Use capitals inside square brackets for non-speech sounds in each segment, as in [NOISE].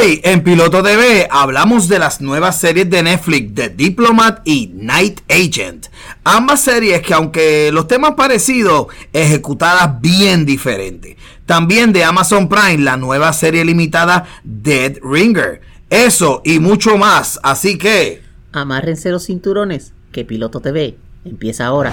Hoy en Piloto TV hablamos de las nuevas series de Netflix, The Diplomat y Night Agent. Ambas series que aunque los temas parecidos, ejecutadas bien diferente. También de Amazon Prime, la nueva serie limitada Dead Ringer. Eso y mucho más, así que... Amárrense los cinturones, que Piloto TV empieza ahora.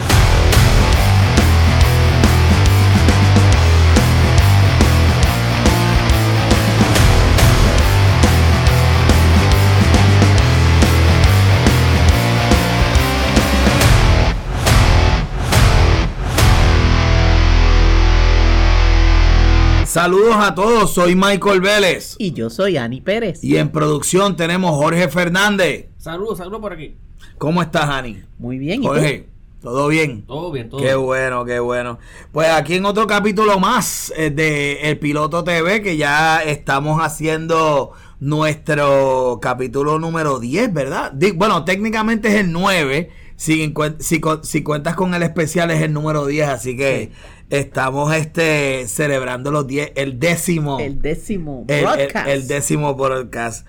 Saludos a todos, soy Michael Vélez. Y yo soy Ani Pérez. Y en producción tenemos Jorge Fernández. Saludos, saludos por aquí. ¿Cómo estás, Ani? Muy bien. ¿y tú? Jorge, ¿todo bien? Todo bien, todo Qué bien. bueno, qué bueno. Pues aquí en otro capítulo más eh, de El Piloto TV, que ya estamos haciendo nuestro capítulo número 10, ¿verdad? Bueno, técnicamente es el 9. Si, si, si cuentas con el especial es el número 10, así que estamos este celebrando los 10, el décimo. El décimo El, el- broadcast. el décimo podcast.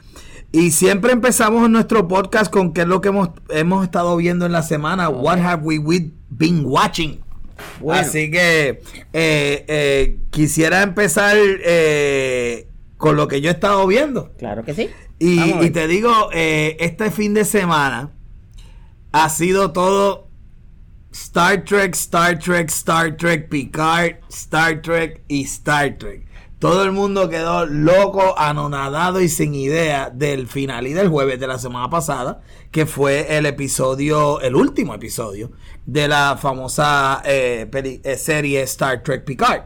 Y siempre empezamos nuestro podcast con qué es lo que hemos, hemos estado viendo en la semana. What have we, we been watching? Bueno. Así que eh, eh, quisiera empezar eh, con lo que yo he estado viendo. Claro que sí. Y, te digo, este fin de semana ha sido todo Star Trek, Star Trek, Star Trek, Picard, Star Trek y Star Trek. Todo el mundo quedó loco, anonadado y sin idea del final y del jueves de la semana pasada, que fue el episodio, el último episodio de la famosa eh, peli- eh, serie Star Trek Picard.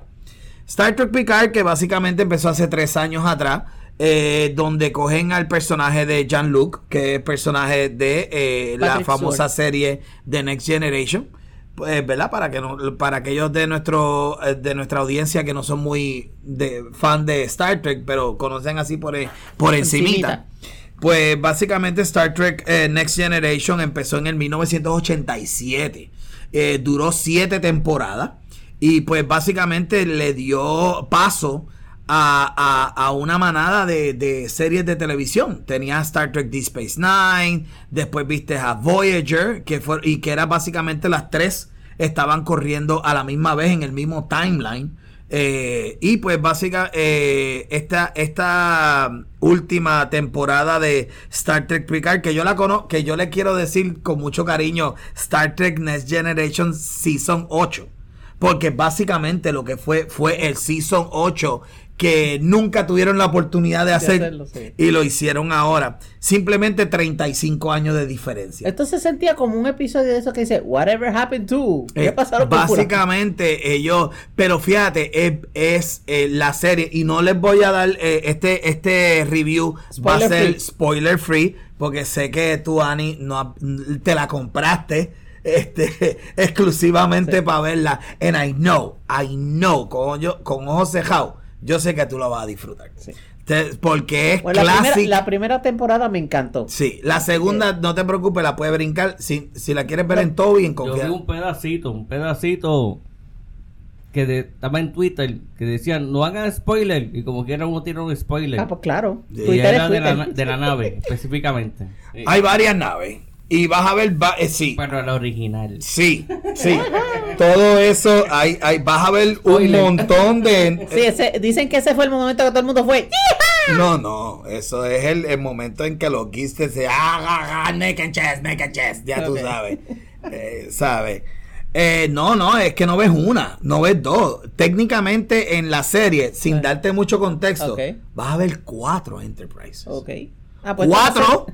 Star Trek Picard, que básicamente empezó hace tres años atrás, eh, donde cogen al personaje de Jean-Luc, que es personaje de la famosa serie The Next Generation. Pues, ¿verdad? Para que no, para aquellos de nuestro eh, de nuestra audiencia que no son muy de, fan de Star Trek, pero conocen así por, e- por encimita. Encimita. Pues básicamente Star Trek eh, Next Generation empezó en el 1987. Eh, duró siete temporadas. Y pues básicamente le dio paso a, a- a una manada de, de series de televisión. Tenía Star Trek Deep Space Nine, después viste a Voyager, que fue, y que era básicamente las tres estaban corriendo a la misma vez en el mismo timeline. Eh, y pues básicamente esta, esta última temporada de Star Trek Picard, que yo la conozco, que yo le quiero decir con mucho cariño, Star Trek Next Generation Season 8. Porque básicamente lo que fue fue el Season 8 que nunca tuvieron la oportunidad de hacer hacerlo, sí. y lo hicieron ahora. Simplemente 35 años de diferencia. Esto se sentía como un episodio de eso que dice Whatever happened to. ¿Qué Eh, pasaron básicamente ellos, pero fíjate, es, es, eh, la serie y no les voy a dar eh, este este review va a Spoiler ser free. spoiler free porque sé que tú Ani no te la compraste este [LAUGHS] exclusivamente Sí. para verla and I know, I know con, yo- con ojos cejados, yo sé que tú la vas a disfrutar. Sí. Te- porque es Bueno, la, primera, clásica. la primera temporada me encantó. Sí, la segunda, no te preocupes, la puedes brincar. Si, si la quieres ver en Toby, en Yo vi confianza. un pedacito, un pedacito que de- estaba en Twitter que decían no hagan spoiler y como quiera uno tiene un spoiler. Ah, pues claro. Sí. y Twitter era es de la, de la nave específicamente. Hay varias naves. Y vas a ver, va- eh, sí, Pero la original. sí, sí. Todo eso, hay, hay, vas a ver un montón de... [LAUGHS] Sí, ese- dicen que ese fue el momento que todo el mundo fue. No, no, eso es el, el momento en que los guistes se hagan naked chest, naked chest, ya tú Ok. sabes, eh, sabes. Eh, no, no, es que no ves una, no ves dos. Técnicamente en la serie, sin Ah. darte mucho contexto, Ok. vas a ver cuatro Enterprises. Ok. Ah, pues cuatro.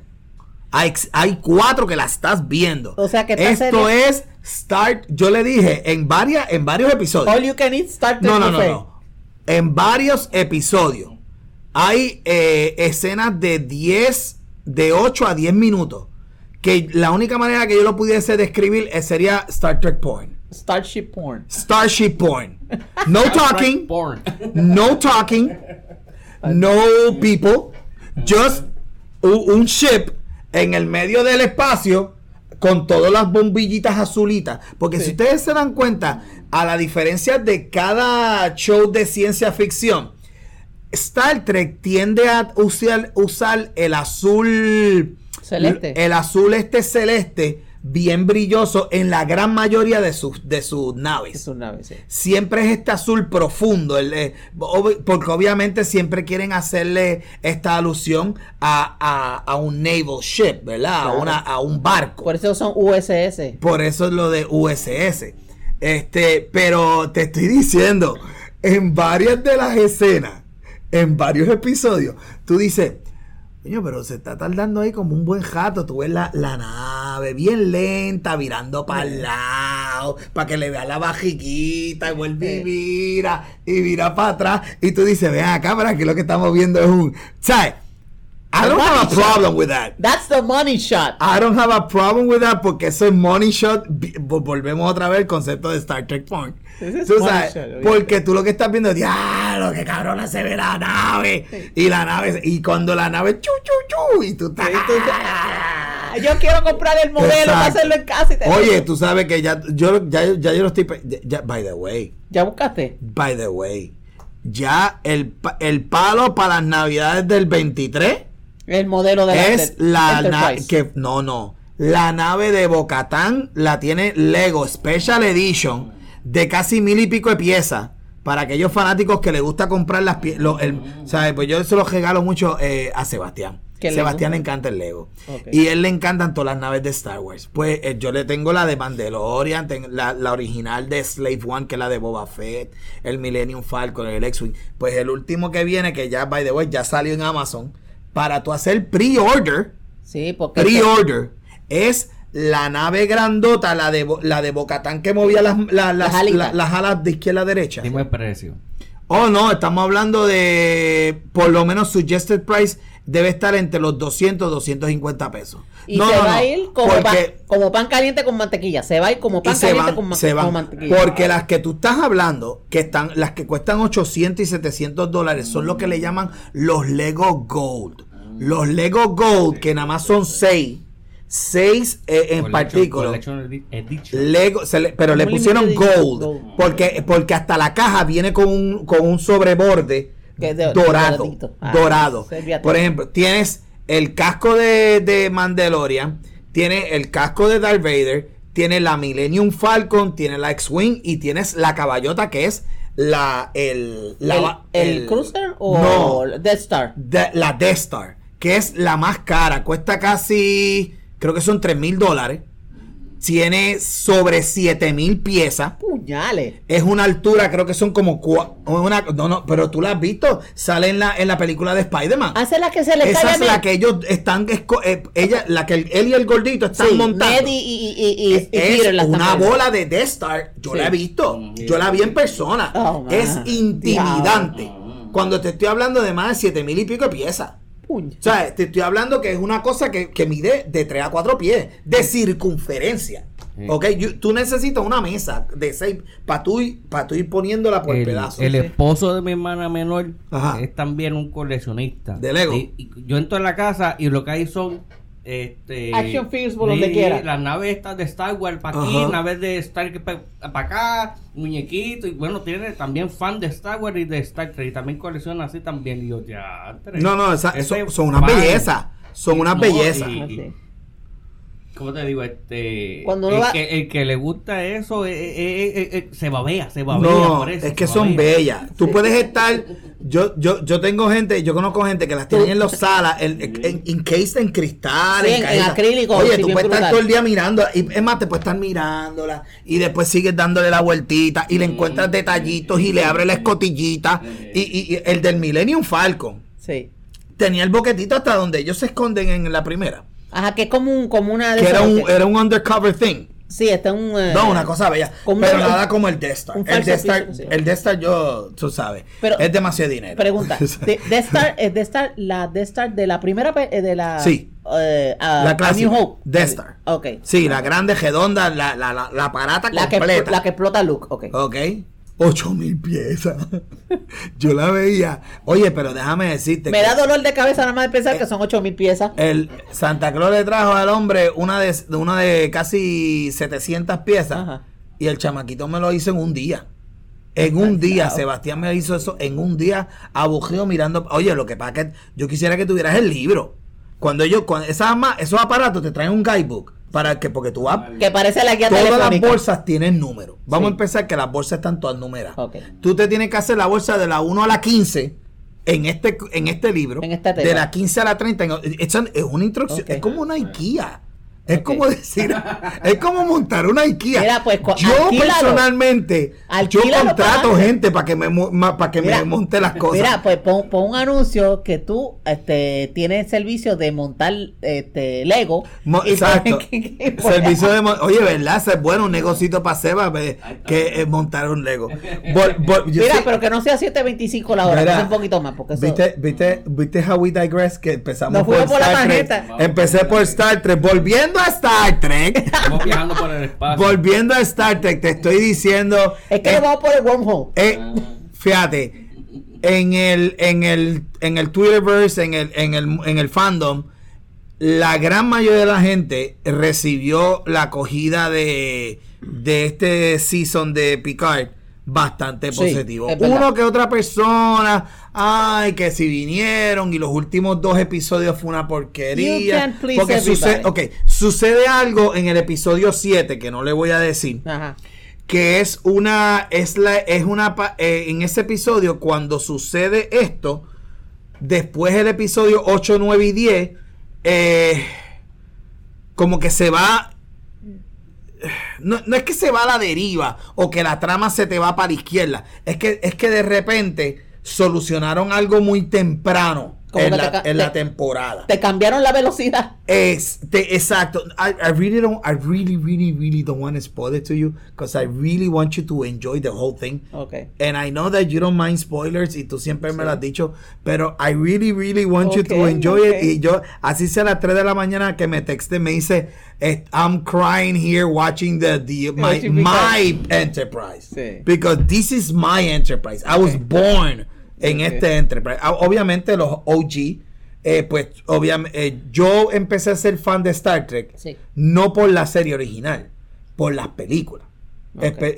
Hay, hay cuatro que la estás viendo. O sea que esto serie- es Start. Yo le dije en varias, en varios episodios. All you can eat Star Trek No, no, no, buffet. no. En varios episodios hay eh, escenas de 10, de 8 a 10 minutos. Que la única manera que yo lo pudiese describir eh, sería Star Trek porn. Starship porn. Starship porn. No [LAUGHS] talking. Porn. No talking. No people. Just un ship en el medio del espacio con todas las bombillitas azulitas. Porque si ustedes se dan cuenta, a la diferencia de cada show de ciencia ficción, Star Trek tiende a usar, usar el azul Celeste. el azul este celeste bien brilloso en la gran mayoría de sus de sus naves. Sí. Siempre es este azul profundo, el, eh, ob- porque obviamente siempre quieren hacerle esta alusión a, a- a un naval ship, ¿verdad? A, una, a un barco. Por eso son USS. Por eso es lo de USS. Este, pero te estoy diciendo, en varias de las escenas, en varios episodios, tú dices, coño, pero se está tardando ahí como un buen jato. Tú ves la, la nave bien lenta, virando para el lado, para que le vea la bajiquita, y vuelve y vira, y vira para atrás. Y tú dices, ven acá, para que lo que estamos viendo es un. ¿Sabes? I don't have a problem with that. That's the money shot. I don't have a problem with that porque eso es money shot. Volvemos otra vez al concepto de Star Trek es Tú sabes, shot, porque tú lo que estás viendo es, diablo, que cabrona se ve la nave. Y la nave, y cuando la nave, chu, chu, chu, y tú estás. Tú "Ah, yo quiero comprar el modelo para Exacto. hacerlo en casa. Y te Oye, tú sabes que ya yo, ya, ya yo lo estoy. ya- by the way, ¿Ya buscaste? by the way, ya el, el palo para las navidades del 23 El modelo de la es la nave que no no. La nave de Bocatán la tiene Lego Special Edition de casi mil y pico de piezas. Para aquellos fanáticos que les gusta comprar las piezas ¿sabes? pues yo se los regalo mucho eh, a Sebastián. Sebastián le encanta el Lego. Ok. y él le encantan todas las naves de Star Wars. Pues eh, yo le tengo la de Mandalorian la, la original de Slave One que es la de Boba Fett el Millennium Falcon el X-Wing. Pues el último que viene que ya by the way ya salió en Amazon para tú hacer pre-order Sí, porque. pre-order es la nave grandota, la de la de Bocatán que movía las, la- las, Las alitas. la- las alas de izquierda a derecha. Dime el precio. Oh, no, estamos hablando de por lo menos suggested price debe estar entre los 200 250 pesos. Y no, se no, va no, a ir como, pan, porque- como pan caliente con mantequilla. Se va a ir como pan caliente van, con, ma- se van. con mantequilla. Porque las que tú estás hablando, que están, las que cuestan 800 y 700 dólares, son lo que le llaman los Lego Gold. Los Lego Gold, que nada más son 6. 6 en Collection- partículas. Lego, se le- pero le pusieron gold, gold. porque porque hasta la caja viene con un, con un sobreborde Que es de- dorado. Ah, dorado. Por ejemplo, tienes el casco de, de Mandalorian, tiene el casco de Darth Vader, tiene la Millennium Falcon, tiene la X-Wing y tienes la caballota que es la el la- ¿El, el cruiser o no, Death Star? de- la Death Star, que es la más cara, cuesta casi, creo que son 3 mil dólares. Tiene sobre 7 mil piezas. Puñales. Es una altura, creo que son como cua- una, no, no, pero tú la has visto, sale en la, en la película de Spider-Man. Hace la que se le Esa es la que ellos están, esco- eh, ella, la que el- él y el gordito están Sí, montando. Ned y, y, y, y, y es Peter la están una bola de Death Star, yo Sí. la he visto, yo la vi en persona, Oh, es intimidante. Cuando te estoy hablando de más de siete mil y pico de piezas. O sea, te estoy hablando que es una cosa que, que mide de 3 a 4 pies de circunferencia. Sí. Ok, You- tú necesitas una mesa de 6 para tú, ir- pa' tú ir poniéndola por el, pedazos. el esposo de mi hermana menor Ajá. es también un coleccionista De Lego. Y- y yo entro en la casa y lo que hay son este Action figures por donde quiera. las naves estas de Star Wars para aquí Ajá. naves de Star para acá muñequitos y bueno tiene también fan de Star Wars y de Star Trek y también colecciona así también y yo ya No, no, esa- son, son unas bellezas. Son unas No, bellezas. Así. ¿Cómo te digo? Este, Cuando el, va- que, el que le gusta eso eh, eh, eh, eh, se babea, se babea No, por eso. es que son babea. bellas. Tú puedes estar. Yo, yo, yo tengo gente, yo conozco gente que las tienen en los salas, en, en, encased en cristal, Sí, en- en acrílico, Oye, sí, tú puedes estar todo el día mirando, y es más, te puedes estar mirándola, y después sigues dándole la vueltita, y le encuentras detallitos, y le abres la escotillita, y, y- y el del Millennium Falcon Sí. tenía el boquetito hasta donde ellos se esconden en la primera. Ajá, que es como, un, como una de Que era un, era un undercover thing. Sí, está un... eh, No, una cosa bella. pero nada como el Death Star. El Death Star, piso, sí. el Death Star yo, tú sabes, Pero- es demasiado dinero. Pregunta, [LAUGHS] de, Death Star, es Death Star, la Death Star de la primera, eh, de la... Sí. eh, a- La a clásica, New Hope. Death Star. Ok. Sí, la grande, redonda, la, la, la, la aparata La que, completa. la que explota Luke, ok. Ok. 8 mil piezas. [LAUGHS] Yo la veía. Oye, pero déjame decirte Me que da dolor de cabeza nada más de pensar que son 8000 piezas. el Santa Claus le trajo al hombre una de, una de casi 700 piezas Ajá. y el chamaquito me lo hizo en un día. En un día. Sebastián me hizo eso en un día, aburrido mirando. Oye, lo que pasa es que yo quisiera que tuvieras el libro. Cuando ellos, cuando esas esos aparatos te traen un guidebook para que, porque tú vas. Que parece la guía Todas las bolsas tienen número. Vamos Sí. a empezar que las bolsas están todas numeradas. Ok. Tú te tienes que hacer la bolsa de la 1 a la 15 en este, en este libro. En de la 15 a la 30. en- Es, una instrucción. Ok. Es como una IKEA. Es como decir, es como montar una IKEA. Mira, pues, yo alquílalo. personalmente, yo contrato para- gente para que me para que Mira, me monte las cosas. Mira, pues pon, pon un anuncio que tú este, tienes servicio de montar este, Lego. Mo- exacto. ponen [LAUGHS] que- que- pues, Servicio de Oye, ¿verdad? Es bueno, un negocito para Seba que es montar un Lego. Vol- vol- yo Mira, pero que no sea 7.25 la hora, que sea un poquito más. Porque eso, ¿Viste, viste, ¿Viste how we digress? Que empezamos fuimos por la Star. Empecé por Star Trek. Volviendo a Star Trek. Estamos viajando por el espacio. volviendo a Star Trek, te estoy diciendo. Es que eh, vamos por el wormhole. eh, fíjate, en el, en el, en el Twitterverse, en el, en el, en el fandom, la gran mayoría de la gente recibió la acogida de, de este season de Picard bastante positivo. Uno que otra persona, ay, que si vinieron y los últimos dos episodios fue una porquería. Porque sucede, everybody. ok, sucede algo en el episodio 7 que no le voy a decir Ajá. que es una es la es una eh, en ese episodio cuando sucede esto después el episodio 8 9 y 10 eh, como que se va no, no es que se va a la deriva o que la trama se te va para la izquierda. Es que es que de repente solucionaron algo muy temprano en la, te ca- en la te- temporada Te cambiaron la velocidad. este, exacto. I, I really don't. I really, really, really don't want to spoil it to you because I really want you to enjoy the whole thing. Ok. And I know that you don't mind spoilers y tú siempre me lo has dicho, pero I really, really want you to enjoy ok. it. Y yo, así sea a las 3 de la mañana que me texte, me dice, eh, I'm crying here watching the, the my, my enterprise. Sí. Because this is my enterprise. I was born en este enterprise. Ah, Obviamente los OG, eh, pues obviamente yo empecé a ser fan de Star Trek Sí. no por la serie original, por las películas.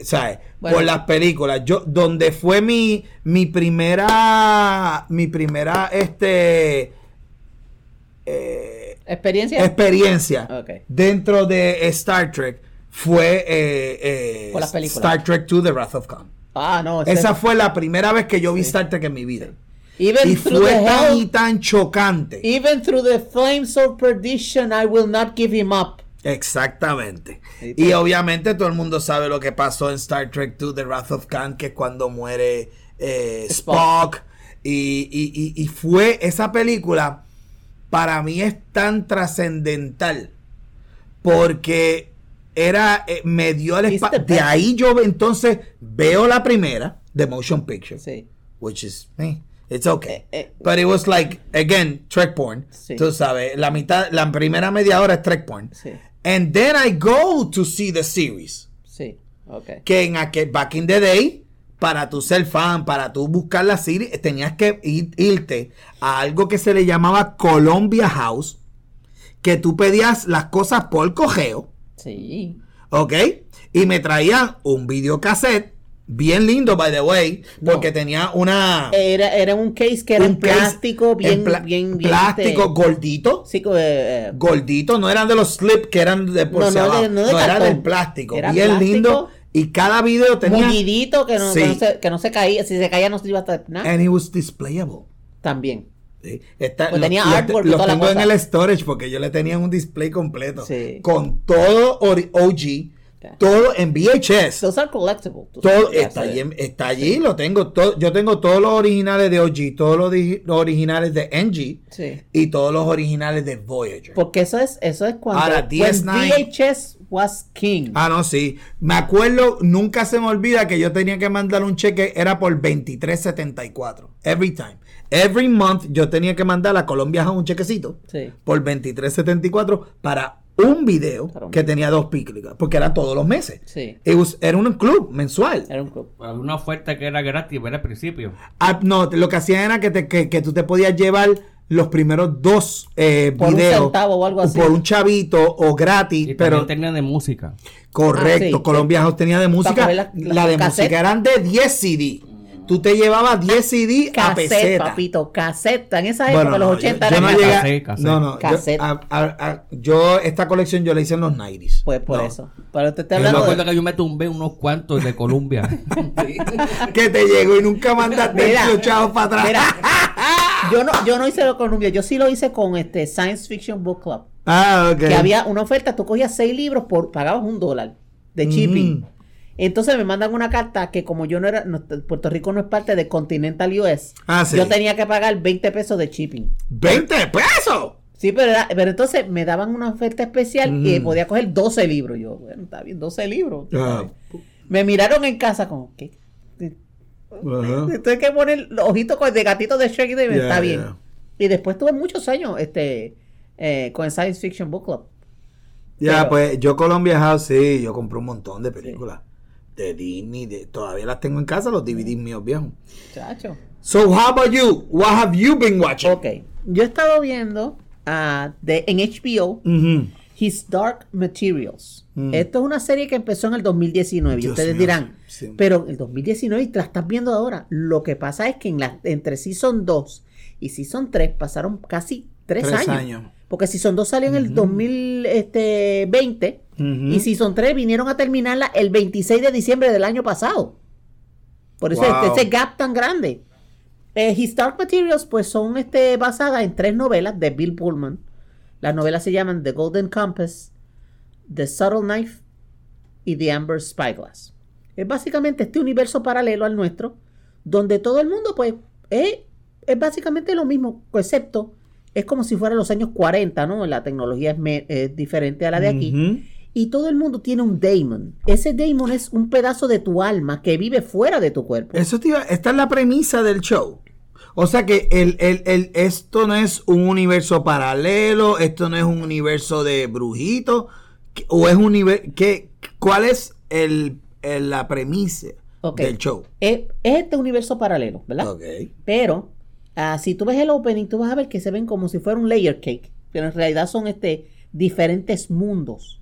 ¿sabes? Bueno. Por las películas. Yo, donde fue mi, mi primera, mi primera, este, eh, ¿Experiencia? experiencia dentro de Star Trek fue eh, eh, Por las películas. Star Trek 2 The Wrath of Khan. Ah, no. Esa fue la primera vez que yo vi Star Trek en mi vida. Even Y through fue the tan y tan chocante. even through the flames of perdition, I will not give him up. Exactamente. Y obviamente todo el mundo sabe lo que pasó en Star Trek 2 The Wrath of Khan, que es cuando muere eh, Spock. Spock. Y, y- y- y fue esa película, para mí es tan trascendental, porque era, eh, me dio el espacio. De ahí yo entonces veo la primera, The Motion Picture, Sí. which is, eh, it's okay. Eh, eh. But it was like, again, Trek porn. Sí. Tú sabes, la mitad, la primera media hora es Trek porn. Sí. And then I go to see the series. Sí. Ok. Que en aquel, back in the day, para tú ser fan, para tú buscar la serie, tenías que ir- irte a algo que se le llamaba Columbia House, que tú pedías las cosas por cogeo, Sí. ¿ok? Y me traían un videocassette, bien lindo, by the way, No. porque tenía una... Era, era un case que era un plástico, bien, bien, bien. plástico este, gordito. sí, eh, eh, gordito, no eran de los slip que eran de por No, no, de- no de era cartón. del plástico, Era bien plástico. lindo. Y cada video tenía. mullidito que no, Sí. que, no se, que no se caía. Si se caía, no se iba a estar nada. And it was displayable. También. Sí. Está- Pues lo- tenía lo- artwork y lo toda la tengo en el storage porque yo le tenía un display completo. Sí. Con todo OG, todo en VHS. Those are collectible. Todo está allí, está allí, lo tengo todo. Yo tengo todos los originales de OG, todos los, di- los originales de NG Sí. y todos los originales de Voyager. Porque eso es, eso es cuando Ahora, when DS9. VHS was king. Ah, no, sí. Me acuerdo, nunca se me olvida que yo tenía que mandar un cheque, era por 23.74. Every time. Every month yo tenía que mandar a Colombia House un chequecito Sí. por 23.74 para un video Para un que tenía dos películas, porque era todos los meses. Sí. It was- era un club mensual. Era un club. Una oferta que era gratis, era al principio. Ah, no, lo que hacían era que, te- que, que tú te podías llevar los primeros dos eh, Por un videos centavo o algo así. por un chavito o gratis, Y pero tenían de música. correcto, Ah, sí, Colombia House tenía de música, la, la- la de cassette. música eran de 10 CD. Tú te llevabas 10 CD a Cassette, peseta. papito, cassette. En esa época, Bueno, los no, 80 yo, yo no cassette. llegué a- Cassette, cassette. No, no, yo, Cassette. a- a- a- yo esta colección yo la hice en los 90s. Pues por No. eso. Pero te estoy Yo me hablando acuerdo de... que yo me tumbé unos cuantos de Colombia. [LAUGHS] Que te llegó y nunca mandaste Mira, los chavos para atrás. Mira, [LAUGHS] yo no, yo no hice lo con Columbia, yo sí lo hice con este Science Fiction Book Club. ah, ok. Que había una oferta, tú cogías seis libros por, pagabas un dólar de shipping. Mm. Entonces me mandan una carta que como yo no era, no- Puerto Rico no es parte de Continental US, Ah, sí. yo tenía que pagar 20 pesos de shipping. ¡20 pesos! Sí, pero, era- pero entonces me daban una oferta especial y podía coger 12 libros. Yo, bueno, está bien, 12 libros. Ah. Me miraron en casa como, ¿qué? Esto hay que poner los ojitos con- de gatito de Shrek y de está bien. Y después tuve muchos años este eh, con el Science Fiction Book Club. Ya, pues yo Colombia House, sí, yo compré un montón de películas. De Disney, de, todavía las tengo en casa, los DVDs míos viejos. Chacho. So, how about you? What have you been watching? Ok. Yo he estado viendo ah, de, en HBO. His Dark Materials. Mm. Esto es una serie que empezó en el 2019. y ustedes dirán, sí. pero el 2019 y te la estás viendo ahora. Lo que pasa es que en la, entre Season 2 y Season 3 pasaron casi 3 Tres años. años. Porque Season 2 salió en el 2020 Ujú. y Season 3 vinieron a terminarla el 26 de diciembre del año pasado. Por eso Wow. este, ese gap tan grande. Eh, His Dark Materials pues son este, basadas en tres novelas de Bill Pullman. Las novelas se llaman The Golden Compass, The Subtle Knife y The Amber Spyglass. Es básicamente este universo paralelo al nuestro, donde todo el mundo pues es, es básicamente lo mismo, excepto es como si fuera los años 40, ¿no? La tecnología es, me- es diferente a la de aquí. Y todo el mundo tiene un daemon. Ese daemon es un pedazo de tu alma que vive fuera de tu cuerpo. Eso te iba- esta es la premisa del show. O sea que el, el- el- esto no es un universo paralelo, esto no es un universo de brujitos, o es un. ¿Cuál es el, la premisa del show? Es, es este universo paralelo, ¿verdad? Ok. Pero ah, si tú ves el opening, tú vas a ver que se ven como si fuera un layer cake. Pero en realidad son este, diferentes mundos.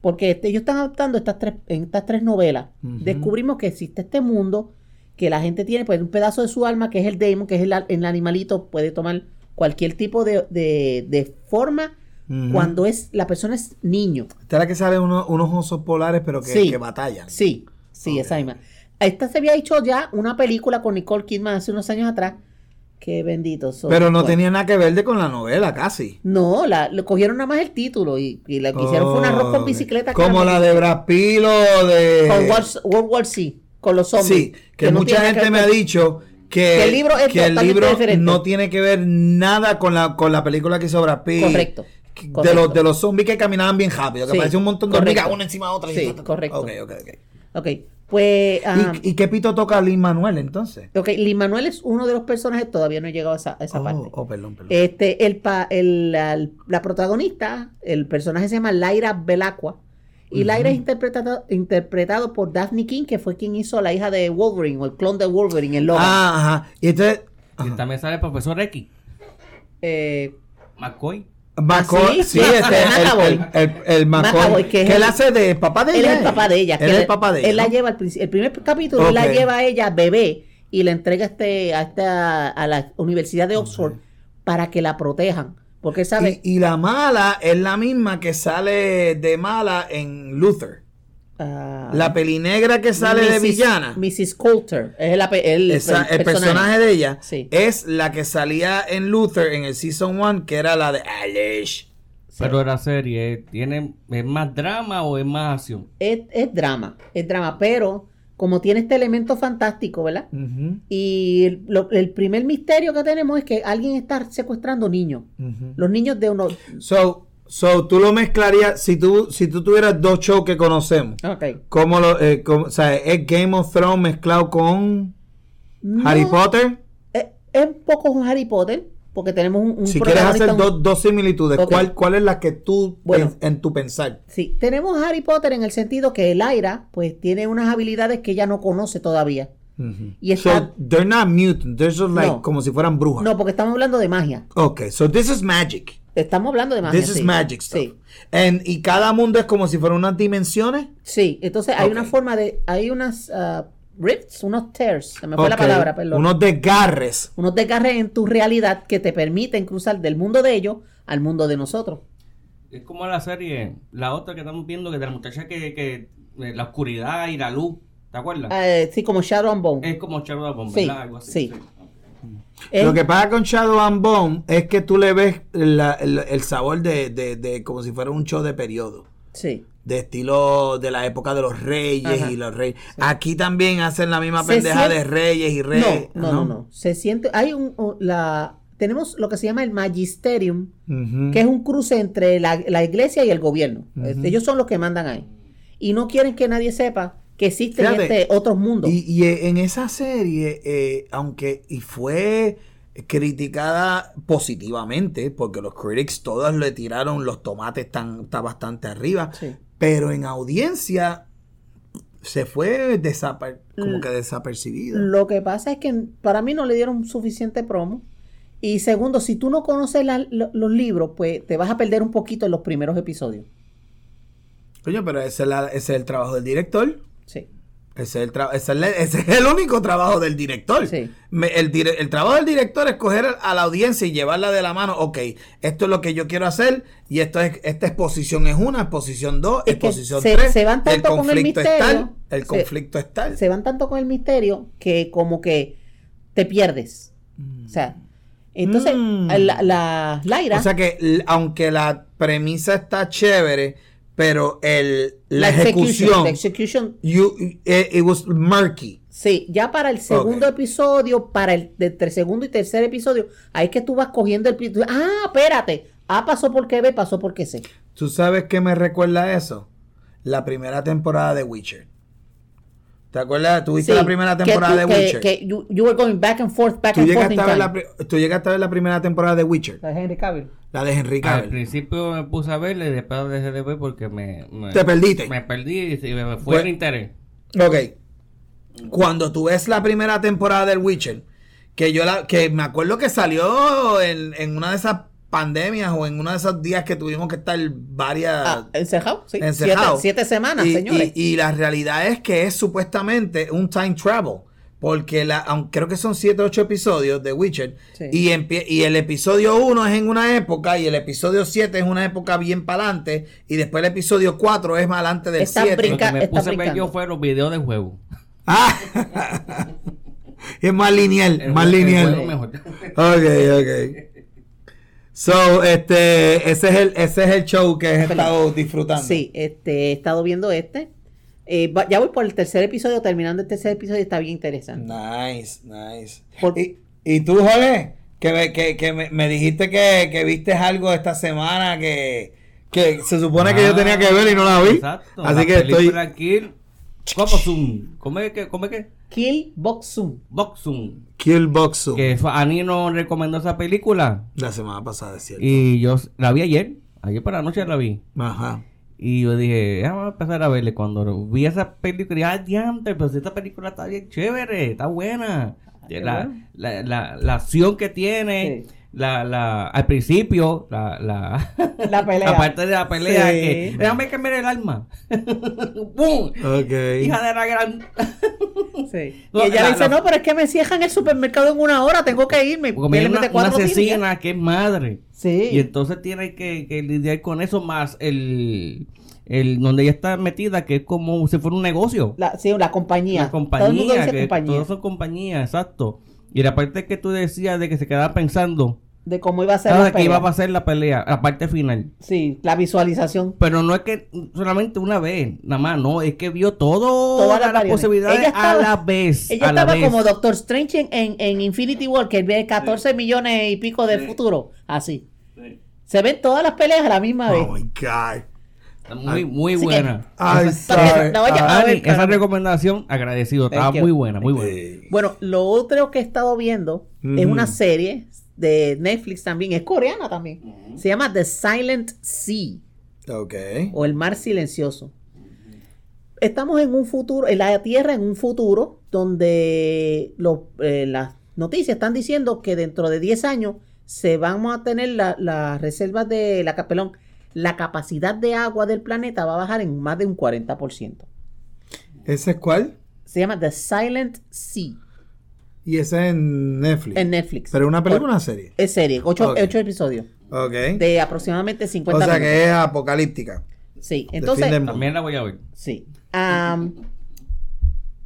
Porque este, ellos están adaptando estas tres, en estas tres novelas. Descubrimos que existe este mundo, que la gente tiene pues, un pedazo de su alma, que es el demon, que es el, el animalito, puede tomar cualquier tipo de, de- de forma cuando es la persona es niño. Esta es la que sale uno- unos osos polares, pero que, Sí. que batallan. Sí, sí, Ok. esa misma. Esta se había hecho ya una película con Nicole Kidman hace unos años atrás. Qué bendito soy. Pero no Bueno, tenía nada que ver de con la novela, casi. No, la, le cogieron nada más el título y, y lo que hicieron fue un arroz con Oh, bicicleta. Como la de Brad Pitt o de... Con World, World War C, con los zombies. Sí, que, mucha gente que me ha dicho que, Que el libro es que el libro no tiene que ver nada con la, con la película que hizo Brad Pitt. Correcto, De correcto. los, de los zombies que caminaban bien rápido, que Sí, parecía un montón de correcto. hormigas una encima de otra. y Sí, ta. correcto. Ok, ok, ok. Ok, pues... ah, ¿Y, y qué pito toca Lin Manuel entonces? ok, Lin Manuel es uno de los personajes, todavía no he llegado a esa, a esa oh, parte. oh, perdón, perdón. Este, el, pa- el- la, la protagonista, el personaje se llama Lyra Belacqua. Y Lyra es interpretado, interpretado por Daphne King, que fue quien hizo a la hija de Wolverine, o el clon de Wolverine, el Logan. ah, ajá. Y entonces... Y también sale el profesor X, Eh, McCoy. McCoy, Ah, sí, sí, este, el, el, el, McAvoy, que él el- hace de papá de él ella. es el papá de ella. Él es él- el papá de ella. Él la lleva. El primer capítulo, él la lleva a ella bebé y la entrega a, este, a, esta, a la Universidad de Oxford para que la protejan. Porque él sabe. Y, y la mala es la misma que sale de mala en Luther. Ah, La pelinegra que sale de Mrs. villana. Mrs. Coulter. Es la el, Esa- el, personaje. de ella Sí. es la que salía en Luther en el Season 1, que era la de Alice. Pero la serie tiene es más drama o es más acción. Es, es drama, es drama, pero como tiene este elemento fantástico, ¿verdad? Y el, lo- el primer misterio que tenemos es que alguien está secuestrando niños. Los niños de unos... So, so, tú lo mezclarías, si tú, si tú tuvieras dos shows que conocemos, Ok. ¿cómo lo, eh, cómo- o sea, es Game of Thrones mezclado con No, Harry Potter? Es, es un poco un Harry Potter, porque tenemos un, un Si quieres hacer un- dos, dos similitudes, Ok. ¿cuál, ¿cuál es la que tú, Bueno. en, en tu pensar? Sí, tenemos Harry Potter en el sentido que Lyra, pues, tiene unas habilidades que ella no conoce todavía. Y está, So, they're not mutants, they're just like, No. como si fueran brujas. no, porque estamos hablando de magia. Okay, so this is magic. Estamos hablando de magia. This is sí. magic stuff. Sí. And, y cada mundo es como si fueran unas dimensiones. Sí, entonces hay una forma de. Hay unas ah, rifts, unos tears. Se me fue la palabra, perdón. Unos desgarres. unos desgarres en tu realidad que te permiten cruzar del mundo de ellos al mundo de nosotros. Es como la serie, la otra que estamos viendo, que de la muchacha que, que eh, la oscuridad y la luz, ¿te acuerdas? Eh, sí, como Shadow and Bone. es como Shadow Bomb, sí, ¿verdad? Algo así. sí. Es- Lo que pasa con Shadow and Bone es que tú le ves la- el, el sabor de, de- de como si fuera un show de periodo. sí. De estilo de la época de los reyes Ajá. y los reyes. Aquí también hacen la misma pendeja de reyes y reyes. No, no, no, no. Se siente. Hay un. la, tenemos lo que se llama el Magisterium, que es un cruce entre la, la iglesia y el gobierno. Ellos son los que mandan ahí. Y no quieren que nadie sepa que existen Fíjate, este, otros mundos. Y, y en esa serie, eh, aunque y fue criticada positivamente, porque los critics todos le tiraron los tomates tan, está bastante arriba, Sí. pero en audiencia se fue desapa- como L- que desapercibido. Lo que pasa es que para mí no le dieron suficiente promo. Y segundo, si tú no conoces la- lo- los libros, pues te vas a perder un poquito en los primeros episodios. Coño, pero ese es, la- ese es el trabajo del director. Sí. Ese es, el ese es el- ese es el único trabajo del director. Sí. Me- el, dire- el trabajo del director es coger a la audiencia y llevarla de la mano. Ok, esto es lo que yo quiero hacer y esto es, esta exposición es una, exposición dos, Es exposición se- tres. se van tanto con el conflicto es misterio, tal, el se- conflicto es tal. Se van tanto con el misterio que como que te pierdes. O sea, entonces Mm. la, la Laira, O sea que aunque la premisa está chévere, pero el, la, ejecución, la execution, you- it, it was murky. sí, ya para el segundo episodio, para el de segundo y tercer episodio, ahí es que tú vas cogiendo el tú- Ah, espérate. A pasó porque B, pasó porque C. ¿Tú sabes qué me recuerda eso? La primera temporada de Witcher. ¿Te acuerdas? ¿Tuviste Sí, la primera que temporada tú- de que- Witcher? Que you, you were going back and forth, back ¿Tú, and forth llegaste in a ver la, tú llegaste a ver la primera temporada de Witcher, La de Henry Cavill. la de Henry Al Cavill. principio me puse a verle y después dejé de ver porque me, me, Te perdiste. me perdí y me fue Pues- el interés. Ok. Cuando tú ves la primera temporada del Witcher, que yo la, que me acuerdo que salió en, en una de esas pandemias o en uno de esos días que tuvimos que estar varias Ah, encejado, sí. Encejado. Siete, siete semanas, y, señores. y- y la realidad es que es supuestamente un time travel. Porque la, aunque creo que son 7 o 8 episodios de Witcher. Sí. Y, empie- y el episodio 1 es en una época. Y el episodio 7 es una época bien para adelante. Y después el episodio 4 es más adelante del Está 7. Lo que me puse a ver yo fue los videos del juego. Ah, [LAUGHS] es más lineal. El más lineal. mejor. Ok, ok. So, este, ese es el, ese es el show que he estado disfrutando. Sí, este, he estado viendo este. Eh, ya voy por el tercer episodio, terminando el tercer episodio, está bien interesante. Nice, nice. Por- ¿Y, y tú, Jorge? Que me, que, que me, me dijiste que, que viste algo esta semana que, que se supone que yo tenía que ver y no la vi. Exacto. Así la que estoy. Kill. ¿Cómo? ¿Cómo es que? ¿Cómo es que? Kill Boxum. Boxum. Kill Boxu. Que Ani nos recomendó esa película. La semana pasada, es cierto. Y yo la vi ayer. Ayer por la noche la vi. Ajá. Y yo dije, "Ah, vamos a empezar a verle. Cuando vi esa película, dije, ah, diante, pero si esta película está bien chévere, está buena. qué la, bueno. la, la, la acción que tiene, Sí. La, la, al principio, la, la, [LAUGHS] La pelea. [LAUGHS] parte de la pelea, Sí. que déjame cambiar el arma. [LAUGHS] ¡Bum! Ok. Hija de la gran. Sí. No, y ella la- le dice, la- no, pero es que me cierran el supermercado en una hora, tengo que irme. Porque una, asesina que es madre. Sí. Y entonces tiene que, que lidiar con eso más el, el donde ella está metida, que es como si fuera un negocio. La, sí, la compañía. La Todo el mundo compañía, dice que compañía. todos son compañías, exacto. Y la parte que tú decías de que se quedaba pensando De cómo iba a ser ah, la que iba pelea. a ser la pelea, la parte final. Sí, la visualización. Pero no es que solamente una vez, nada más, no, es que vio todo Todas las posibilidades Ella estaba- a la vez. Ella a la estaba vez. como Doctor Strange en, en, en Infinity War, que ve 14 millones y pico de futuro. Así. Se ven todas las peleas a la misma vez. Oh my God. Está muy, muy Así buena. Sorry. No, Ah, Ani, esa recomendación, agradecido, estaba muy buena, muy buena. Bueno, lo otro que he estado viendo es una serie de Netflix también, es coreana también. Se llama The Silent Sea Ok. o El Mar Silencioso. Estamos en un futuro, en la Tierra en un futuro donde lo- eh, las noticias están diciendo que dentro de 10 años se van a tener la- las reservas de la capelón. La capacidad de agua del planeta va a bajar en más de un 40%. ¿Ese es cuál? Se llama The Silent Sea Y ese es en Netflix. en Netflix. ¿Pero una película o una serie? Es serie, 8, Ok. episodios Ok. de aproximadamente 50 o sea minutos. que es apocalíptica. Sí, entonces. También la voy a ver. Sí.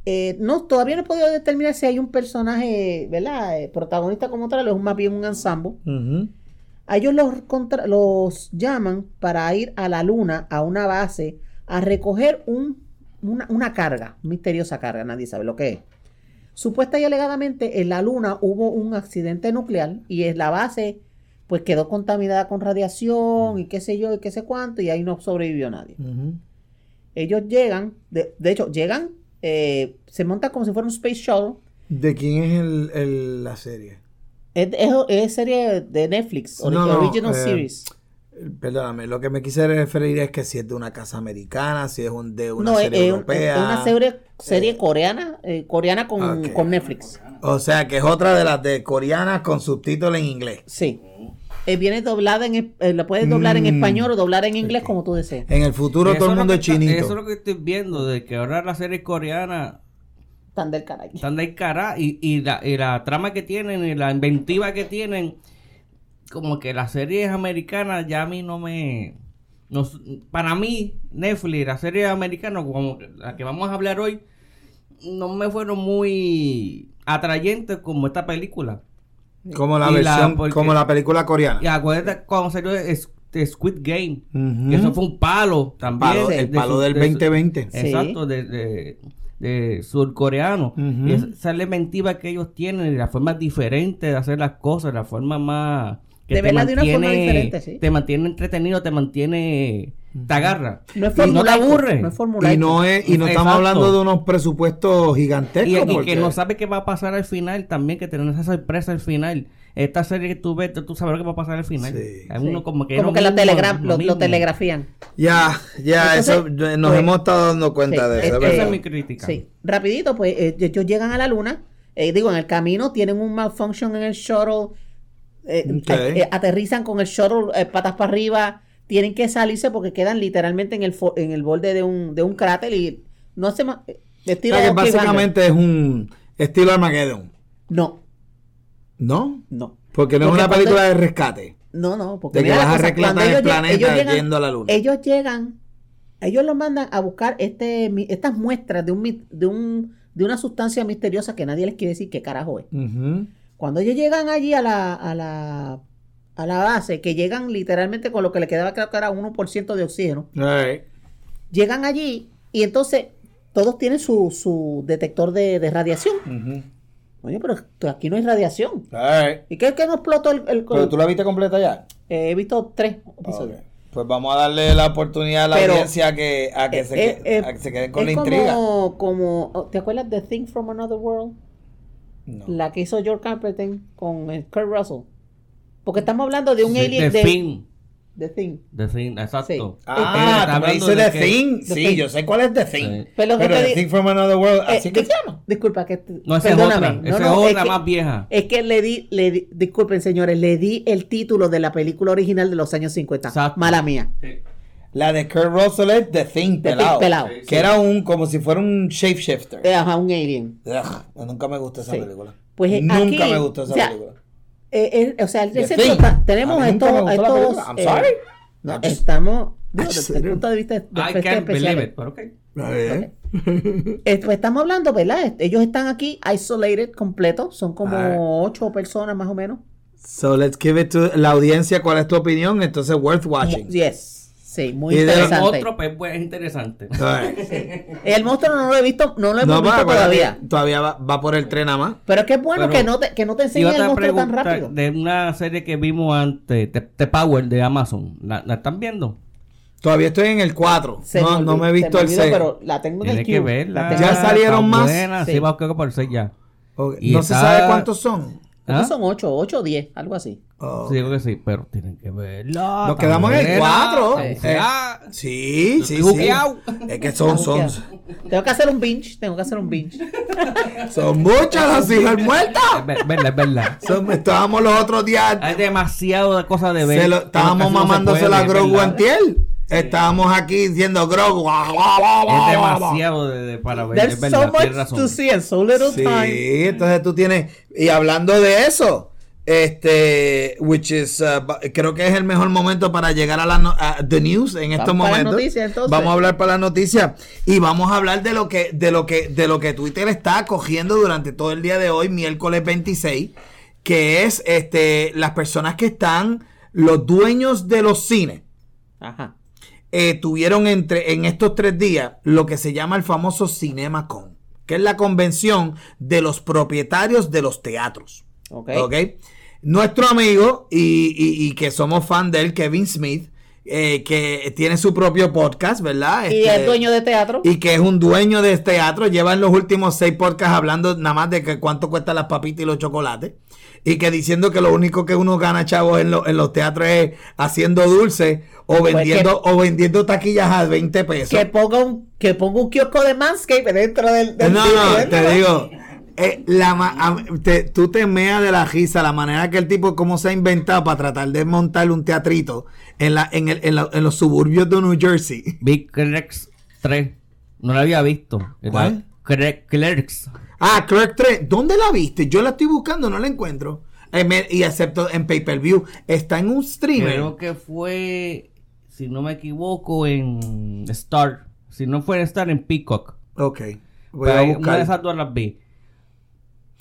Eh, no, todavía no he podido determinar si hay un personaje, ¿verdad? Eh, protagonista como tal, o es más bien un ensamble. Ujú. A ellos los, contra- los llaman para ir a la luna, a una base, a recoger un, una, una carga, misteriosa carga, nadie sabe lo que es. Supuesta y alegadamente en la luna hubo un accidente nuclear y en la base pues quedó contaminada con radiación y qué sé yo y qué sé cuánto y ahí no sobrevivió nadie. Ellos llegan, de, de hecho, llegan, eh, se monta como si fuera un space shuttle. ¿De quién es el, el- la serie? Es, es- es serie de Netflix, no, original eh, series. Perdóname, lo que me quise referir es que si es de una casa americana, si es un, de una No, es, serie es- europea. es una serie, serie coreana, eh, coreana con, con Netflix. O sea que es otra de las de coreanas con subtítulos en inglés. Sí. Eh, viene doblada en, eh, la puedes doblar en Mm. español o doblar en inglés como tú desees. En el futuro Eso todo el mundo es está- chinito. Eso es lo que estoy viendo, de que ahora las series coreanas Tan del caray. están de cara y, y, la, y la trama que tienen y la inventiva que tienen, como que las series americanas ya a mí no me... no para mí, Netflix, las series americanas, como la que vamos a hablar hoy, no me fueron muy atrayentes como esta película. Como la Y la- versión, porque- como la película coreana. Y acuérdate cuando salió de Squid Game, que eso fue un palo también. Palo- de- el de palo del de su- 2020. Sí. Exacto, de, de, de surcoreano. Y esa es la inventiva que ellos tienen, y la forma diferente de hacer las cosas, la forma más... Que De verla de una forma diferente, sí. Te mantiene entretenido, te mantiene... Te agarra. No es y no te aburre. No es formulaico. Y no, es, y no estamos hablando de unos presupuestos gigantescos. y porque- que no sabe qué va a pasar al final también, que tener esa sorpresa al final. Esta serie que tú ves, tú sabes lo que va a pasar al final. Sí. Hay Sí. como que, Como que lo lo, mismo, telegra- lo- lo mismo. telegrafían. Ya, ya, Entonces, eso eh, nos pues, hemos estado dando cuenta sí, de eso. eh, es Esa es mi crítica. Sí, rapidito, pues eh, ellos llegan a la luna, eh, digo, en el camino tienen un malfunction en el shuttle, eh, eh, eh, aterrizan con el shuttle patas para arriba, tienen que salirse porque quedan literalmente en el, fo- en el borde de un, de un cráter y no se... O estilo sea que cliffhanger. básicamente es un estilo Armageddon. No, ¿No? no. Porque no Porque es una película de rescate. No, no, porque De que vas a reclamar el planeta ellos llegan- yendo a la luna. Ellos llegan, ellos los mandan a buscar este, estas muestras de un, de un de una sustancia misteriosa que nadie les quiere decir qué carajo es. Cuando ellos llegan allí a la, a la, a la base, que llegan literalmente con lo que le quedaba creo que era 1% de oxígeno, llegan allí y entonces todos tienen su, su detector de, de radiación. Oye, pero aquí no hay radiación. ¿Y qué es que no explotó el... el- Pero tú la viste completa ya. Eh, he visto tres episodios. Pues vamos a darle la oportunidad a la Pero- audiencia a que, a que, Eh, se, eh, que- a que se queden con la intriga. Como, como, ¿te acuerdas de Thing from Another World? No. La que hizo George Carpenter con eh, Kurt Russell. Porque estamos hablando de un Sí, alien The de Thing. The Thing. The Thing, exacto. Sí. Ah, me de The Thing. Sí, Thing. yo sé cuál es The Thing. Sí. Pero The Thing from Another World, Eh, así que se llama. Disculpa que No, esa es perdóname. otra. No, Esa no, es es otra que- más vieja. Es que le di, le di- disculpen señores, le di el título de la película original de los años 50. Exacto. Mala mía. La de Kurt Russell es The Thing, The Thing pelado. pelado. Que Sí. era un, como si fuera un shapeshifter. Eh, Ajá, un alien. Ugh, nunca me gustó esa Sí. película. Pues, eh, nunca aquí, me gustó esa o sea, película. Eh, eh, o sea, Thing. está- tenemos A mí nunca estos, me gustó la estos, película. I'm eh, sorry. no, I just- estamos desde el punto de vista de I efectos can't believe especiales. it, pero ok. Eh, Eh, estamos hablando, ¿verdad? Ellos están aquí isolated completo, son como ocho personas más o menos. So let's give it to la audiencia. ¿Cuál es tu opinión? Entonces, worth watching. Yes, sí, muy Y de- El interesante. otro pues, pues, es interesante. [LAUGHS] El monstruo no lo he visto, no lo hemos No, visto todavía. todavía va, va por el tren nada más. Pero es que es bueno Pero- que no te, que no te enseñen el monstruo tan rápido. de una serie que vimos antes, The, The Power de Amazon. ¿La, la están viendo? Todavía estoy en el 4. Se No, no olvidó- me he visto se el olvidó, 6. Pero la tengo en el que verla. Ya salieron más. buena, Sí. sí, va creo que por seis ya. Y No se sabe cuántos son. Creo que ¿Ah? son 8, 8 o 10, algo así. Oh. Sí, digo que sí, pero tienen que verla. Nos quedamos en el también, cuatro. ah, Eh, ah, Sí, Yo sí, sí. Es que son, son, Tengo que hacer un binge, tengo que hacer un binge. [LAUGHS] son muchas las hijas muertas. Es ver- verdad, es verdad. Son- estábamos los otros días. Hay demasiado de cosas de ver. se lo- que estábamos mamándose puede, la Grogu. Antiel. Estábamos aquí diciendo Grogu. Es demasiado de, de- para ver. There's Es verdad, so much razón. to see and so little Sí, time. entonces tú tienes. Y hablando de eso. Este, which is, uh, creo que es el mejor momento para llegar a la no- a the news en estos Vamos para las momentos. Vamos a hablar para las noticias y vamos a hablar de lo que, de lo que, de lo que Twitter está cogiendo durante todo el día de hoy, miércoles 26, que es, este, las personas que están, los dueños de los cines Ajá. Eh, tuvieron entre en estos tres días lo que se llama el famoso CinemaCon, que es la convención de los propietarios de los teatros. Ok. ¿ok? Nuestro amigo y, y- y que somos fan de él, Kevin Smith, eh, que tiene su propio podcast, ¿verdad? Y Este, es dueño de teatro. y que es un dueño de este teatro, lleva en los últimos seis podcasts hablando nada más de que cuánto cuestan las papitas y los chocolates. Y que diciendo que lo único que uno gana, chavos, en, lo- en los teatros es haciendo dulce o Pues vendiendo, o vendiendo taquillas a 20 pesos. que ponga un que ponga un kiosco de Manscape dentro del, del No, no, te digo. eh, la, ma- a- te- tú te meas de la risa, la manera que el tipo, cómo se ha inventado para tratar de montar un teatrito en, la, en, el- en la- en los suburbios de New Jersey. Big Clerks 3. No la había visto. ¿Cuál? Clerks. Ah, Clerk 3. ¿Dónde la viste? Yo la estoy buscando, no la encuentro. Eh, y excepto en pay per view. Está en un streamer. Creo que fue, si no me equivoco, en Star. Si no fue en Star, en Peacock. Ok. Voy Pero a ahí una de buscar. esas dos las vi.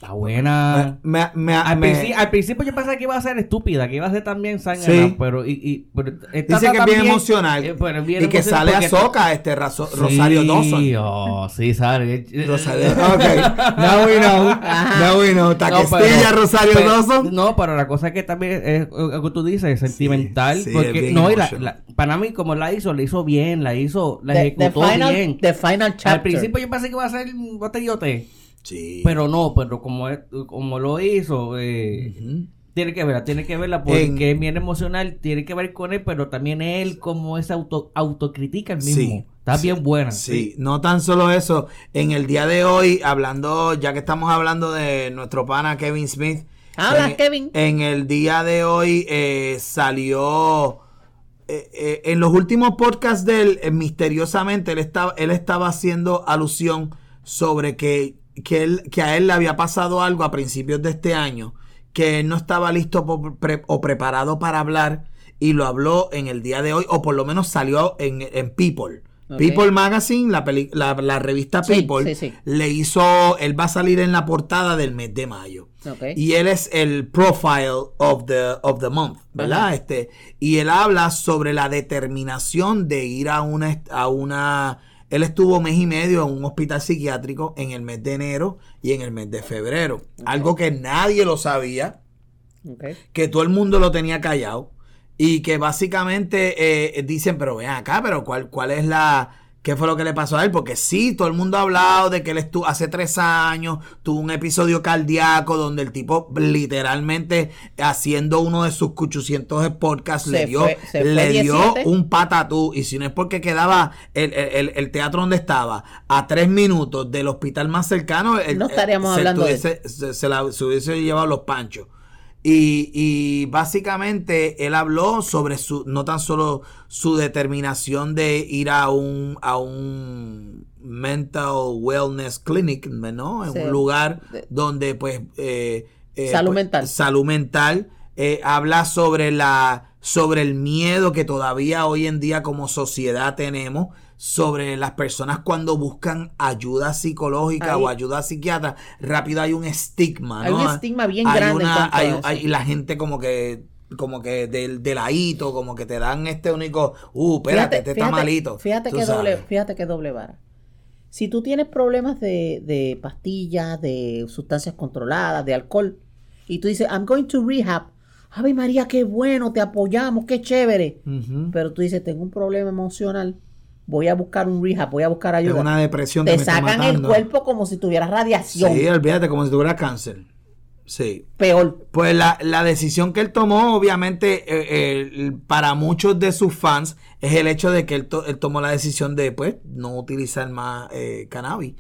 Está buena. Me- me- al, me- princi- al principio yo pensaba que iba a ser estúpida, que iba a ser también zángana, Sí. pero, y, y- pero está Dice que es bien también- emocional. eh, pero es bien y que emocional sale a Soca, este Razo- Sí, Rosario Dawson. oh, sí, sale. Rosario. [LAUGHS] Ok. Now we know. Now we know. No, Taquestilla, pero- Rosario pero- Dawson. No, pero la cosa es que también es lo que tú dices, es sentimental. sí, porque, bien no, y la, emotional. la- para mí, como la hizo, la hizo bien, la hizo, la The, the ejecutó final, bien. the final chapter. Al principio yo pensé que iba a ser un botellote, Sí. pero no, pero como, es- como lo hizo, eh, tiene que verla, tiene que verla porque En- es bien emocional, tiene que ver con él, pero también él como es auto, autocritica el mismo. Sí, Está sí, bien buena. Sí, no tan solo eso. En el día de hoy, hablando, ya que estamos hablando de nuestro pana Kevin Smith. Habla, en, Kevin. En el día de hoy eh, salió. eh, eh, en los últimos podcasts de él, eh, misteriosamente, él estaba, él estaba haciendo alusión sobre que, que, él, que a él le había pasado algo a principios de este año, que él no estaba listo po- pre- o preparado para hablar y lo habló en el día de hoy, o por lo menos salió en, en People. People Magazine, la, peli- la, la revista People, sí, sí. le hizo, él va a salir en la portada del mes de mayo. Ok. Y él es el profile of the, of the month, ¿verdad? Ajá. Este, y él habla sobre la determinación de ir a una, a una, él estuvo mes y medio en un hospital psiquiátrico en el mes de enero y en el mes de febrero. Algo que nadie lo sabía, que todo el mundo lo tenía callado y que básicamente eh, dicen, pero ven acá, pero ¿cuál, cuál es la... ¿Qué fue lo que le pasó a él? Porque sí, todo el mundo ha hablado de que él estuvo hace tres años, tuvo un episodio cardíaco donde el tipo literalmente haciendo uno de sus 800 podcasts Se le dio, fue- le dio 17. un patatú. Y si no es porque quedaba el, el- el- teatro donde estaba a tres minutos del hospital más cercano, el- No estaríamos se hablando de tuviese- se, se la- se hubiese llevado los panchos. Y, y básicamente él habló sobre su, no tan solo su determinación de ir a un, a un mental wellness clinic, ¿no? En Sí. un lugar De- donde pues... eh, eh, Salud pues, mental. Salud mental. eh, habla sobre la sobre el miedo que todavía hoy en día como sociedad tenemos sobre las personas cuando buscan ayuda psicológica o ayuda psiquiatra, rápido hay un estigma, Hay ¿no? un estigma bien Hay grande una- hay- la gente como que como que del de ladito, como que te dan este único, uh, espérate, este está malito. Fíjate que doble, fíjate que doble vara. Si tú tienes problemas de, de pastillas, de sustancias controladas, de alcohol, y tú dices, I'm going to rehab. Ave María, qué bueno, te apoyamos, qué chévere. Pero tú dices, tengo un problema emocional, voy a buscar un rehab, voy a buscar ayuda. Tengo una depresión te sacan el cuerpo como si tuvieras radiación. Sí, olvídate, como si tuviera cáncer. Sí. Peor. Pues la, la decisión que él tomó, obviamente, eh, eh, para muchos de sus fans, es el hecho de que él, to- él tomó la decisión de, pues, no utilizar más eh, cannabis.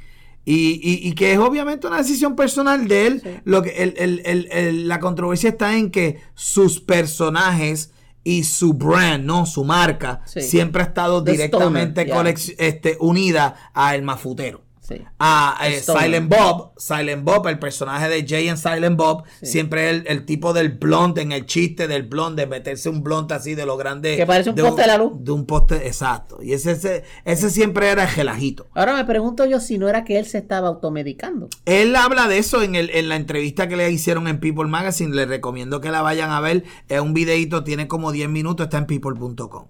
Y, y- y que es obviamente una decisión personal de él. Sí. Lo que el- el- el- la controversia está en que sus personajes y su brand, ¿no? Su marca, Sí. siempre ha estado The directamente Stoner, yeah. este, unida a el mafutero Sí. a eh, Stoner. Silent Bob. Silent Bob, el personaje de Jay en Silent Bob, Sí. siempre el, el tipo del blonde, en el chiste del blonde, de meterse un blonde así de lo grande. Que parece un de poste de la luz. De un poste, exacto. Y ese, ese, ese siempre era el gelajito. Ahora me pregunto yo si no era que él se estaba automedicando. Él habla de eso en, el, en la entrevista que le hicieron en People Magazine. Les recomiendo que la vayan a ver. Es un videito, tiene como 10 minutos, está en people.com.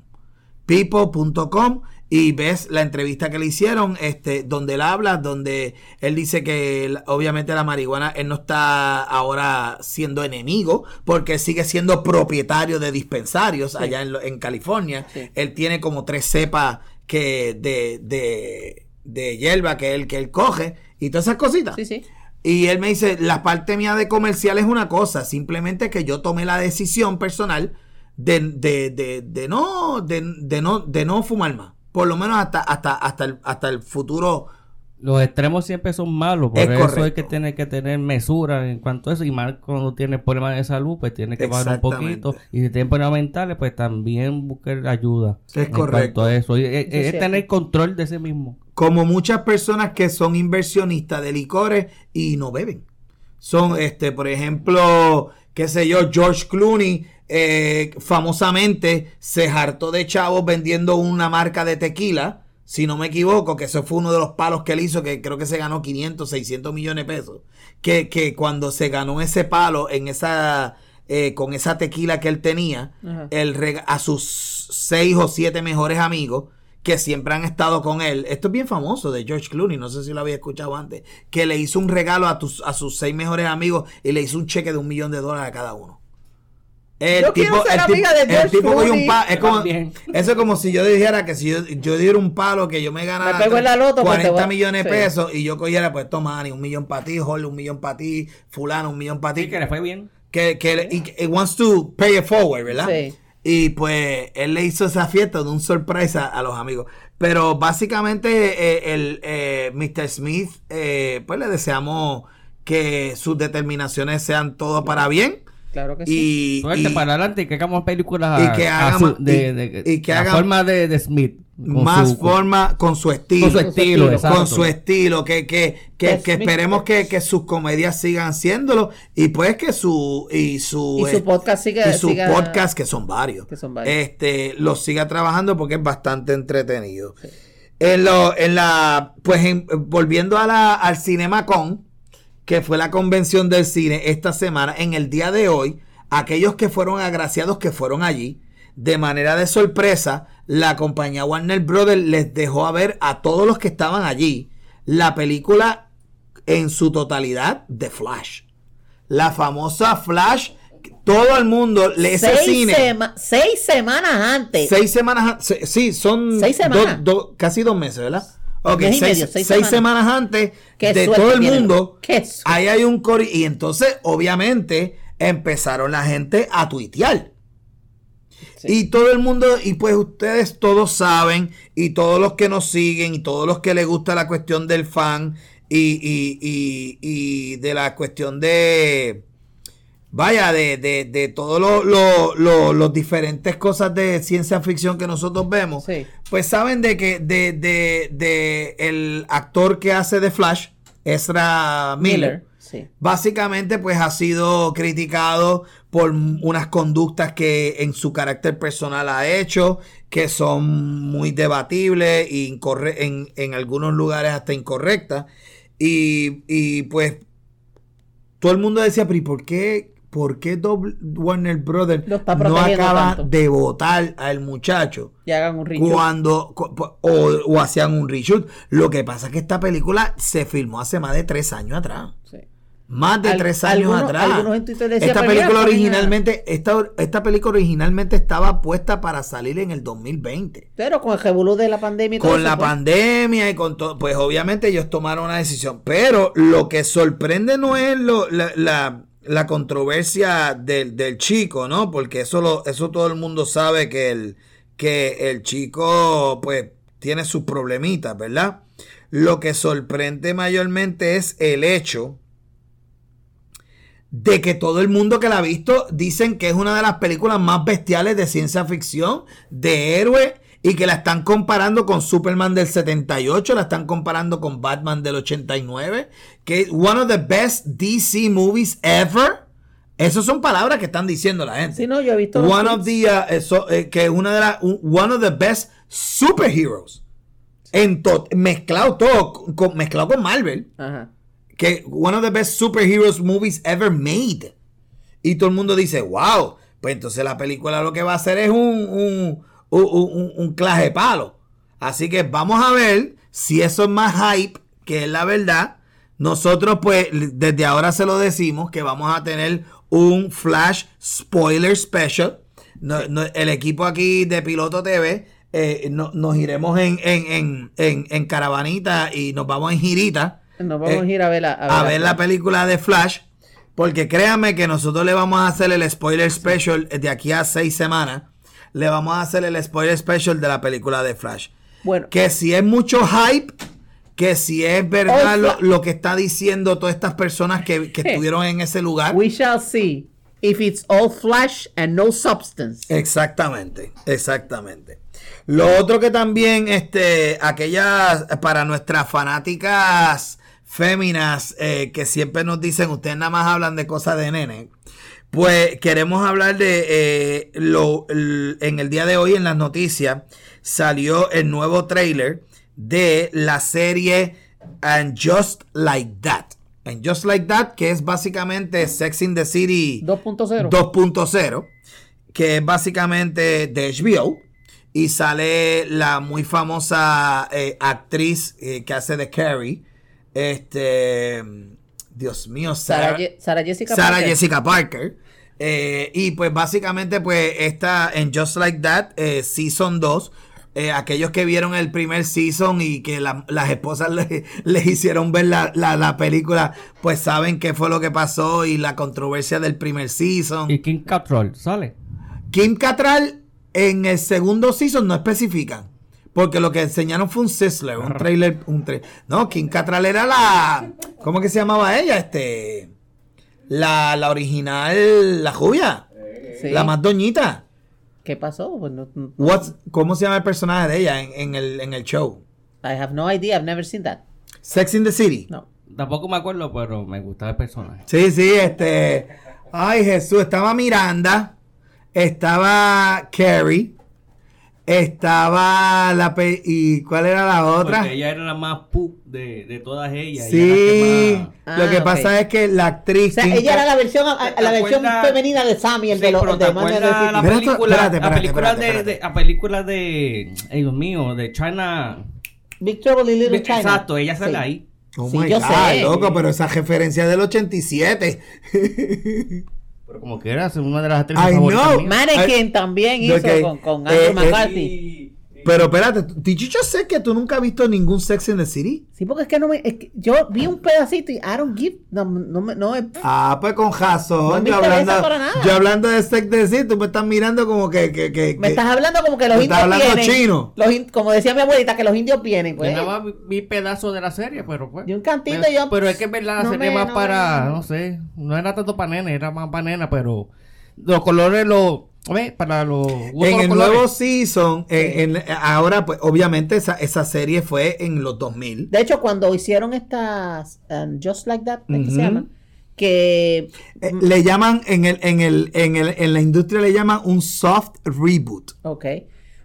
People.com y ves la entrevista que le hicieron, este, donde él habla, donde él dice que obviamente la marihuana, él no está ahora siendo enemigo, porque sigue siendo propietario de dispensarios allá en, en California. Sí. Él tiene como tres cepas que de, de, de hierba que él, que él coge y todas esas cositas. Sí, sí. Y él me dice, la parte mía de comercial es una cosa, simplemente que yo tomé la decisión personal de, de, de, de no, de, de no, de no fumar más. Por lo menos hasta, hasta, hasta, el, hasta el futuro. Los extremos siempre son malos, por Es eso correcto. hay que tener que tener mesura en cuanto a eso. Y más cuando tiene problemas de salud, pues tiene que bajar un poquito. Y si tiene problemas mentales, pues también buscar ayuda. Es en correcto. cuanto a eso. Y, es es, tener control de sí mismo. Como muchas personas que son inversionistas de licores y no beben. Son, este, por ejemplo, qué sé yo, George Clooney, eh, famosamente se hartó de chavos vendiendo una marca de tequila, si no me equivoco, que eso fue uno de los palos que él hizo, que creo que se ganó 500, 600 millones de pesos. Que, que cuando se ganó ese palo en esa, eh, con esa tequila que él tenía, él a sus seis o siete mejores amigos que siempre han estado con él. Esto es bien famoso de George Clooney, no sé si lo había escuchado antes, que le hizo un regalo a, tus, a sus seis mejores amigos y le hizo un cheque de un millón de dólares a cada uno. El Yo quiero ser el tipo- amiga de el George tipo cogió un Clooney. pa- es como- eso es como si yo dijera que si yo, yo diera un palo que yo me ganara Me pego en la loto, pues, te 40 voy a- millones de sí. pesos y yo cogiera, pues toma, Ani, un millón para ti, Jorge, un millón para ti, fulano, un millón para ti Sí, que le fue bien. que, que y it wants to pay it forward, ¿verdad? Sí. Y pues él le hizo esa fiesta de un sorpresa a los amigos. Pero básicamente eh, el eh, Mr. Smith, eh, pues le deseamos que sus determinaciones sean todo para bien. Claro que sí. Y, Suerte y para adelante y que hagamos películas y a- que haga su- ma- de, y- de- y que haga forma de, de Smith. con más su- forma con su estilo. con su estilo, estilo, exacto. con su estilo, que, que, que, que esperemos que, que sus comedias sigan haciéndolo y pues que su y su, Y su eh, podcast siga- y su siga- podcast que son varios, Que son varios. este los siga trabajando porque es bastante entretenido. En lo, en la pues en- volviendo a la al CinemaCon que fue la convención del cine esta semana en el día de hoy aquellos que fueron agraciados que fueron allí de manera de sorpresa, la compañía Warner Brothers les dejó a ver a todos los que estaban allí la película en su totalidad de Flash. La famosa Flash, todo el mundo, le- ese seis, cine. sema- seis semanas antes. Seis semanas, an- se- sí, son Seis do- semanas. do- casi dos meses, ¿verdad? Ok, seis, medio, seis seis semanas. semanas antes Qué de todo el mundo. Ahí hay un cori y entonces, obviamente, empezaron la gente a tuitear. Sí. Y todo el mundo, y pues ustedes todos saben, y todos los que nos siguen, y todos los que les gusta la cuestión del fan, y, y, y, y de la cuestión de, vaya, de, de, de todos los lo, lo- diferentes cosas de ciencia ficción que nosotros vemos, Sí. pues saben de que de, de, el actor que hace de Flash, Ezra Miller, Miller. Sí. básicamente pues ha sido criticado por unas conductas que en su carácter personal ha hecho, que son muy debatibles e incorre- en, en algunos lugares hasta incorrectas. Y, y, pues todo el mundo decía, pero ¿y por qué, por qué Doble- Warner Brothers no acaba tanto. de votar al muchacho? Y hagan un reshoot. cuando o, o hacían un reshoot. Lo que pasa es que esta película se filmó hace más de tres años atrás. Sí. Más de Al- tres años algunos- atrás. algunos decían, esta "Pero mira, película ponía-" originalmente, esta, esta película originalmente estaba puesta para salir en el 2020. Pero con el revolú de la pandemia y todo Con eso, la pues, pandemia y con todo, pues obviamente ellos tomaron una decisión. Pero lo que sorprende no es lo, la, la- la controversia del, del chico, ¿no? Porque eso, lo, eso todo el mundo sabe que el, que el chico, pues, tiene sus problemitas, ¿verdad? Lo que sorprende mayormente es el hecho de que todo el mundo que la ha visto dicen que es una de las películas más bestiales de ciencia ficción, de héroe, y que la están comparando con Superman del 78, la están comparando con Batman del 89, que es one of the best DC movies ever. Esas son palabras que están diciendo la gente. Sí, no, yo he visto. One of the, uh, eh, que es una de las, one of the best superheroes. En to- mezclado todo, con- con- mezclado con Marvel Ajá. que one of the best superheroes movies ever made. Y todo el mundo dice, wow, pues entonces la película lo que va a hacer es un, un, un, un- un claje de palo. Así que vamos a ver si eso es más hype, que es la verdad. Nosotros pues desde ahora se lo decimos que vamos a tener un flash spoiler special. No- no- el equipo aquí de Piloto TV eh, no- nos iremos en, en, en, en, en caravanita y nos vamos en girita Nos vamos Eh, a ir a ver la, a ver la película de Flash. Porque créanme que nosotros le vamos a hacer el spoiler special de aquí a seis semanas. Le vamos a hacer el spoiler special de la película de Flash. Bueno, Que si es mucho hype, que si es verdad lo que está diciendo todas estas personas que, que [LAUGHS] estuvieron en ese lugar. we shall see if it's all flash and no substance. Exactamente, exactamente. Lo otro que también, este, aquellas, para nuestras fanáticas féminas eh, que siempre nos dicen, ustedes nada más hablan de cosas de nene, pues queremos hablar de, eh, lo, en el día de hoy en las noticias salió el nuevo trailer de la serie And Just Like That. And Just Like That, que es básicamente Sex in the City 2.0. 2.0, que es básicamente de HBO. Y sale la muy famosa eh, actriz eh, que hace de Carrie. Este. Dios mío, Sarah, Sarah, Jessica Sarah Parker. Jessica Parker. Eh, y pues básicamente, pues está en Just Like That, eh, Season 2. eh, aquellos que vieron el primer season y que la- las esposas [LAUGHS] le- les hicieron ver la, la- la película, pues saben qué fue lo que pasó y la controversia del primer season. Y King Cattrall, ¿sale? Kim Cattrall en el segundo season no especifican. Porque lo que enseñaron fue un Sizzler, un trailer, un tra- No, Kim Cattrall era la. ¿Cómo que se llamaba ella? Este. La, la original, la rubia. Sí. La más doñita. ¿Qué pasó? Pues no- no- What's- ¿Cómo se llama el personaje de ella en, en el, en el show? I have no idea. I've never seen that. Sex in the City. No. Tampoco me acuerdo, pero me gustaba el personaje. Sí, sí, este. Ay, Jesús, estaba Miranda, estaba Carrie, estaba la. pe- ¿Y cuál era la otra? Porque ella era la más pu de, de todas ellas. ella Sí, más- lo Ah, que ok. pasa es que la O actriz. sea, Kim ella era la versión, a- a- ¿Te la versión femenina de Sammy, el Sí, de los de ¿te Man of the acuerdas City. la Espérate, película, espérate, la película de, la película de, ay Dios mío, de China. Big Trouble in Little China. Exacto, ella sale Sí. ahí. Oh Sí, my yo God, sé. loco, pero esa referencia del 87. [LAUGHS] Pero como que era una de las actrices I favoritas mías. Mannequin también hizo con, con Eh, Andrew eh, McCarthy. Pero espérate, did you just say que tú nunca has visto ningún Sex in the City? Sí, porque es que no me. es que yo vi un pedacito y I don't give. No, no, me- no, es- Ah, pues con razón. No me yo, hablando, para nada. yo hablando de Sex in the City, tú me estás mirando como que. que, que- me que- estás hablando como que los Me indios estás hablando vienen. chino. Los in- como decía mi abuelita, que los indios vienen. Pues. Yo nada más vi- vi pedazos de la serie, pero pues. Y un cantito pero, yo, Pero es que en verdad la no serie me- más no para, me- no sé, no era tanto para nena, era más para nena, pero los colores, los, ¿ves? Para los gustos En los el nuevo season, en- en- ahora, pues obviamente esa, esa serie fue en los 2000. De hecho, cuando hicieron estas um, Just Like That, ¿qué Ujú. se llaman? Que Eh, le llaman, en, el, en, el, en, el, en la industria le llaman un soft reboot. Ok.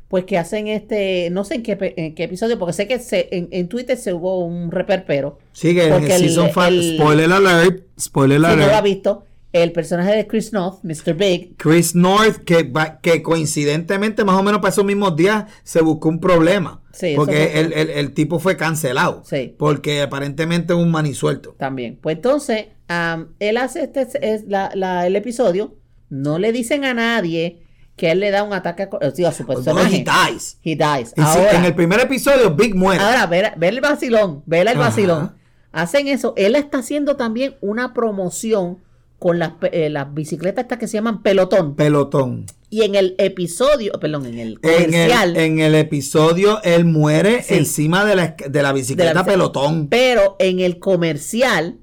Pues que hacen este, no sé en qué, en qué episodio, porque sé que se, en, en Twitter se hubo un reperpero. Sigue, Porque el- season five, el- spoiler alert, spoiler Si no lo ha alert. visto, el personaje de Chris North, Mr. Big, Chris North, que, va- que coincidentemente, más o menos para esos mismos días, se buscó un problema. Sí, porque el, el- el tipo fue cancelado. Sí. Porque aparentemente es un manisuelto. también. Pues entonces, am, él hace este es la- la- el episodio, no le dicen a nadie que él le da un ataque a, eh, digo, a su personaje. he dies. He dies. Ahora, en el primer episodio, Big muere. ahora ver, ver el vacilón, ver el Ajá. vacilón. Hacen eso. Él está haciendo también una promoción con las, eh, las bicicletas estas que se llaman pelotón. Pelotón. Y en el episodio, perdón, en el En el, comercial, en el episodio, él muere Sí. encima de la, de la bicicleta de la bici- pelotón. Pero en el comercial,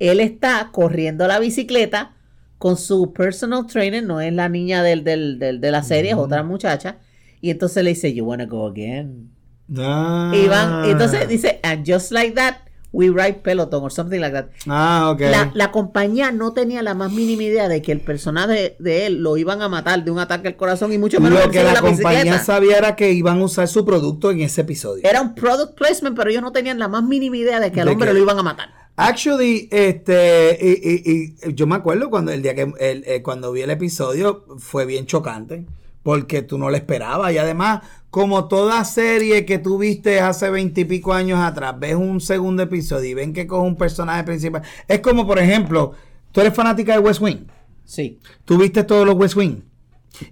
él está corriendo la bicicleta con su personal trainer, no es la niña del, del- del- de la serie, es otra muchacha. Y entonces le dice, You wanna go again? Ah. Y van, entonces dice, And just like that, we ride peloton or something like that. Ah, ok. La, la compañía no tenía la más mínima idea de que el personaje de él lo iban a matar de un ataque al corazón y mucho menos Lo que la de compañía bicicleta. sabía era que iban a usar su producto en ese episodio. Era un product placement, pero ellos no tenían la más mínima idea de que al De hombre que- lo iban a matar. Actually, este, y, y- y yo me acuerdo cuando el día que el- eh, cuando vi el episodio fue bien chocante porque tú no lo esperabas y además como toda serie que tú viste hace veintipico años atrás ves un segundo episodio y ven que coge un personaje principal es como por ejemplo tú eres fanática de West Wing Sí. tú viste todos los West Wing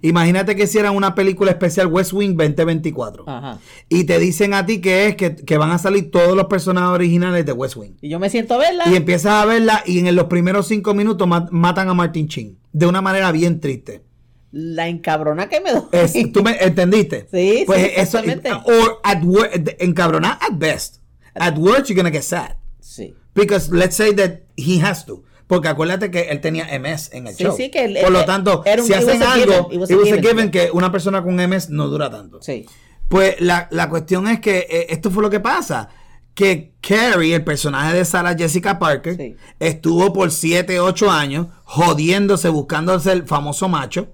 imagínate que hicieran una película especial West Wing 2024 Ajá. y te dicen a ti que es que, que van a salir todos los personajes originales de West Wing Y yo me siento a verla. y empiezas a verla y en los primeros cinco minutos ma- matan a Martin Chin. De una manera bien triste. La encabrona que me doy. Es- ¿Tú me entendiste? [LAUGHS] Sí, pues sí, eso, totalmente. or at work, encabronar at best. At work you're gonna get sad. Sí. Because let's say that he has to. Porque acuérdate que él tenía MS en el Sí, show. sí, que él- Por lo tanto, era un- si hacen algo, it was a it was a given. given que una persona con MS no dura tanto. Sí. Pues la, la cuestión es que eh, esto fue lo que pasa. Que Carrie, el personaje de Sarah Jessica Parker, Sí. estuvo por 7, 8 años jodiéndose, buscándose el famoso macho,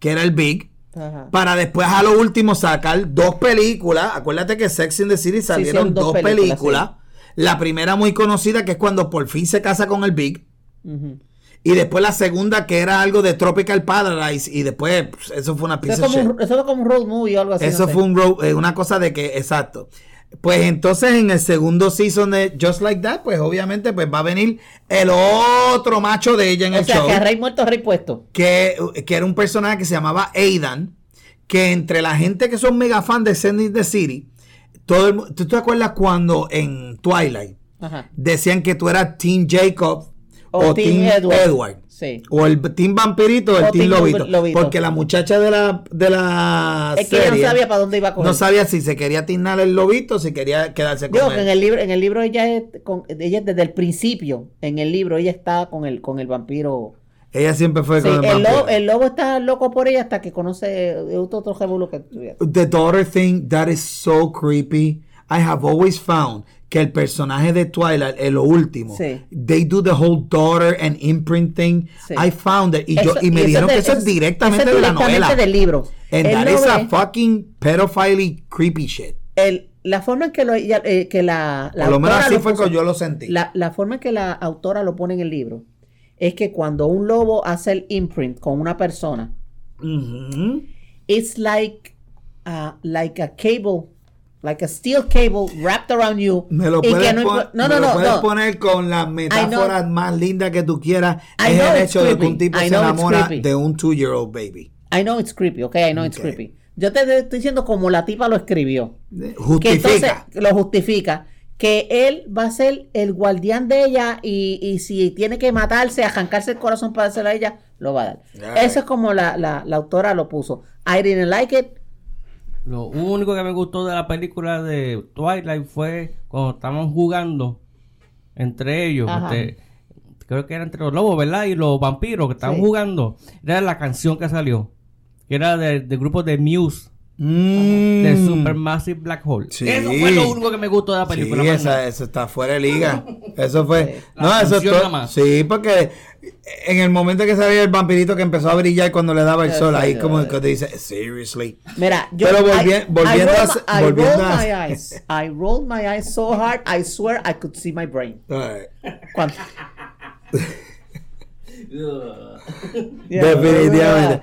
que era el Big, Ajá. para después a lo último sacar dos películas. Acuérdate que Sex in the City salieron dos dos películas, películas. La primera muy conocida, que es cuando por fin se casa con el Big. Y después la segunda, que era algo de Tropical Paradise. Y después, pues, eso fue una un, eso es como un road movie o algo así. Eso no sé. fue un ro- eh, una cosa de que, exacto. Pues entonces en el segundo season de Just Like That, pues obviamente pues va a venir el otro macho de ella en O el sea, show, que a rey muerto, rey puesto. que, que era un personaje que se llamaba Aidan, que entre la gente que son mega fan de and the City, todo el ¿tú te acuerdas cuando en Twilight Ajá. decían que tú eras Team Jacob o, O Team, Team Edward? Edward. Sí. O el Team Vampirito o el O Team Team Lobito. Lobito. Porque la muchacha de la, de la Es que ella no sabía para dónde iba a no sabía si se quería tignar el lobito o si quería quedarse con Digo él. que en el libro, en el libro ella es con, ella desde el principio, en el libro ella está con el con el vampiro. Ella siempre fue Sí, con el, el, vampiro. lobo, el lobo está loco por ella hasta que conoce otro, otro revuelo que The daughter thing, that is so creepy. I have always found que el personaje de Twilight, en lo último, Sí. they do the whole daughter and imprint thing. Sí. I found it. Y, yo, y me dijeron de- que eso es directamente eso es de la novela. del libro. And Él that is a fucking pedophile creepy shit. el- la forma en que, lo, ella- eh, que la, la Por lo menos así lo fue puso- que yo lo sentí. La, la forma en que la autora lo pone en el libro es que cuando un lobo hace el imprint con una persona, it's like a, like a cable, like a steel cable wrapped around you. Me lo puedes, no, pon- no, me no, lo puedes poner con las metáforas más lindas que tú quieras. I es el it's hecho de que creepy. un tipo I se it's enamora creepy. de un two-year-old baby. I know it's creepy, ok, I know it's Ok. creepy. Yo te estoy diciendo como la tipa lo escribió. Que entonces Justifica. lo justifica. Que él va a ser el guardián de ella y, y si tiene que matarse, arrancarse el corazón para dárselo a ella, lo va a dar. Alright. Eso es como la, la, la autora lo puso. I didn't like it. Lo único que me gustó de la película de Twilight fue cuando estaban jugando entre ellos. Este, creo que era entre los lobos, ¿verdad? Y los vampiros que estaban Sí. jugando. Era la canción que salió. Que era del grupo de Muse. Mm. De Supermassive Black Hole. Sí. Eso fue lo único que me gustó de la película. Sí, esa, eso está fuera de liga. Eso fue. No, eso es todo-. Sí, porque en el momento que salía el vampirito que empezó a brillar cuando le daba el sol, ahí como que te dice, seriously. Mira, yo Pero volvi- I- volviendo I a- rolled my- I volviendo rolled a- my eyes. I rolled my eyes so hard, I swear I could see my brain. Cuando- [LAUGHS] Definitivamente.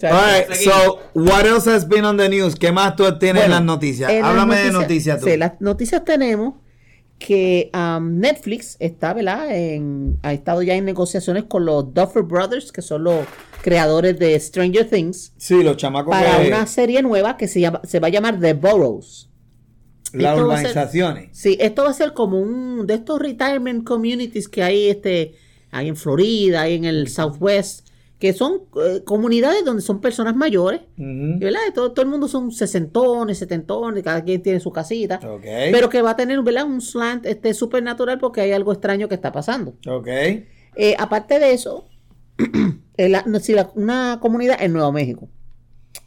Sea, Alright, so what else has been on the news? ¿Qué más tú tienes en las noticias? las Háblame de noticias tú. Sí, las noticias tenemos que um, Netflix está, ¿verdad? En, ha estado ya en negociaciones con los Duffer Brothers, que son los creadores de Stranger Things, Sí, los chamacos para que- una serie nueva que se, llama, se va a llamar The Boroughs. las ser- urbanizaciones. Sí, esto va a ser como un de estos retirement communities que hay este hay en Florida, hay en el Southwest, que son eh, comunidades donde son personas mayores. ¿verdad? Todo, todo el mundo son sesentones, setentones, cada quien tiene su casita, pero que va a tener, ¿verdad? Un slant este, supernatural porque hay algo extraño que está pasando. Ok. Eh, aparte de eso, [CLEARS THROAT] la- la- una comunidad en Nuevo México.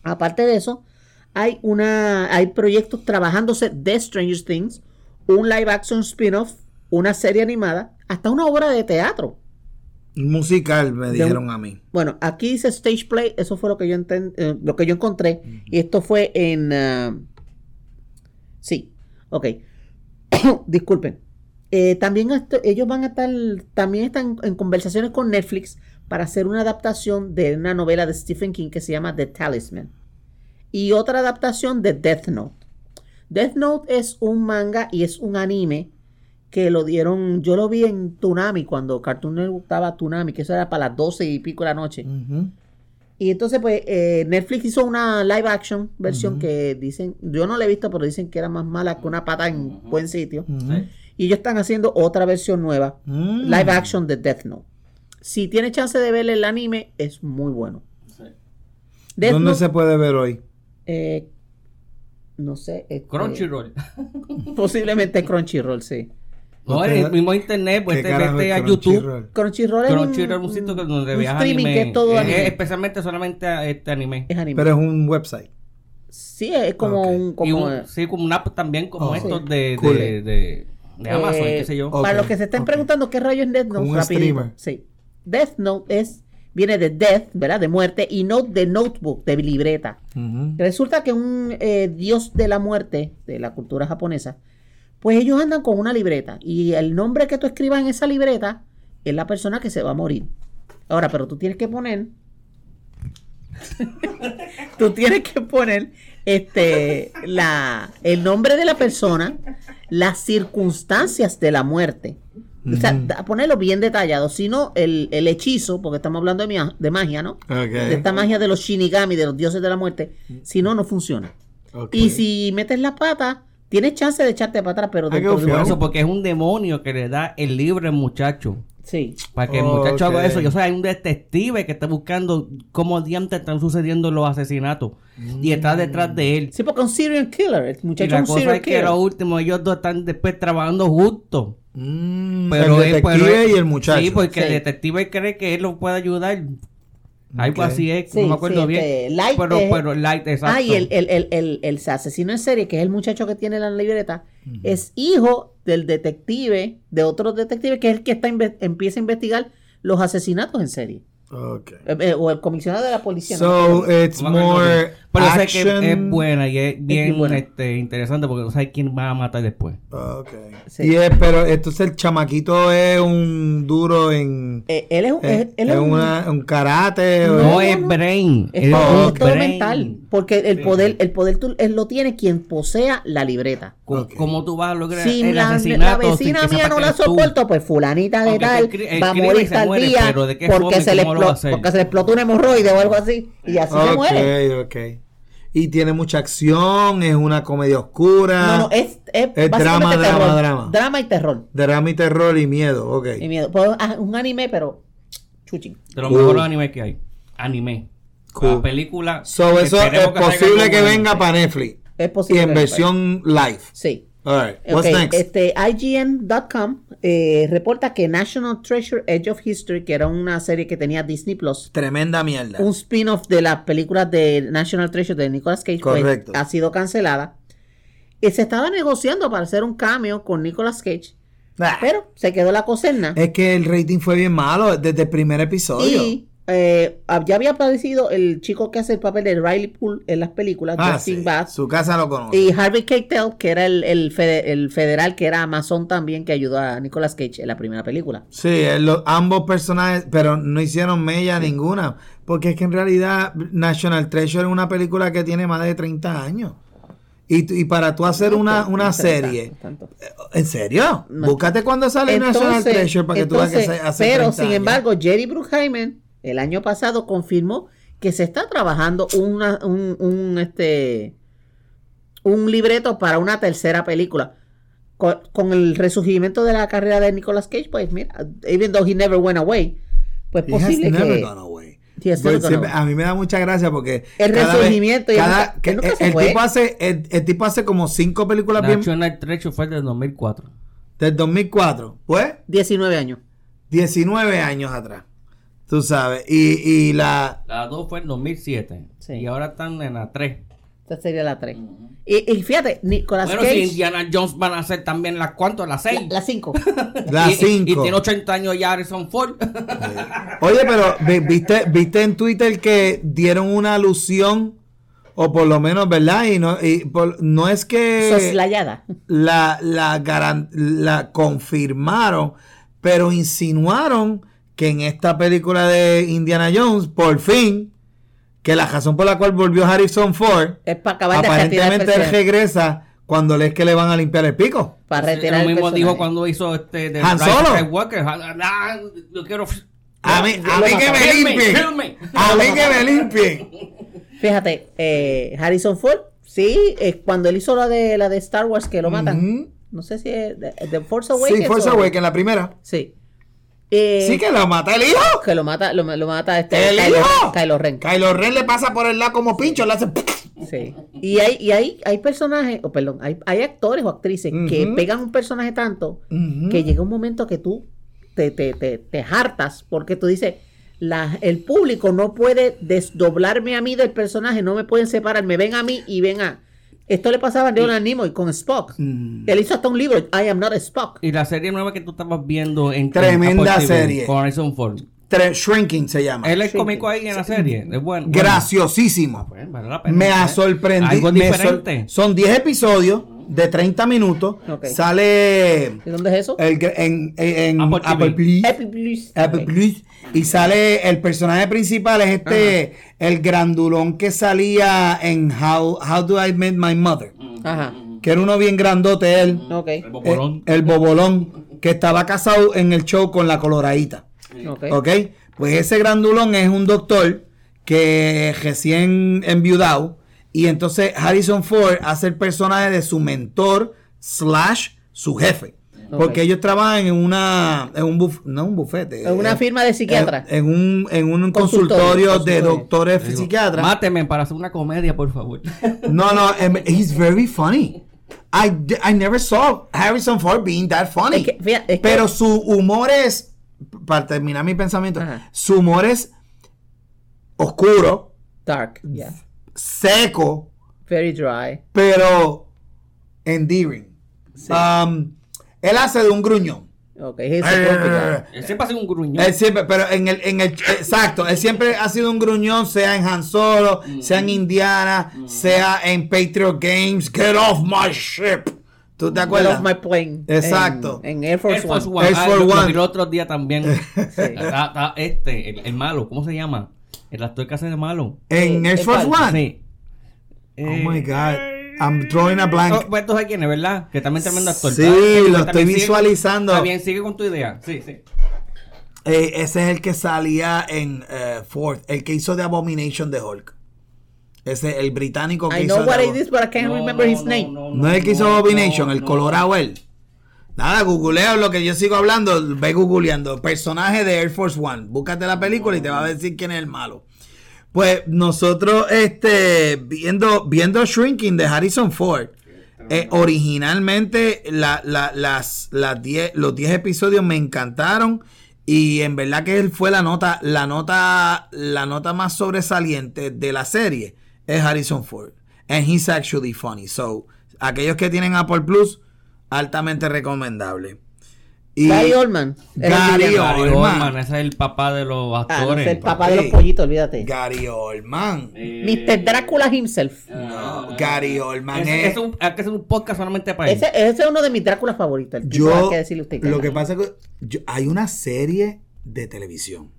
Aparte de eso, hay una hay proyectos trabajándose de Stranger Things, un live action spin-off, una serie animada, hasta una obra de teatro. Musical me De- dijeron a mí. Bueno, aquí dice stage play, eso fue lo que yo enten- eh, lo que yo encontré y esto fue en ah, sí, ok. [COUGHS] Disculpen. Eh, también esto- ellos van a estar, también están en conversaciones con Netflix para hacer una adaptación de una novela de Stephen King que se llama The Talisman y otra adaptación de Death Note. Death Note es un manga y es un anime que lo dieron, yo lo vi en Toonami cuando Cartoon Network estaba Toonami, que eso era para las 12 y pico de la noche. Y entonces, pues, eh, Netflix hizo una live action versión que dicen, yo no la he visto, pero dicen que era más mala que una pata en buen sitio. Y ellos están haciendo otra versión nueva, Mm. live action de Death Note. Si tiene chance de ver el anime, es muy bueno. Death ¿Dónde Note, se puede ver hoy? eh, no sé. este, Crunchyroll. Posiblemente Crunchyroll, sí. No, Usted- el mismo internet, pues ¿Qué te vete a YouTube. Crunchyroll? Es Crunchyroll un, sitio que donde un veas streaming anime. que es todo Es- anime. es especialmente solamente a este anime. Es anime. Pero es un website. Sí, es como un... Como, un- sí, como una app también como Oh, estos sí. de, Cool. de, de, de Amazon, Eh, qué sé yo. Para los que se estén preguntando qué rayos es Death Note, un streamer. Sí. Death Note es, viene de death, ¿verdad? De muerte, y note de notebook, de libreta. Resulta que un eh, dios de la muerte, de la cultura japonesa, pues ellos andan con una libreta. Y el nombre que tú escribas en esa libreta es la persona que se va a morir. Ahora, pero tú tienes que poner. [LAUGHS] tú tienes que poner este la el nombre de la persona, las circunstancias de la muerte. O sea, da- ponerlo bien detallado. Si no, el, el hechizo, porque estamos hablando de, mia- de magia, ¿no? De esta magia de los shinigami, de los dioses de la muerte. Si no, no funciona. Y si metes la pata, tienes chance de echarte para atrás, pero Hay que dentro de eso, porque es un demonio que le da el libre al muchacho. Sí. Para que el muchacho haga eso. Yo soy un detective que está buscando cómo diantres están sucediendo los asesinatos. Y está detrás de él. Sí, porque un serial killer. El Y muchacho la es un cosa serial es que killer. lo último, ellos dos están después trabajando juntos. Mm, Pero el pero detective y el muchacho. Sí, porque el detective cree que él lo puede ayudar. Algo así es, Sí, no me acuerdo sí, bien. este, Light pero, es- pero Light, exacto. Ah, y el, el, el, el, el asesino en serie, que es el muchacho que tiene la libreta, es hijo del detective, de otro detective, que es el que está empieza a investigar los asesinatos en serie. Ok. Eh, eh, o el comisionado de la policía. So it's No acuerdo more. Pero sé que es buena y es bien buena. este, interesante porque no sabes quién va a matar después. Ok. Sí. Y es, pero entonces el chamaquito es un duro en, Eh, él es, un- eh, él- es un- una- un karate. o- No, es no. brain. Es es todo, brain. mental. Porque el poder, el poder tú- él lo tiene quien posea la libreta. Co- Ok. ¿Cómo tú vas a lograr Si el la, asesinato? la sin vecina mía no la soporto, pues fulanita de tal va a morir tal día pero ¿de qué porque se, le porque se le explotó un hemorroide o algo así y así se muere. Ok, ok. Y tiene mucha acción, es una comedia oscura. No, no, es, es, Es básicamente drama, drama, terror. drama. Drama y terror. Drama y terror y miedo, ok. Y miedo. Pues, ah, un anime, pero chuchi. De los Cool. mejores animes que hay. Anime. Cool. La película. So eso es que posible que venga para Netflix. Es Y posible. en que- versión live. Sí. Alright, what's Ok, next? Este, IGN.com eh, reporta que National Treasure Edge of History, que era una serie que tenía Disney Plus, Tremenda mierda. un spin-off de las películas de National Treasure de Nicolas Cage, pues, Correcto. ha sido cancelada. Y se estaba negociando para hacer un cameo con Nicolas Cage, Ah, pero se quedó la cosa en nada. es que el rating fue bien malo desde el primer episodio. Y eh, ya había aparecido el chico que hace el papel de Riley Poole en las películas, ah, Justin sí, Bass, Su casa lo conoce. y Harvey Keitel, que era el, el, fede- el federal, que era Amazon también, que ayudó a Nicolas Cage en la primera película. Sí, eh, lo- ambos personajes, pero no hicieron mella ninguna. Porque es que en realidad National Treasure es una película que tiene más de 30 años. Y, y para tú hacer una, una No serie. tanto, tanto. ¿En serio? No. Búscate cuando sale National Treasure para que tú veas que hace pero 30 sin años. embargo, Jerry Bruckheimer el año pasado confirmó que se está trabajando una, un, un, este un libreto para una tercera película. con, con el resurgimiento de la carrera de Nicolas Cage, pues mira, even though he never went away, pues He has posible never que gone away. He has Pues never gone siempre- away. a mí me da mucha gracia porque El cada vez- resurgimiento y cada- nunca- que- él nunca el, se el fue. tipo hace el, el tipo hace como cinco películas bien National Treasure fue del 2004. del 2004 pues 19 años. 19 años atrás tú sabes y, y la La 2 fue en 2007. Sí. Y ahora están en la 3. Esta sería la 3. y, y fíjate, Nicolas Bueno, si Cage, Indiana Jones van a hacer también las cuántas, las 6. la 5. [LAUGHS] la y, y 5 tiene 80 años ya Harrison Ford. [LAUGHS] oye pero vi- viste viste en Twitter que dieron una alusión o por lo menos verdad y no y por- no es que Soslayada. la, la, garan- la confirmaron, pero insinuaron que en esta película de Indiana Jones, por fin, que la razón por la cual volvió Harrison Ford, Es para acabar de retirar el aparentemente él regresa cuando le es que le van a limpiar el pico. Para retirar Lo el mismo personaje. dijo cuando hizo este de Han Solo. Ah, ah, yo quiero. A mí, a lo mí que me limpien. A mí que me limpien. Fíjate, eh, Harrison Ford, sí, eh, cuando él hizo la de la de Star Wars que lo matan. No sé si es de, de Force Awakens. Sí, Force Awakens, la primera. Sí. Eh, Sí que lo mata el hijo. que lo mata, lo, lo mata este ¡El Kylo, hijo! Kylo Ren. Kylo Ren le pasa por el lado como pincho, le hace... Sí. Y hay, y hay, hay personajes, o perdón, hay, hay actores o actrices que pegan un personaje tanto que llega un momento que tú te, te, te, te hartas porque tú dices, la, el público no puede desdoblarme a mí del personaje, no me pueden separar, me ven a mí y ven a... Esto le pasaba a Leonard Nimoy con Spock. Mm. Él hizo hasta un libro, I am not Spock. Y la serie nueva que tú estabas viendo en Tremenda en Apple TV, serie. Con Harrison Ford. Tre- Shrinking se llama. Él es cómico ahí en la serie. Es bueno. Graciosísimo. Bueno, vale la pena, Me ha ¿eh? sorprendido. Algo me sor- diferente. son 10 episodios de 30 minutos. Sale ¿Y dónde es eso? el, en, en Apple Apple. Plus. Apple. Plus. Y sale el personaje principal es este, el grandulón que salía en How, How Do I Met My Mother. Ajá. Que era uno bien grandote él. Ok. El bobolón. Eh, el bobolón. Que estaba casado en el show con la coloradita. ¿Ok? Pues ese grandulón es un doctor que recién enviudado. Y entonces Harrison Ford hace el personaje de su mentor slash su jefe. Porque ellos trabajan en una, en un buf- no un bufete. En una eh, firma de psiquiatra. En, en un, en un Consultorio, consultorio, de doctores Digo, psiquiatras. Máteme para hacer una comedia, por favor. [LAUGHS] No, no, em, he's very funny. I, I never saw Harrison Ford being that funny. Es que, fíjate, es que- Pero su humor es, para terminar mi pensamiento, Ajá. su humor es oscuro, Dark. Yeah. Seco, Very dry. pero endearing. Um, él hace de un gruñón. Ok. a grumpy guy. Él siempre ha sido un gruñón. Él siempre, pero en el, en el, exacto, él siempre ha sido un gruñón, sea en Han Solo, sea en Indiana, sea en Patriot Games, Get off my ship. ¿Tú te Get acuerdas? off my plane. Exacto. En, en Air Force, Air Force One. One. Air Ah, Force lo- lo One. vi el otro día también. Está- está este, el, el malo, ¿cómo se llama? El actor que hace de malo. En Eh, Air eh, Force. One. Sí. Oh my God. I'm drawing a blank. Oh, pues tú sabes quién es, ¿verdad? Que también tremendo actor. Sí, lo estoy sigue- visualizando. Está bien, sigue con tu idea. Sí, sí. Eh, ese es el que salía en eh, Fourth, el que hizo de Abomination de Hulk. Ese, el británico que I hizo know de what it is, but I can't remember his name. No es el que hizo Abomination, el colorado él. Nada, googlea lo que yo sigo hablando, ve googleando. Personaje de Air Force One. Búscate la película y te va a decir quién es el malo. Pues nosotros, este, viendo, viendo Shrinking de Harrison Ford, eh, originalmente la- la- las, las diez- los 10 episodios me encantaron. Y en verdad que él fue la nota, la nota, la nota más sobresaliente de la serie es Harrison Ford. And he's actually funny. So, aquellos que tienen Apple Plus, altamente recomendable. Y Gary Oldman. Gary Oldman. Oldman, ese es el papá de los Ah, no actores. sé, el papá de los pollitos, olvídate. Gary Oldman. Mr. Drácula himself. No, Gary Oldman Ese- es- es un, hay que hacer un podcast solamente para él. Ese, ese es uno de mis Dráculas favoritos. Yo, hay que decirle usted lo que pasa es que yo- hay una serie de televisión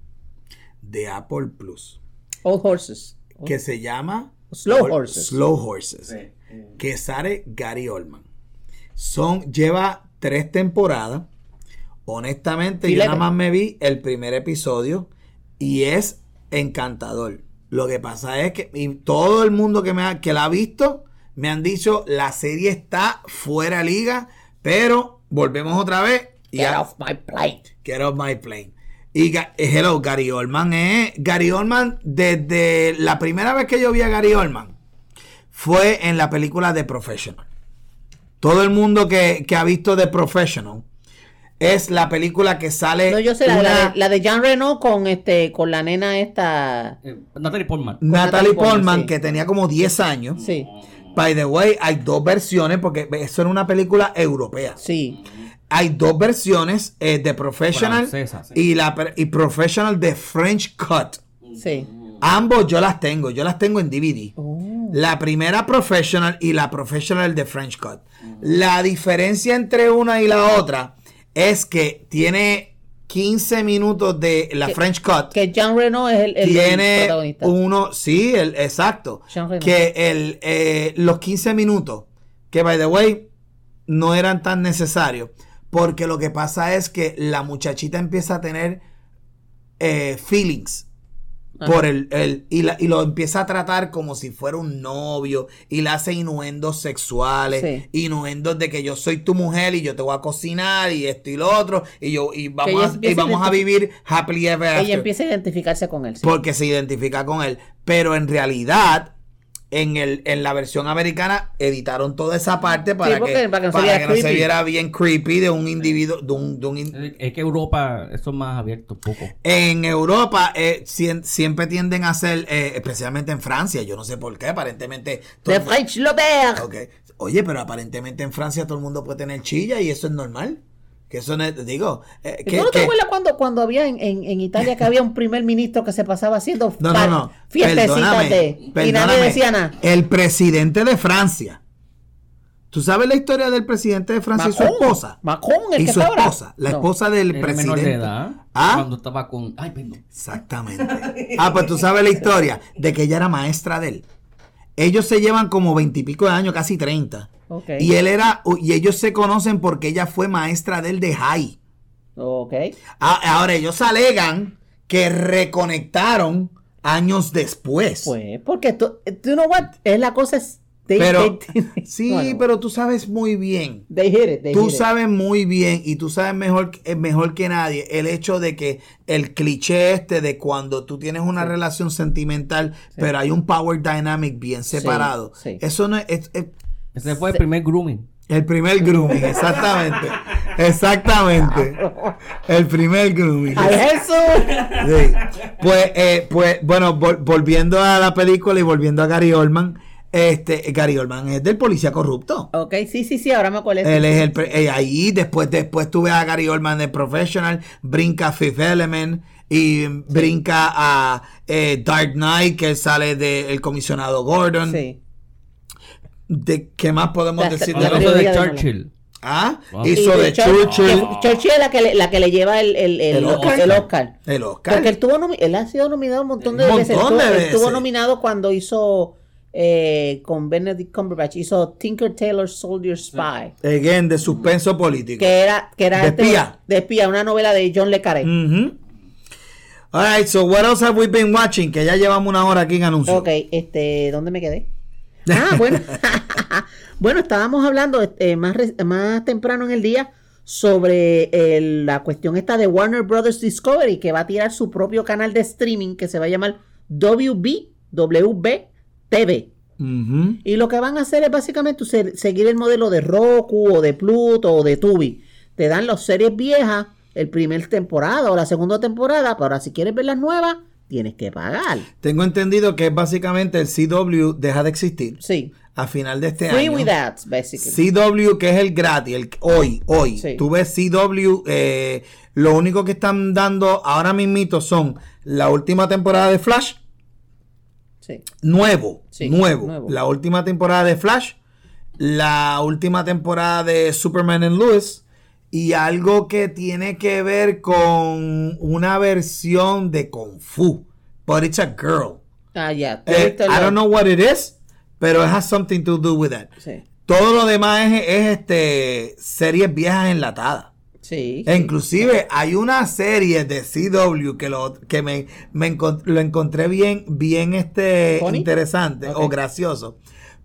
de Apple Plus Old Horses. que se llama Slow Hor- Horses. Slow Horses, que sale Gary Oldman. Son, lleva tres temporadas. Honestamente, yo nada más me vi el primer episodio y es encantador. Lo que pasa es que y todo el mundo que, me ha- que la ha visto me han dicho la serie está fuera de liga, Pero volvemos otra vez. Y Get a- off my plate. Get off my plane. Y eh, hello, Gary Oldman es. Gary Oldman, desde la primera vez que yo vi a Gary Oldman, fue en la película The Professional. Todo el mundo que, que ha visto The Professional es la película que sale. No, yo sé, la, una- la de, la de Jean Reno con este con la nena esta. Eh, Natalie Portman. Natalie Natalie Portman, Portman, sí. que tenía como 10 años. Sí, By the way, hay dos versiones, porque eso era una película europea. sí. Hay dos versiones eh, de Professional Francesa, sí. y la y Professional de French Cut. Sí. Ambos yo las tengo, yo las tengo en DVD. Oh. La primera Professional y la Professional de French Cut. La diferencia entre una y la otra es que tiene 15 minutos de la Que- French Cut. Que Jean Reno es el, el tiene protagonista. uno, sí, el, exacto. Jean Reno. Que el, eh, los 15 minutos, que by the way, no eran tan necesarios. Porque lo que pasa es que la muchachita empieza a tener eh, feelings Ajá. por el, el- y, la- y lo empieza a tratar como si fuera un novio y le hace innuendos sexuales, Sí. innuendos de que yo soy tu mujer y yo te voy a cocinar y esto y lo otro y yo y vamos, a, y vamos a vivir happily ever after Ella empieza a identificarse con él. sí. porque se identifica con él. Pero en realidad, en, el, en la versión americana, editaron toda esa parte para, porque- que, para que no se para viera que no se creepy. viera bien creepy de un individuo. De un, de un in- Es que Europa, eso es más abierto un poco. En Europa eh, sien- siempre tienden a ser, eh, especialmente en Francia, yo no sé por qué, aparentemente... De French Lobert. Ok. Oye, pero aparentemente en Francia todo el mundo puede tener chilla y eso es normal. Que eso no es, digo, eh, ¿Tú no te que- acuerdas cuando, cuando había en, en, en Italia que había un primer ministro que se pasaba haciendo [LAUGHS] No, no, no. fiestecitas de y nadie decía nada? El presidente de Francia. ¿Tú sabes la historia del presidente de Francia y su esposa? Macron, el y que su está ahora. esposa, la No. esposa del presidente. menor de edad. ¿Ah? Cuando estaba con. Ay, perdón. Exactamente. Ah, pues tú sabes la historia de que ella era maestra de él. Ellos se llevan como veintipico de años, casi 30. Y él era, y ellos se conocen porque ella fue maestra de él de high. Ok. Ah, Ahora ellos alegan que reconectaron años después. Pues, porque tú, tú know what? Es la cosa es. They, Pero, they- [LAUGHS] sí, bueno, pero tú sabes muy bien. They hit it, they Tú hit it. sabes muy bien y tú sabes mejor, eh, mejor que nadie el hecho de que el cliché este de cuando tú tienes una relación sentimental, pero hay un power dynamic bien separado. sí. Eso no es, es- es Ese fue el primer grooming. el primer grooming, exactamente. exactamente. El primer grooming. ¡Ay, Jesús! Sí. Pues, eh, pues, bueno, vol- volviendo a la película y volviendo a Gary Oldman, este, Gary Oldman es del policía corrupto. Ok, sí, sí, sí, ahora me acuerdo. Él es el eh, ahí, después, después tú ves a Gary Oldman de Professional, brinca a Fifth Element y brinca a eh, Dark Knight, que sale del comisionado Gordon. Sí. ¿De qué más podemos La- decir la de trilogía de de Churchill. Ah, Wow. hizo de Chur- Churchill que Churchill es la que le, la que le lleva el, el, el, El Oscar. el Oscar. el Oscar. Porque él, tuvo él ha sido nominado un montón de Un veces. montón él Estuvo veces. nominado cuando hizo eh, con Benedict Cumberbatch, hizo Tinker Tailor Soldier Spy. Again, de suspenso político. Que era, que era De este- espía. de espía, una novela de John Le Carré. Ujú. Alright, so what else have we been watching? Que ya llevamos una hora aquí en anuncio. Ok, este, ¿dónde me quedé? Ah, bueno. [LAUGHS] bueno, estábamos hablando este, más, temprano en el día sobre el- la cuestión esta de Warner Brothers Discovery, que va a tirar su propio canal de streaming que se va a llamar WB, WB TV. Y lo que van a hacer es básicamente se- seguir el modelo de Roku o de Pluto o de Tubi. Te dan las series viejas, el primer temporada o la segunda temporada, pero ahora si quieres ver las nuevas, tienes que pagar. Tengo entendido que básicamente el CW deja de existir Sí. a final de este Free año. with ads, basically. CW, que es el gratis, el, hoy, hoy. Sí. Tú ves CW, eh, lo único que están dando ahora mismito son la última temporada de Flash, Sí. nuevo, Sí, nuevo, nuevo. La última temporada de Flash, la última temporada de Superman and Lewis y algo que tiene que ver con una versión de Kung Fu, but it's a girl. Ah, ya. Eh, I don't know what it is, pero it has something to do with that. Sí. Todo lo demás es, es, este series viejas enlatadas. Sí. E sí. inclusive hay una serie de CW que lo que me, me encont- lo encontré bien bien este interesante o gracioso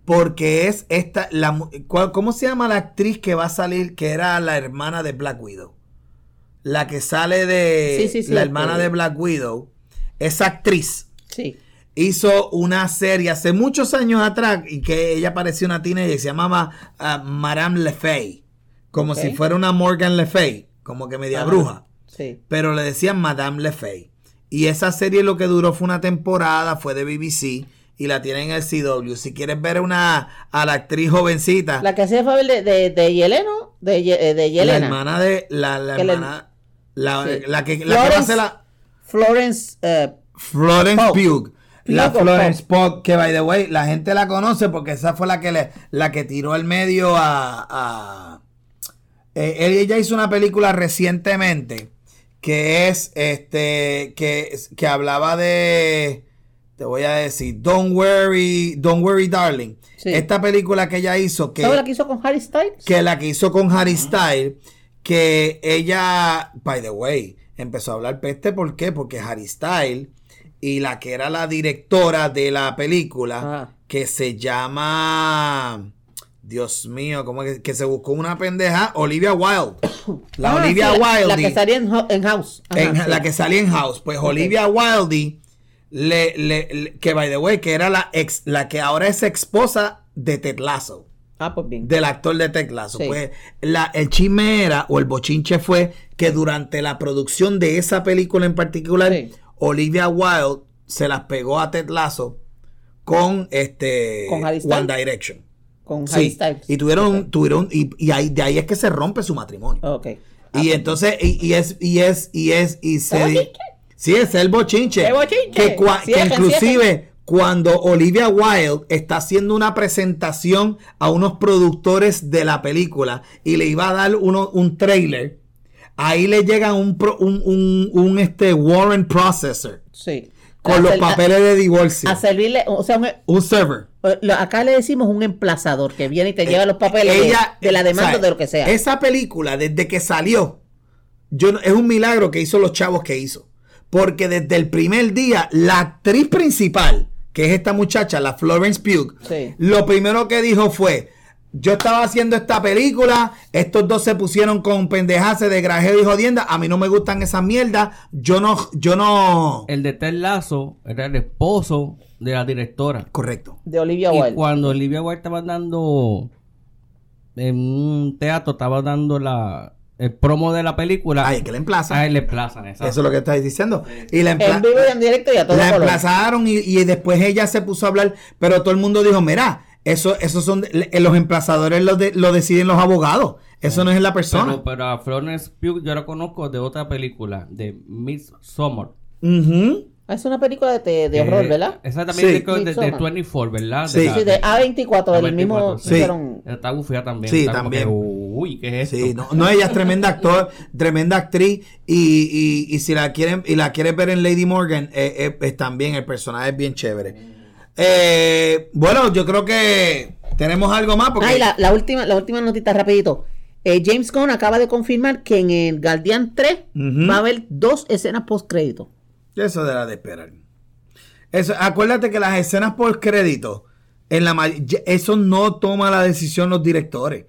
porque es esta, la, mu- ¿cuál- ¿cómo se llama la actriz que va a salir, que era la hermana de Black Widow? La que sale de Sí, sí, sí, la este- hermana de Black Widow, esa actriz Sí. hizo una serie hace muchos años atrás y que ella parecía una teenager y se llamaba ah, Madame Le Fay, como si fuera una Morgan Le Fay, como que media bruja Sí. pero le decían Madame Le Fay. Y esa serie lo que duró fue una temporada, fue de BBC y la tienen en el CW. Si quieres ver una a la actriz jovencita, la, La que hacía favor de, de, de Yeleno, de, de Yelena. hermana de la, la Que le- hermana la, Sí. la que la que Florence- ser la Florence. eh, Florence Pugh. La Florence Pugh, que by the way, la gente la conoce porque esa fue la que le, la que tiró al medio a, a- eh, ella hizo una película recientemente que es este que, que hablaba de te voy a decir Don't Worry, Don't Worry Darling. Sí. Esta película que ella hizo que ¿Sabes la que hizo con Harry Styles? que la que hizo con Harry Styles, que ella, by the way, empezó a hablar peste, ¿por qué? Porque Harry Styles y la que era la directora de la película, Ajá. que se llama, Dios mío, ¿cómo es que, que se buscó una pendeja? Olivia Wilde. [COUGHS] La Ah, Olivia sí, Wilde. La que salía en, en House. Ajá, En- sí. la que salía en House. Pues Olivia Wilde, le, le- le- que by the way, que era la ex, la que ahora es esposa de Ted Lasso Ah, pues bien. del actor de Ted Lasso. Sí. Pues la, el chisme era, o el bochinche fue, que durante la producción de esa película en particular, Sí. Olivia Wilde se las pegó a Ted Lasso con este ¿Con? One Direction. Con Harry Sí. Styles. Y tuvieron, tuvieron, y, y ahí, de ahí es que se rompe su matrimonio. Ok. Y entonces, y, y es, y es, y es, y se. Sí, es el bochinche. ¡El bochinche! Que, cua- que Cierren, inclusive cuando Olivia Wilde está haciendo una presentación a unos productores de la película y le iba a dar uno, un trailer, ahí le llega un, pro- un, un, un, este Warren Processor Sí. con A los ser- a- papeles de divorcio. A servirle, o sea, un- un server. eh, lo- acá le decimos un emplazador que viene y te lleva los papeles de- Ella- de, la demanda de lo que sea. Esa película, desde que salió, yo es un milagro que hizo los chavos que hizo. Porque desde el primer día, la actriz principal, que es esta muchacha, la Florence Pugh, Sí. lo primero que dijo fue: Yo estaba haciendo esta película, estos dos se pusieron con pendejaces de grajeo y jodienda. A mí no me gustan esas mierdas. Yo no, yo no. El de Ted Lasso era el esposo de la directora. Correcto. de Olivia Y Wilde. cuando Olivia Wilde estaba dando en un teatro, estaba dando la el promo de la película, Ay, que la emplaza. a él le plazan, exacto. Eso es lo que estáis diciendo. Y la En empla- vivo y en directo y a todo la color. emplazaron y, y después ella se puso a hablar, pero todo el mundo dijo, mira, eso, eso son los emplazadores lo, de- lo deciden los abogados, eso no es la persona. Pero, pero a Florence Pugh yo la conozco de otra película, de Miss Summer. Ujú. Es una película de, de horror, Eh, ¿verdad? Esa también Sí. de, de, de Midsommar. 24, ¿verdad? Sí. la- Sí, de A24, el A24, mismo sí. hicieron- Está bufía también. Sí, también. Uy, ¿qué es esto? Sí, no, no, ella es tremenda actor, tremenda actriz y, y, y si la quieren y la quieres ver en Lady Morgan, eh, eh, es también el personaje es bien chévere. Eh, bueno, yo creo que tenemos algo más porque Ah, y la, la última, la última notita rapidito. Eh, James Gunn acaba de confirmar que en el Guardian 3 Ujú. va a haber dos escenas post crédito. Eso de la de esperar. Eso, acuérdate que las escenas por crédito, en la ma- eso no toma la decisión los directores.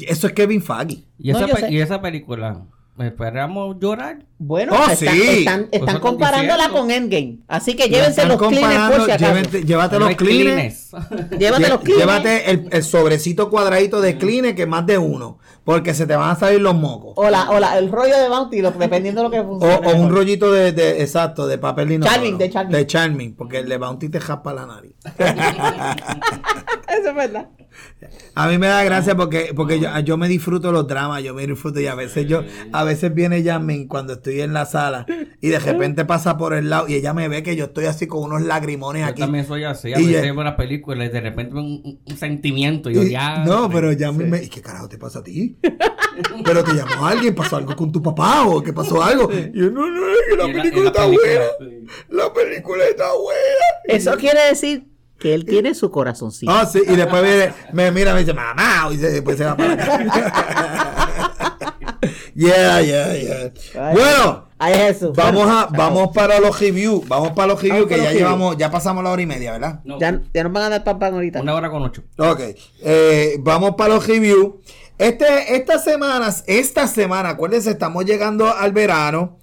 Eso es Kevin Feige. ¿Y, esa No, y esa película, ¿esperamos llorar? Bueno, Oh, están, sí. están, están están comparándola con Endgame. Así que llévense los cleaners por comparando, si acaso. [LAUGHS] llévate, los cleaners. Llévate los cleaners. Llévate el, el sobrecito cuadradito de cleaner que más de uno, porque se te van a salir los mocos. O, la, o la- el rollo de Bounty, lo- dependiendo de lo que [LAUGHS] funcione. o un rollito de, de- exacto, de papel inodoro. Charming, de Charming. De Charming, porque el de Bounty te japa la nariz. [LAUGHS] Eso es verdad. A mí me da gracia porque, porque yo, yo me disfruto los dramas, yo me disfruto y a veces yo, a veces viene Jasmine cuando estoy en la sala y de repente pasa por el lado y ella me ve que yo estoy así con unos lagrimones Yo aquí. también soy así. A Y veces veo una película y de repente un, un- sentimiento. Y yo Y- ya. no, pero Jasmine me ¿y qué carajo te pasa a ti? [LAUGHS] Pero te llamó alguien, pasó algo con tu papá o que pasó algo. Y yo, no, no, es que la película la está película, buena. La película está buena. Eso quiere decir que él tiene su corazoncito. Ah, sí, y después viene, me mira, me dice, mamá, y después se va para acá. [LAUGHS] Yeah, yeah, yeah. Ay, Bueno, Ay, Jesús. vamos a, vamos para los reviews. Vamos para los reviews que ya llevamos, ya pasamos la hora y media, ¿verdad? No, Ya, ya nos van a dar pan pan ahorita. una hora con ocho. Ok, eh, vamos para los reviews. Este, estas semanas, esta semana, acuérdense, estamos llegando al verano.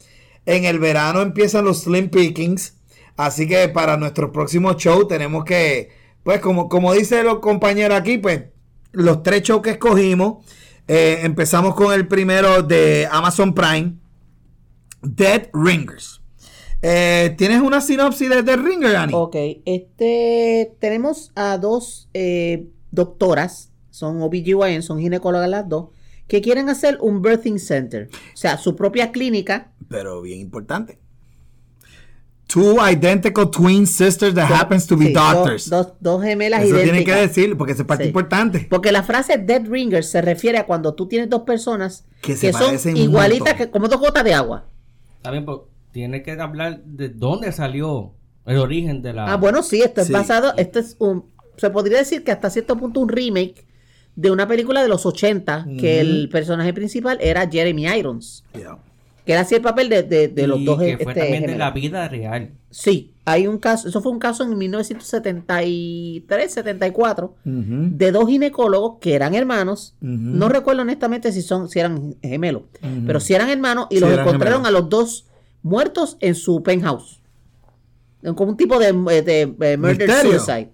En el verano empiezan los Slim Pickings. Así que para nuestro próximo show tenemos que, pues como, como dice los compañeros aquí, pues los tres shows que escogimos. eh, empezamos con el primero de Amazon Prime, Dead Ringers. Eh, ¿Tienes una sinopsis de Dead Ringer, Ani? Ok, este, tenemos a dos eh, doctoras, son OBGYN, son ginecólogas las dos, que quieren hacer un birthing center, o sea, su propia clínica. pero bien importante. Two identical twin sisters that happens to be Sí, dos- doctors. Dos, dos gemelas Eso idénticas. tiene que decir, porque es parte Sí. importante. Porque la frase dead ringer se refiere a cuando tú tienes dos personas Que que, se son igualitas que como dos gotas de agua. También pues, tiene que hablar de dónde salió el origen de la. Ah, bueno, sí, esto es Sí. basado, esto es un, se podría decir que hasta cierto punto un remake de una película de los 80, que el personaje principal era Jeremy Irons, Yeah. que era así el papel de, de- de los y dos que este, fue también de la vida real. Sí, hay un caso, eso fue un caso en 1973, 74, Ujú. de dos ginecólogos que eran hermanos. No recuerdo honestamente si son si eran gemelos, pero si eran hermanos y Sí, los encontraron gemelos. a los dos muertos en su penthouse. Como un tipo de, de, de murder Misterio. suicide.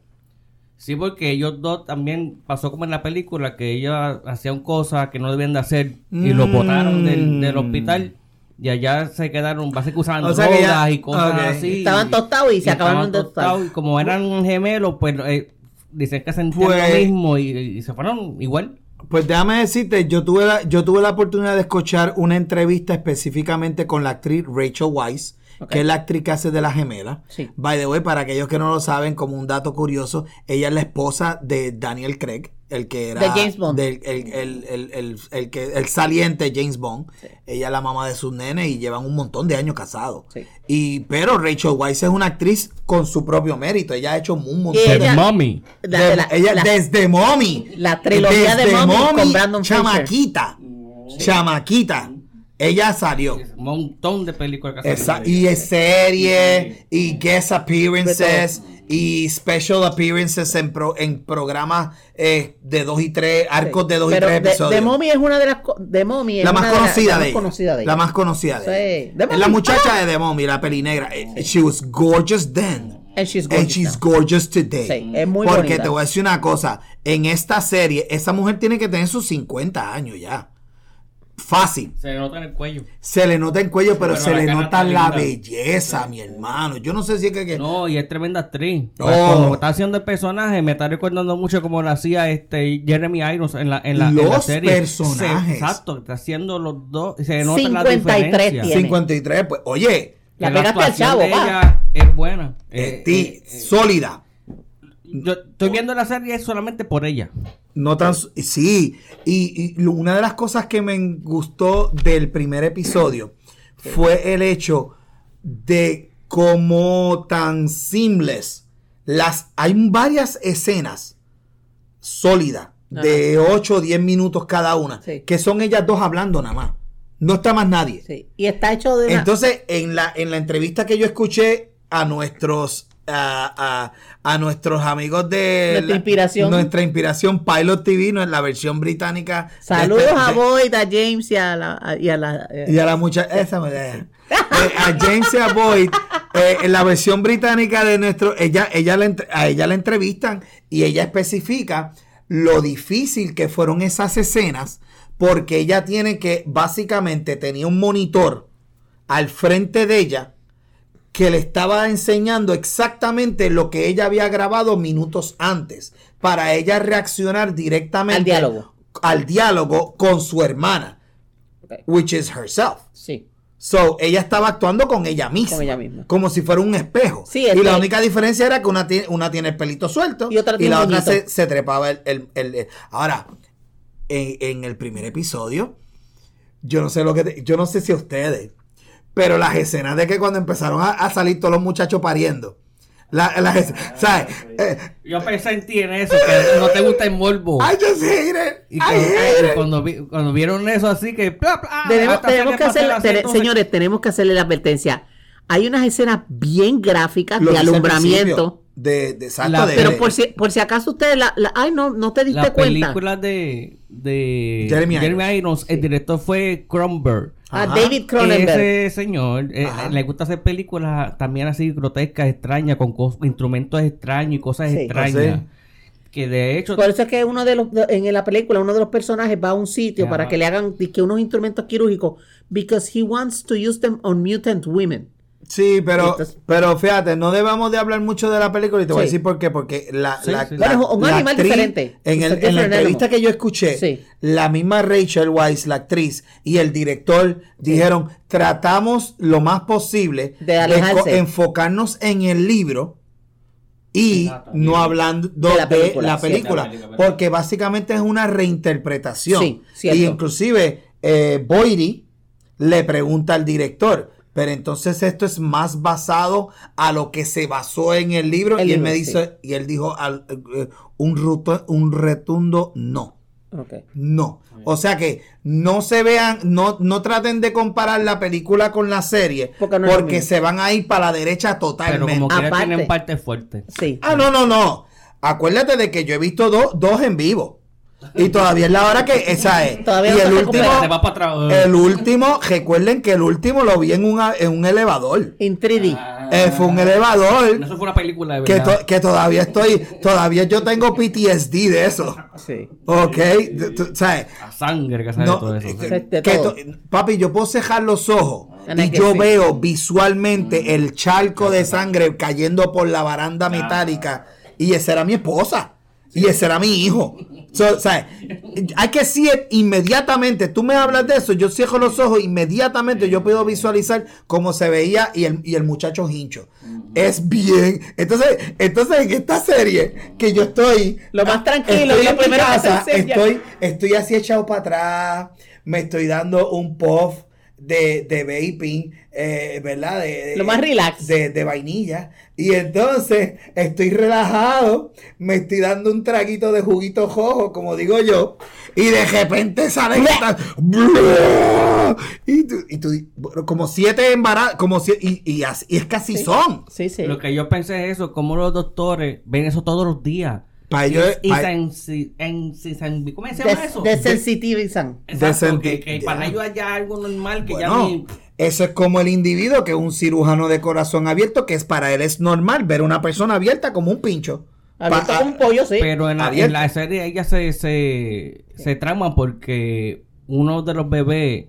Sí, porque ellos dos también pasó como en la película que ellos hacían cosas que no debían de hacer y los Mm. botaron del, del hospital y allá se quedaron básicamente usando O sea ya- y cosas así. Estaban tostados y se acabaron de tostar. Y como eran gemelos, pues eh, dicen que sentían Pues- lo mismo y, y se fueron igual. Pues déjame decirte, yo tuve, la, yo tuve la oportunidad de escuchar una entrevista específicamente con la actriz Rachel Weisz, Que es la actriz que hace de la gemela. Sí. By the way, para aquellos que no lo saben, como un dato curioso, ella es la esposa de Daniel Craig, el que era De James Bond. del- el, el- el- el- el que, el saliente James Bond. Ella es la mamá de sus nenes y llevan un montón de años casados. Sí. Y, pero Rachel Weisz es una actriz con su propio mérito. Ella ha hecho un montón de ella- mommy. La- de- la- ella la- desde Mommy. la trilogía de Mommy con Brandon. Chamaquita. Chamaquita. Ella salió. Un montón de películas que Esa- y es serie, y guest appearances, y special appearances en, pro- en programas eh, de dos y tres, arcos de dos Pero y tres de, episodios. de Mommy es una de las de Mommy es la más una de conocida la de más ella. conocida de La ella. más conocida de Sí. ella. De Es la muchacha de The Mommy, la peli negra. She was gorgeous then. And she's And gorgeous she's now. gorgeous today. Sí, es muy Porque bonita. te voy a decir una cosa. En esta serie, esa mujer tiene que tener sus 50 años ya. Fácil. Se le nota en el cuello. Se le nota en cuello, pero Pero se la le nota la linda. belleza, mi hermano. Yo no sé si es que... que- No, y es tremenda actriz. Oh. Pues, Como está haciendo el personaje, me está recordando mucho como lo hacía este Jeremy Irons en la, en la, en la Los serie. personajes. Se- exacto, está haciendo los dos. Se nota la 53 diferencia. tiene. 53, pues, oye, La Que pegaste al actuación chavo, de pa. ella es buena. eh, Eh, ti- eh, eh, sólida. yo estoy viendo la serie solamente por ella. No tan... Sí. Y, una de las cosas que me gustó del primer episodio fue el hecho de cómo tan seamless las... Hay varias escenas sólidas de 8 o 10 minutos cada una, Sí. que son ellas dos hablando nada más. No está más nadie. Sí. Y está hecho de una, Entonces, en la, en la entrevista que yo escuché a nuestros a, a- a nuestros amigos de Nuestra la- inspiración. nuestra inspiración Pilot TV, no es la versión británica. de Saludos este- a Boyd, a James y a la, y a la y a la muchacha, esa me deja. Eh, a James y a Boyd, eh, en la versión británica de nuestro, ella, ella la a ella la entrevistan y ella especifica lo difícil que fueron esas escenas, porque ella tiene que, básicamente, tenía un monitor al frente de ella que le estaba enseñando exactamente lo que ella había grabado minutos antes, para ella reaccionar directamente Al diálogo. al diálogo con su hermana, which is herself. sí. So, ella estaba actuando con ella misma. Con ella misma. Como si fuera un espejo. Sí, y la única diferencia era que una tiene, una tiene el pelito suelto Y otra tiene la otra se, se trepaba el, el- el- el- Ahora, en, en el primer episodio, yo no sé lo que te- yo no sé si ustedes, pero las escenas de que cuando empezaron a, a salir todos los muchachos pariendo, La, la, ¿sabes? Eh, Yo pensé en ti en eso, que no te gusta el morbo. I just hate it. I cuando, hate y it. cuando vi- cuando vieron eso así que... bla, bla, Tenemos, esta tenemos que hacer, entonces- señores, tenemos que hacerle la advertencia. Hay unas escenas bien gráficas Lo de alumbramiento. De, de, exacto, La- de- Pero por si, por si acaso ustedes la, la- ay no, no te diste Las cuenta. películas de, de Jeremy Irons, el director fue Cronenberg. A Ajá. David Cronenberg. Ese señor eh, le gusta hacer películas también así grotescas, extrañas, con instrumentos extraños y cosas Sí. extrañas. Ah, Que de hecho, Por eso es que uno de los en la película uno de los personajes va a un sitio para que le hagan que unos instrumentos quirúrgicos because he wants to use them on mutant women. Sí, pero, Entonces- pero fíjate, no debemos de hablar mucho de la película y te voy a decir por qué. Porque la, Sí, la, sí. la- Bueno, un la animal diferente. En, el- en la entrevista animal. que yo escuché, Sí. la misma Rachel Weisz, la actriz, y el director dijeron, tratamos lo más posible De enfocarnos en el libro y Exacto. no hablando de, De la película, la sí. película, De la película. porque básicamente es una reinterpretación. Y inclusive eh, Boydie le pregunta al director, pero entonces esto es más basado a lo que se basó en el libro El y él libro, me sí. dice y él dijo al- eh, un ruto- un retundo no. Okay. No. O sea que no se vean, no, no traten de comparar la película con la serie Porque no porque se van a ir para la derecha pero totalmente. como que Aparte- tienen parte fuerte. Sí. Ah, no, no, no. Acuérdate de que yo he visto dos dos en vivo. Y todavía es la hora que esa es. Todavía y no el último, recupera. Te va para atrás. el último, recuerden que el último lo vi en, una, en un elevador. En 3D. Eh, fue un elevador Eso fue una película de que, verdad. to- que todavía estoy, todavía yo tengo PTSD de eso. Sí. Ok, ¿sabes? A sangre que sale No, todo eso. eh, que to- papi, yo puedo cejar los ojos y yo veo visualmente el charco de sangre cayendo por la baranda metálica y esa era mi esposa y ese era mi hijo. So, ¿sabes? Hay que decir inmediatamente, tú me hablas de eso, yo cierro los ojos, inmediatamente yo puedo visualizar cómo se veía y el, y el muchacho hincho. Es bien. Entonces, entonces en esta serie que yo estoy Lo más tranquilo, estoy lo en mi primero casa, estoy, estoy así echado para atrás, me estoy dando un puff de, de vaping, eh, ¿verdad? De, de- Lo más relax. De, de vainilla. Y entonces estoy relajado, me estoy dando un traguito de juguito rojo, como digo yo, y de repente sale esta- y tú, y tú- como siete embarazos, como sie- y, y, así- y es que así Sí. son. Sí, sí. Lo que yo pensé es eso, como los doctores ven eso todos los días. Para ellos, y pa- sensi- en- si- sen- ¿Cómo se llama Des- eso? desensitivizan. Que, que para ellos haya algo normal que ya ni... eso es como el individuo que es un cirujano de corazón abierto, que es para él es normal ver una persona abierta como un pincho. Abierto Pa- como un pollo, sí. Pero en la, Abierto. en la serie ella se, se, se trama porque uno de los bebés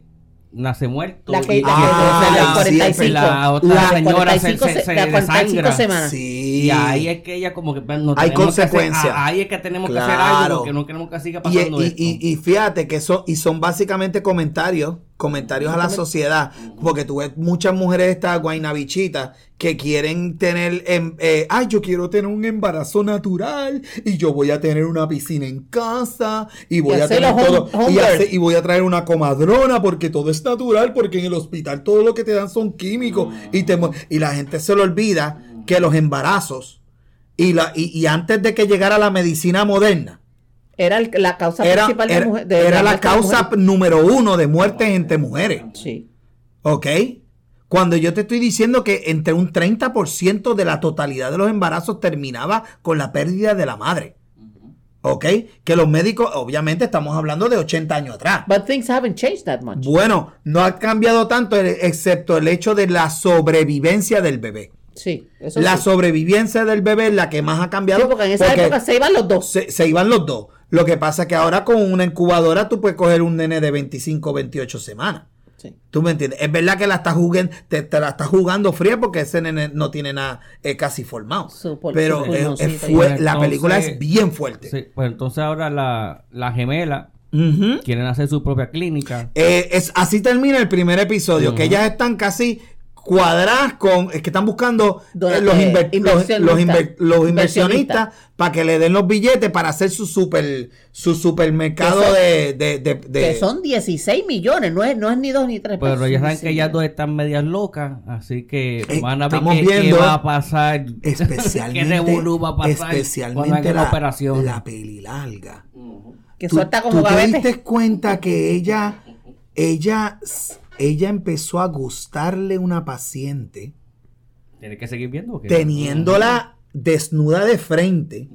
nace muerto. La que- y, la y que- entonces Ah, la, sí, 45. la otra La señora se, 45 se, se- se la 45 desangra. semanas. Sí. Y ahí es que ella como que no Hay tenemos que hacer- consecuencias. ah, ahí es que tenemos que hacer Claro. algo porque no queremos que siga Y, pasando y- esto. y- y fíjate que son, y son básicamente comentarios, comentarios a la sociedad, porque tú ves muchas mujeres estas guaynabichitas que quieren tener, em- eh, ay, yo quiero tener un embarazo natural y yo voy a tener una piscina en casa y voy a hacerlo tener home- todo home y, hacer- y voy a traer una comadrona porque todo es natural, porque en el hospital todo lo que te dan son químicos y, te, y la gente se le olvida que los embarazos y, la, y, y antes de que llegara la medicina moderna, Era el- la causa era, principal de era- mujer- de era la causa número uno de muertes entre mujeres. Sí. ¿Ok? Cuando yo te estoy diciendo que entre un 30% de la totalidad de los embarazos terminaba con la pérdida de la madre. ¿Ok? Que los médicos, obviamente estamos hablando de 80 años atrás. But things haven't changed that much. Bueno, no ha cambiado tanto excepto el hecho de la sobrevivencia del bebé. Sí, eso La sí. sobrevivencia del bebé es la que más ha cambiado. Sí, porque en esa porque- época se iban los dos. se, se iban los dos. Lo que pasa es que ahora con una incubadora tú puedes coger un nene de 25 28 semanas. Sí. ¿Tú me entiendes? Es verdad que la estás jugando, te, te la estás jugando fría porque ese nene no tiene nada eh, casi formado. Pero su es- fue- Pues la película es bien fuerte. Sí, pues entonces ahora la, la gemela Ujú. quieren hacer su propia clínica. Eh, es, así termina el primer episodio, que ellas están casi cuadradas con. Es que están buscando eh, los, inver- los, inversionistas. los inver- los inversionistas Inversionistas. para que le den los billetes para hacer su super su supermercado Que son- de, de, de- de- Que son 16 millones, no es, no es ni dos ni tres. Pero pesos, ya saben 16 que ellas dos están medias locas, así que Eh, van a ver qué, qué viendo va a pasar. [LAUGHS] especialmente, qué va a pasar especialmente la, la operación. la peli larga. Que ¿Tú- suelta como ¿Tú te diste cuenta que ella, ella, ella empezó a gustarle una paciente Tienes que seguir viendo. ¿o qué? teniéndola desnuda de frente?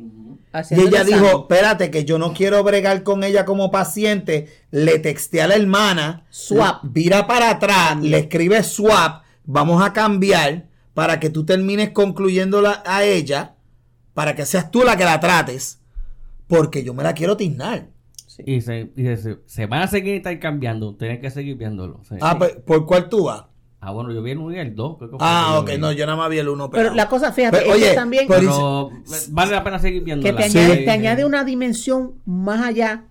Y ella dijo, espérate, que yo no quiero bregar con ella como paciente. Le texté a la hermana. Swap. Vira para atrás, le escribe swap. Vamos a cambiar para que tú termines concluyéndola a ella. Para que seas tú la que la trates. Porque yo me la quiero tiznar. Y, se, y se, se van a seguir intercambiando. Tienes que seguir viéndolo. sí. Ah, pues, ¿por cuál tú vas? Ah, bueno, yo vi el 1 y el 2. creo que fue Ah, ok, no, yo nada más vi el uno. Pero la cosa, fíjate, Pero, ellos oye, también pero- Pero vale la pena seguir viendo. que te Sí. añade, te añade una dimensión más allá,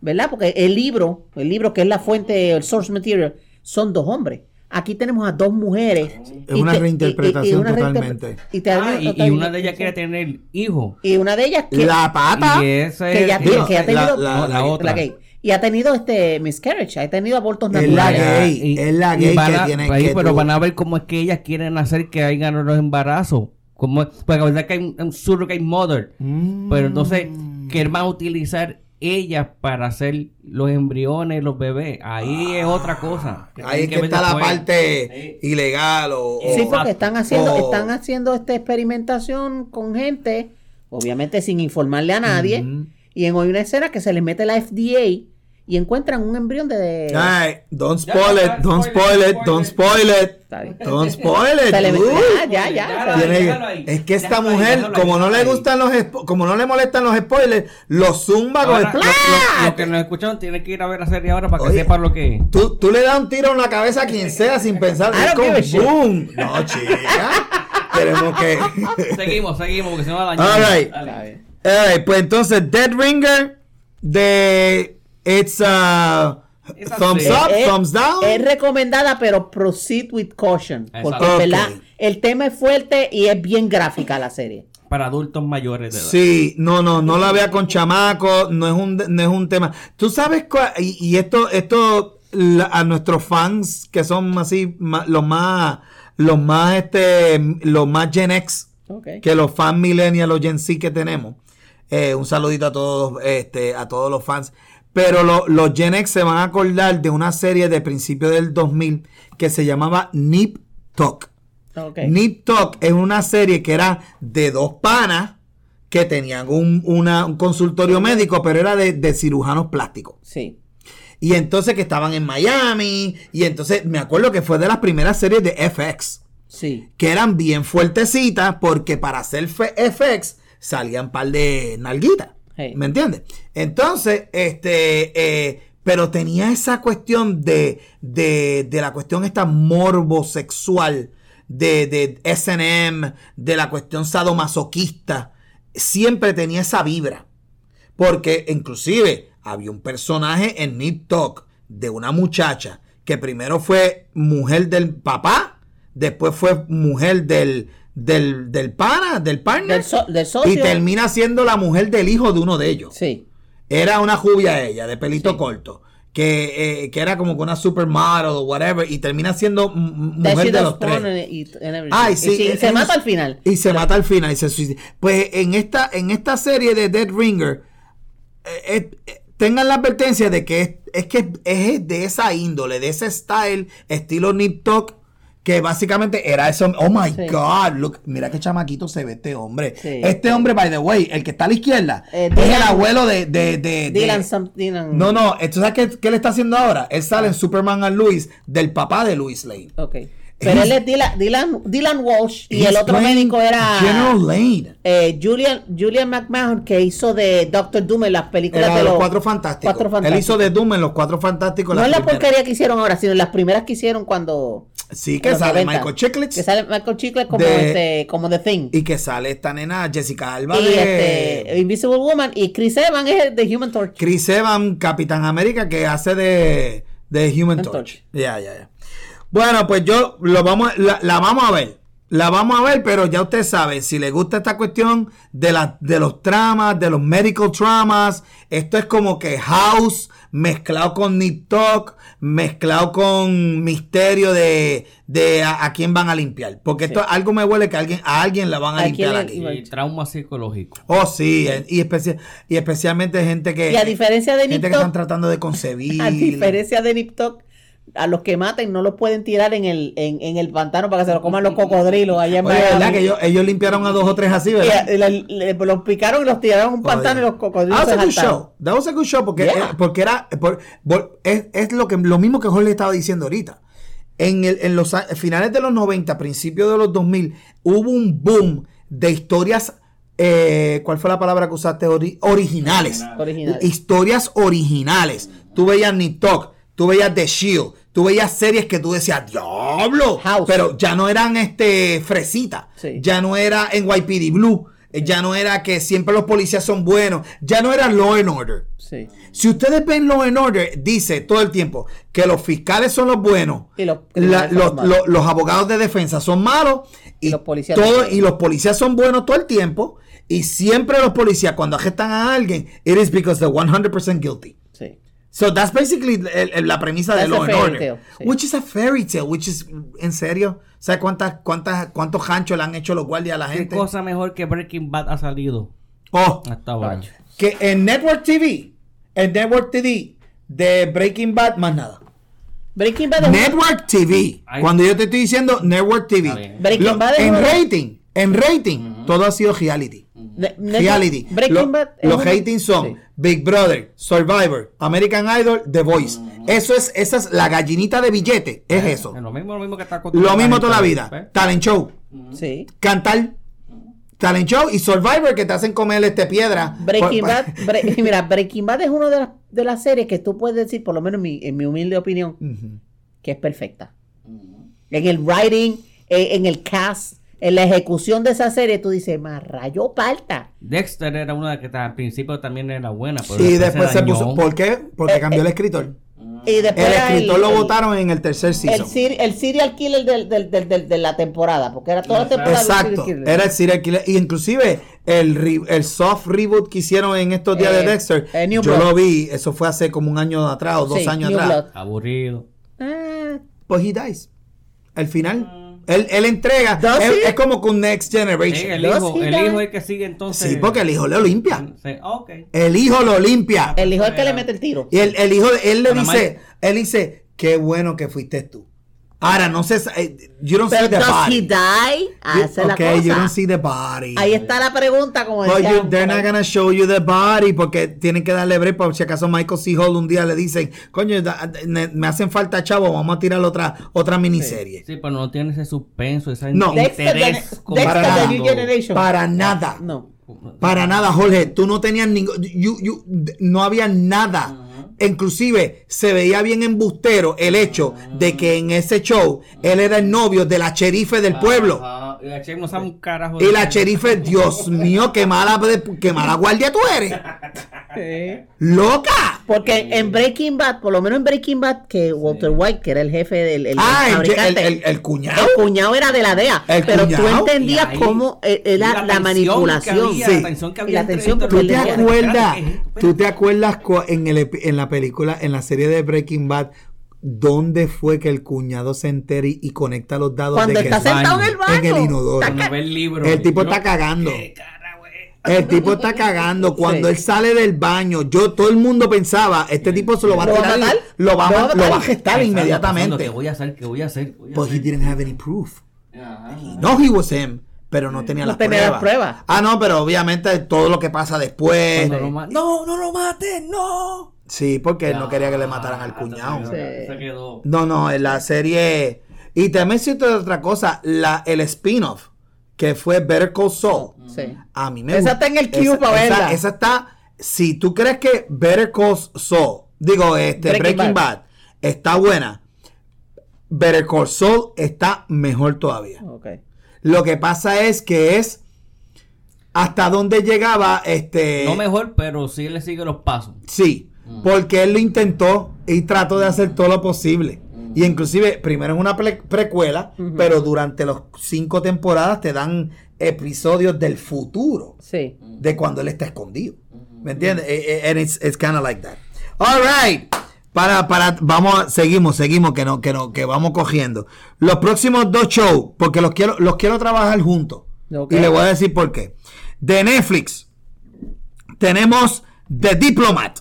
¿verdad? Porque el libro, el libro que es la fuente, el source material, son dos hombres. Aquí tenemos a dos mujeres. Es una reinterpretación totalmente. Y, te Ah, y, otra y una de ellas quiere tener hijos. Y una de ellas que, La pata. Y ese que ya, es- que ha la- tenido la- la otra. la gay. Y ha tenido este miscarriage, ha tenido abortos Es la naturales. gay. es la gay que a- tiene ahí, que pero tú- van a ver cómo es que ellas quieren hacer que hagan los embarazos. Como, porque la verdad que hay un, un surrogate mother. Mm. Pero entonces, que van a utilizar ellas para hacer los embriones, los bebés. Ahí es otra cosa. Ahí es que está la parte ilegal o, Sí, o- porque están haciendo, o- están haciendo esta experimentación con gente, obviamente sin informarle a nadie. Y en hoy una escena que se les mete la FDA y encuentran un embrión de. Ay, don't Ya, spoil ya, it, don't spoil it, don't spoil it. Está bien. Don't spoil it. Se. Ah, ya, ya. Se- Tiene- ahí. es que esta mujer, como no le gustan los como no le molestan los spoilers, los zumba con el Ahora, lo, que nos escucharon tienen que ir a ver la serie ahora para que Oye. sepan lo que es. Tú, tú le das un tiro en la cabeza a quien sea sin pensar. Es con shit. boom. No, chica. Tenemos que. [LAUGHS] Seguimos, seguimos, porque si no va a dañar. All right. All right, pues entonces Dead Ringer de It's uh, Esa thumbs sí. up, Es- thumbs down. Es recomendada, pero proceed with caution. Porque Exacto. en verdad, Ok. el tema es fuerte y es bien gráfica la serie. Para adultos mayores de edad. Sí, no, no, no la vea con chamaco, no es un, no es un tema. Tú sabes cuál, y, y esto, esto la- a nuestros fans que son así, ma- los más, los más, este, los más Gen X, Okay. que los fans millennials, los Gen Z que tenemos. Eh, un saludito a todos, este, a todos los fans. Pero lo- los Gen X se van a acordar de una serie de principios del 2000 que se llamaba Nip Tuck. Ok. Nip Tuck es una serie que era de dos panas que tenían un, una- un consultorio médico, pero era de, de cirujanos plásticos. Sí. Y entonces que estaban en Miami. Y entonces me acuerdo que fue de las primeras series de FX. Sí. Que eran bien fuertecitas porque para hacer FX salían un par de nalguitas. ¿Me entiendes? Entonces, este, eh, pero tenía esa cuestión de, de, de la cuestión esta morbo sexual, de, de SM, de la cuestión sadomasoquista. Siempre tenía esa vibra. Porque inclusive había un personaje en Nip Talk de una muchacha que primero fue mujer del papá, después fue mujer del, del, del pana, del partner, Del, so- del socio. y termina siendo la mujer del hijo de uno de ellos. Sí. Era una jubia ella, de pelito Sí. corto, que, eh, que era como una supermodel o whatever, y termina siendo mujer de los tres. y-. Ay, Y sí, y se mata al final. Y se mata al final y se suicida. Pues en esta, en esta serie de Dead Ringer, eh, eh, tengan la advertencia de que es, es que es de esa índole, de ese style, estilo Nip Tuck, que básicamente era eso. Oh my Sí. God, look, mira qué chamaquito se ve este hombre. Sí. Este hombre, by the way, el que está a la izquierda, Eh, es el abuelo de. de, de- de- Dylan, some- Dylan- no, no, ¿tú sabes qué, qué le está haciendo ahora? Él sale en Superman and Louis, del papá de Louis Lane. Ok. Pero él es Dylan, Dylan, Dylan Walsh y el otro médico era General Lane. eh, Julian, Julian McMahon que hizo de Doctor Doom en las películas Era de los los Cuatro Fantásticos. Cuatro Él hizo de Doom en los Cuatro Fantásticos. No es la primeras. porquería que hicieron ahora, sino las primeras que hicieron cuando. Sí, que sale 90. Michael Chiklis. Que sale Michael Chiclet como, De- este, como The Thing. Y que sale esta nena Jessica Alba Y de este, Invisible Woman. Y Chris Evans es el de Human Torch. Chris Evans, Capitán América, que hace de, de Human Human Torch. Torch. Ya, ya, ya. Bueno, pues yo lo vamos, la, la vamos a ver. La vamos a ver, pero ya usted sabe, si le gusta esta cuestión de, la, de los tramas, de los medical traumas, esto es como que House mezclado con Nip Tuck, mezclado con misterio de, de a, a quién van a limpiar. Porque esto algo me huele que alguien, a alguien la van a ¿A limpiar aquí. Y trauma psicológico. Oh, sí, eh, y, especia- y especialmente gente que... Y a diferencia de gente Nip que están tratando de concebir. [LAUGHS] a diferencia de Nip Tuck, a los que maten no los pueden tirar en el, en, en el pantano para que se lo coman los cocodrilos allá en Oye, Miami. ¿verdad? Que ellos, ellos limpiaron a dos o tres así, Y, ¿verdad? eh, le- le- los picaron y los tiraron a un pantano y los cocodrilos was se good show. That was a good show porque, Yeah. eh, porque era por- por- es, es lo que lo mismo que Jorge estaba diciendo ahorita. En, el, en los finales de los 90, principios de los 2000, hubo un boom de historias. eh, ¿Cuál fue la palabra que usaste? Ori- originales. Originales. Historias originales. Tú veías Nick Talk, tú veías The Shield, tú veías series que tú decías, ¡Diablo! House. Pero ya no eran este fresita. Sí. Ya no era en YPD Blue. eh, Ya no era que siempre los policías son buenos. Ya no era Law and Order. Sí. Si ustedes ven Law and Order, dice todo el tiempo que los fiscales son los buenos, Y los la- abogados de defensa son malos y, Y los policías todo- no. y los policías son buenos todo el tiempo. Y siempre los policías, cuando arrestan a alguien, it is because they're 100% guilty. So that's basically el- el- la premisa de That's Law a and fairy Order. tale, sí. Which is a fairy tale, which is, en serio, ¿sabes cuántas, cuántas, cuántos ganchos le han hecho los guardias a la ¿Qué gente? cosa mejor que Breaking Bad ha salido Oh, hasta ahora? Que en Network TV, en Network TV de Breaking Bad, más nada. Breaking Bad Network TV. Ay. Cuando yo te estoy diciendo Network TV. Lo- Bad es en rating, en rating, todo ha sido reality. Reality. Breaking Lo- Bad es los ratings son Sí. Big Brother, Survivor, American Idol, The Voice. Eso es, esa es la gallinita de billete. Es eso. Es lo mismo, lo mismo que está Lo mismo toda la vida. Talent show, Sí. cantar, talent show y Survivor que te hacen comer este piedra. Breaking Bad, Bre- [LAUGHS] mira, Breaking Bad es una de las, de las series que tú puedes decir, por lo menos en mi, en mi humilde opinión, que es perfecta. En el writing, eh, en el cast, en la ejecución de esa serie, tú dices, más rayo palta. Dexter era una de que al principio también era buena. Pero Y después se puso. ¿Por qué? Porque Eh, cambió eh, el escritor. Y después El escritor lo votaron en el tercer season. el serial killer del- del- del- del- de la temporada, porque era toda la temporada. Exacto, era el serial killer. Y inclusive el, re- el soft reboot que hicieron en estos días Eh, de Dexter, eh, New yo Blood. lo vi, eso fue hace como un año atrás o dos Sí, años New atrás. Blood. Aburrido. Ah, Pues he dies. Al final, él, él entrega. Es, como con Next Generation. el hijo, el hijo es el que sigue entonces. Sí, porque el hijo lo limpia. El hijo lo limpia. el hijo es el que le mete el tiro. Y el, el hijo, él le dice, él dice, qué bueno que fuiste tú. Ahora, no sé, eh, you don't Pero see the does he body. die? Ah, You- esa es la okay, you don't cosa. see the body. Ahí está la pregunta, como But decía. you- they're not gonna show you the body porque tienen que darle break por si acaso Michael C. Hall un día le dicen, coño, da- me, me hacen falta chavo, vamos a tirar otra otra miniserie. Sí, pero no tiene ese suspenso, ese No. Dexter, interés. Dexter Para nada. New Generation. Para nada. No. Para nada, Jorge. Tú no tenías ningún. you- you- no había nada. Inclusive se veía bien embustero el hecho de que en ese show él era el novio de la sherife del pueblo. Y la sheriff no sabe un carajo. Y de- la sherife, Dios mío, qué mala, qué mala guardia tú eres. ¡Loca! Porque en Breaking Bad, por lo menos en Breaking Bad, que Walter White, que era el jefe del el, Ah, el el, fabricante, el- cuñado. el cuñado era de la DEA. El pero tú entendías Y ahí- cómo eh, y era la la, manipulación. que había, Sí. La tensión que Y había la entre tensión, ¿Tú te acuerdas? ¿Tú te acuerdas en la película, en la serie de Breaking Bad, dónde fue que el cuñado se entera y, y conecta los dados Cuando de que está sentado en el baño. en el inodoro? Está Cuando ve el libro. El tipo yo, está cagando. El tipo está cagando. Cuando Sí. él sale del baño, yo todo el mundo pensaba, este tipo se lo va a ¿Lo va a tirar lo va a, ¿Lo va a ma- lo va a matar? gestar inmediatamente. ¿Qué voy a hacer? ¿Qué voy a hacer? ¿Qué voy a But he didn't have any proof. Ajá. No, he was him. Pero no tenía No las tenía pruebas. las pruebas. Ah, no, pero obviamente todo lo que pasa después. Ma- No, no lo mates, no. Sí, porque él no quería que le mataran al cuñado. Sí. Se quedó. No, no, en la serie. Y también siento otra cosa, la, el spin-off, que fue Better Call Saul. Sí. A mí me Esa está en el Esa- para esa- verla. Esa está. Si tú crees que Better Call Saul, digo, este, Breaking Breaking, Bad. Bad. está buena, Better Call Saul está mejor todavía. Ok. Lo que pasa es que es hasta dónde llegaba este. No mejor, pero sí le sigue los pasos. Sí, porque él lo intentó y trató de hacer todo lo posible. Y inclusive, primero en una pre- precuela, pero durante las cinco temporadas te dan episodios del futuro Sí. de cuando él está escondido. ¿Me entiendes? Eh, eh, And it's, it's kind of like that. All right. Para, para, vamos, seguimos, seguimos, que no, que no, que vamos cogiendo. Los próximos dos shows, porque los quiero, los quiero trabajar juntos. Y le voy a decir por qué. De Netflix, tenemos The Diplomat.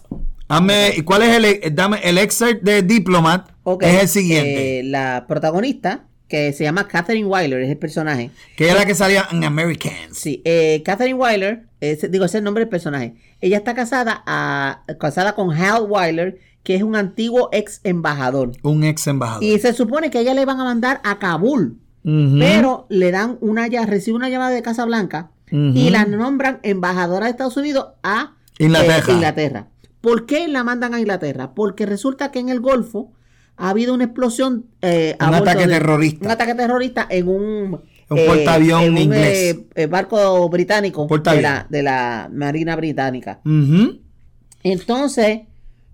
Dame, ¿y ¿Cuál es el, eh, dame el excerpt de Diplomat? Ok, Es el siguiente. eh, la protagonista, que se llama Catherine Weiler, es el personaje. que es la que salía en Americans. Sí, eh, Catherine Weiler, es- digo, ese es el nombre del personaje. Ella está casada, a, casada con Hal Weiler, que es un antiguo ex embajador. Un ex embajador. Y se supone que ella le van a mandar a Kabul. Pero le dan una ya recibe una llamada de Casa Blanca y la nombran embajadora de Estados Unidos a Inglaterra. eh, Inglaterra. ¿Por qué la mandan a Inglaterra? Porque resulta que en el Golfo ha habido una explosión. eh, Un ataque de- terrorista. Un ataque terrorista en un. Un portaavión en un, inglés. eh, eh, barco británico de Portaavión. la, de la Marina Británica. Entonces,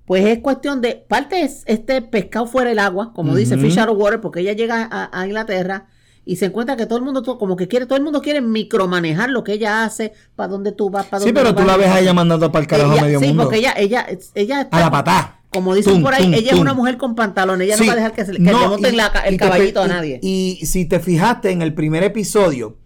pues es cuestión de, parte es este pescado fuera del agua, como dice. Fish Out of Water, porque ella llega a, a Inglaterra y se encuentra que todo el mundo, como que quiere, todo el mundo quiere micromanejar lo que ella hace, para dónde tú vas, para Sí, pero tú la ves a ella mandando para el carajo a medio sí, mundo. porque ella, ella, ella está, A la patá. Como dicen Tum, por ahí, tum, ella tum. es una mujer con pantalones, ella Sí. no va a dejar que, se, que No, le monten el te caballito a nadie. Y, y si te fijaste en el primer episodio,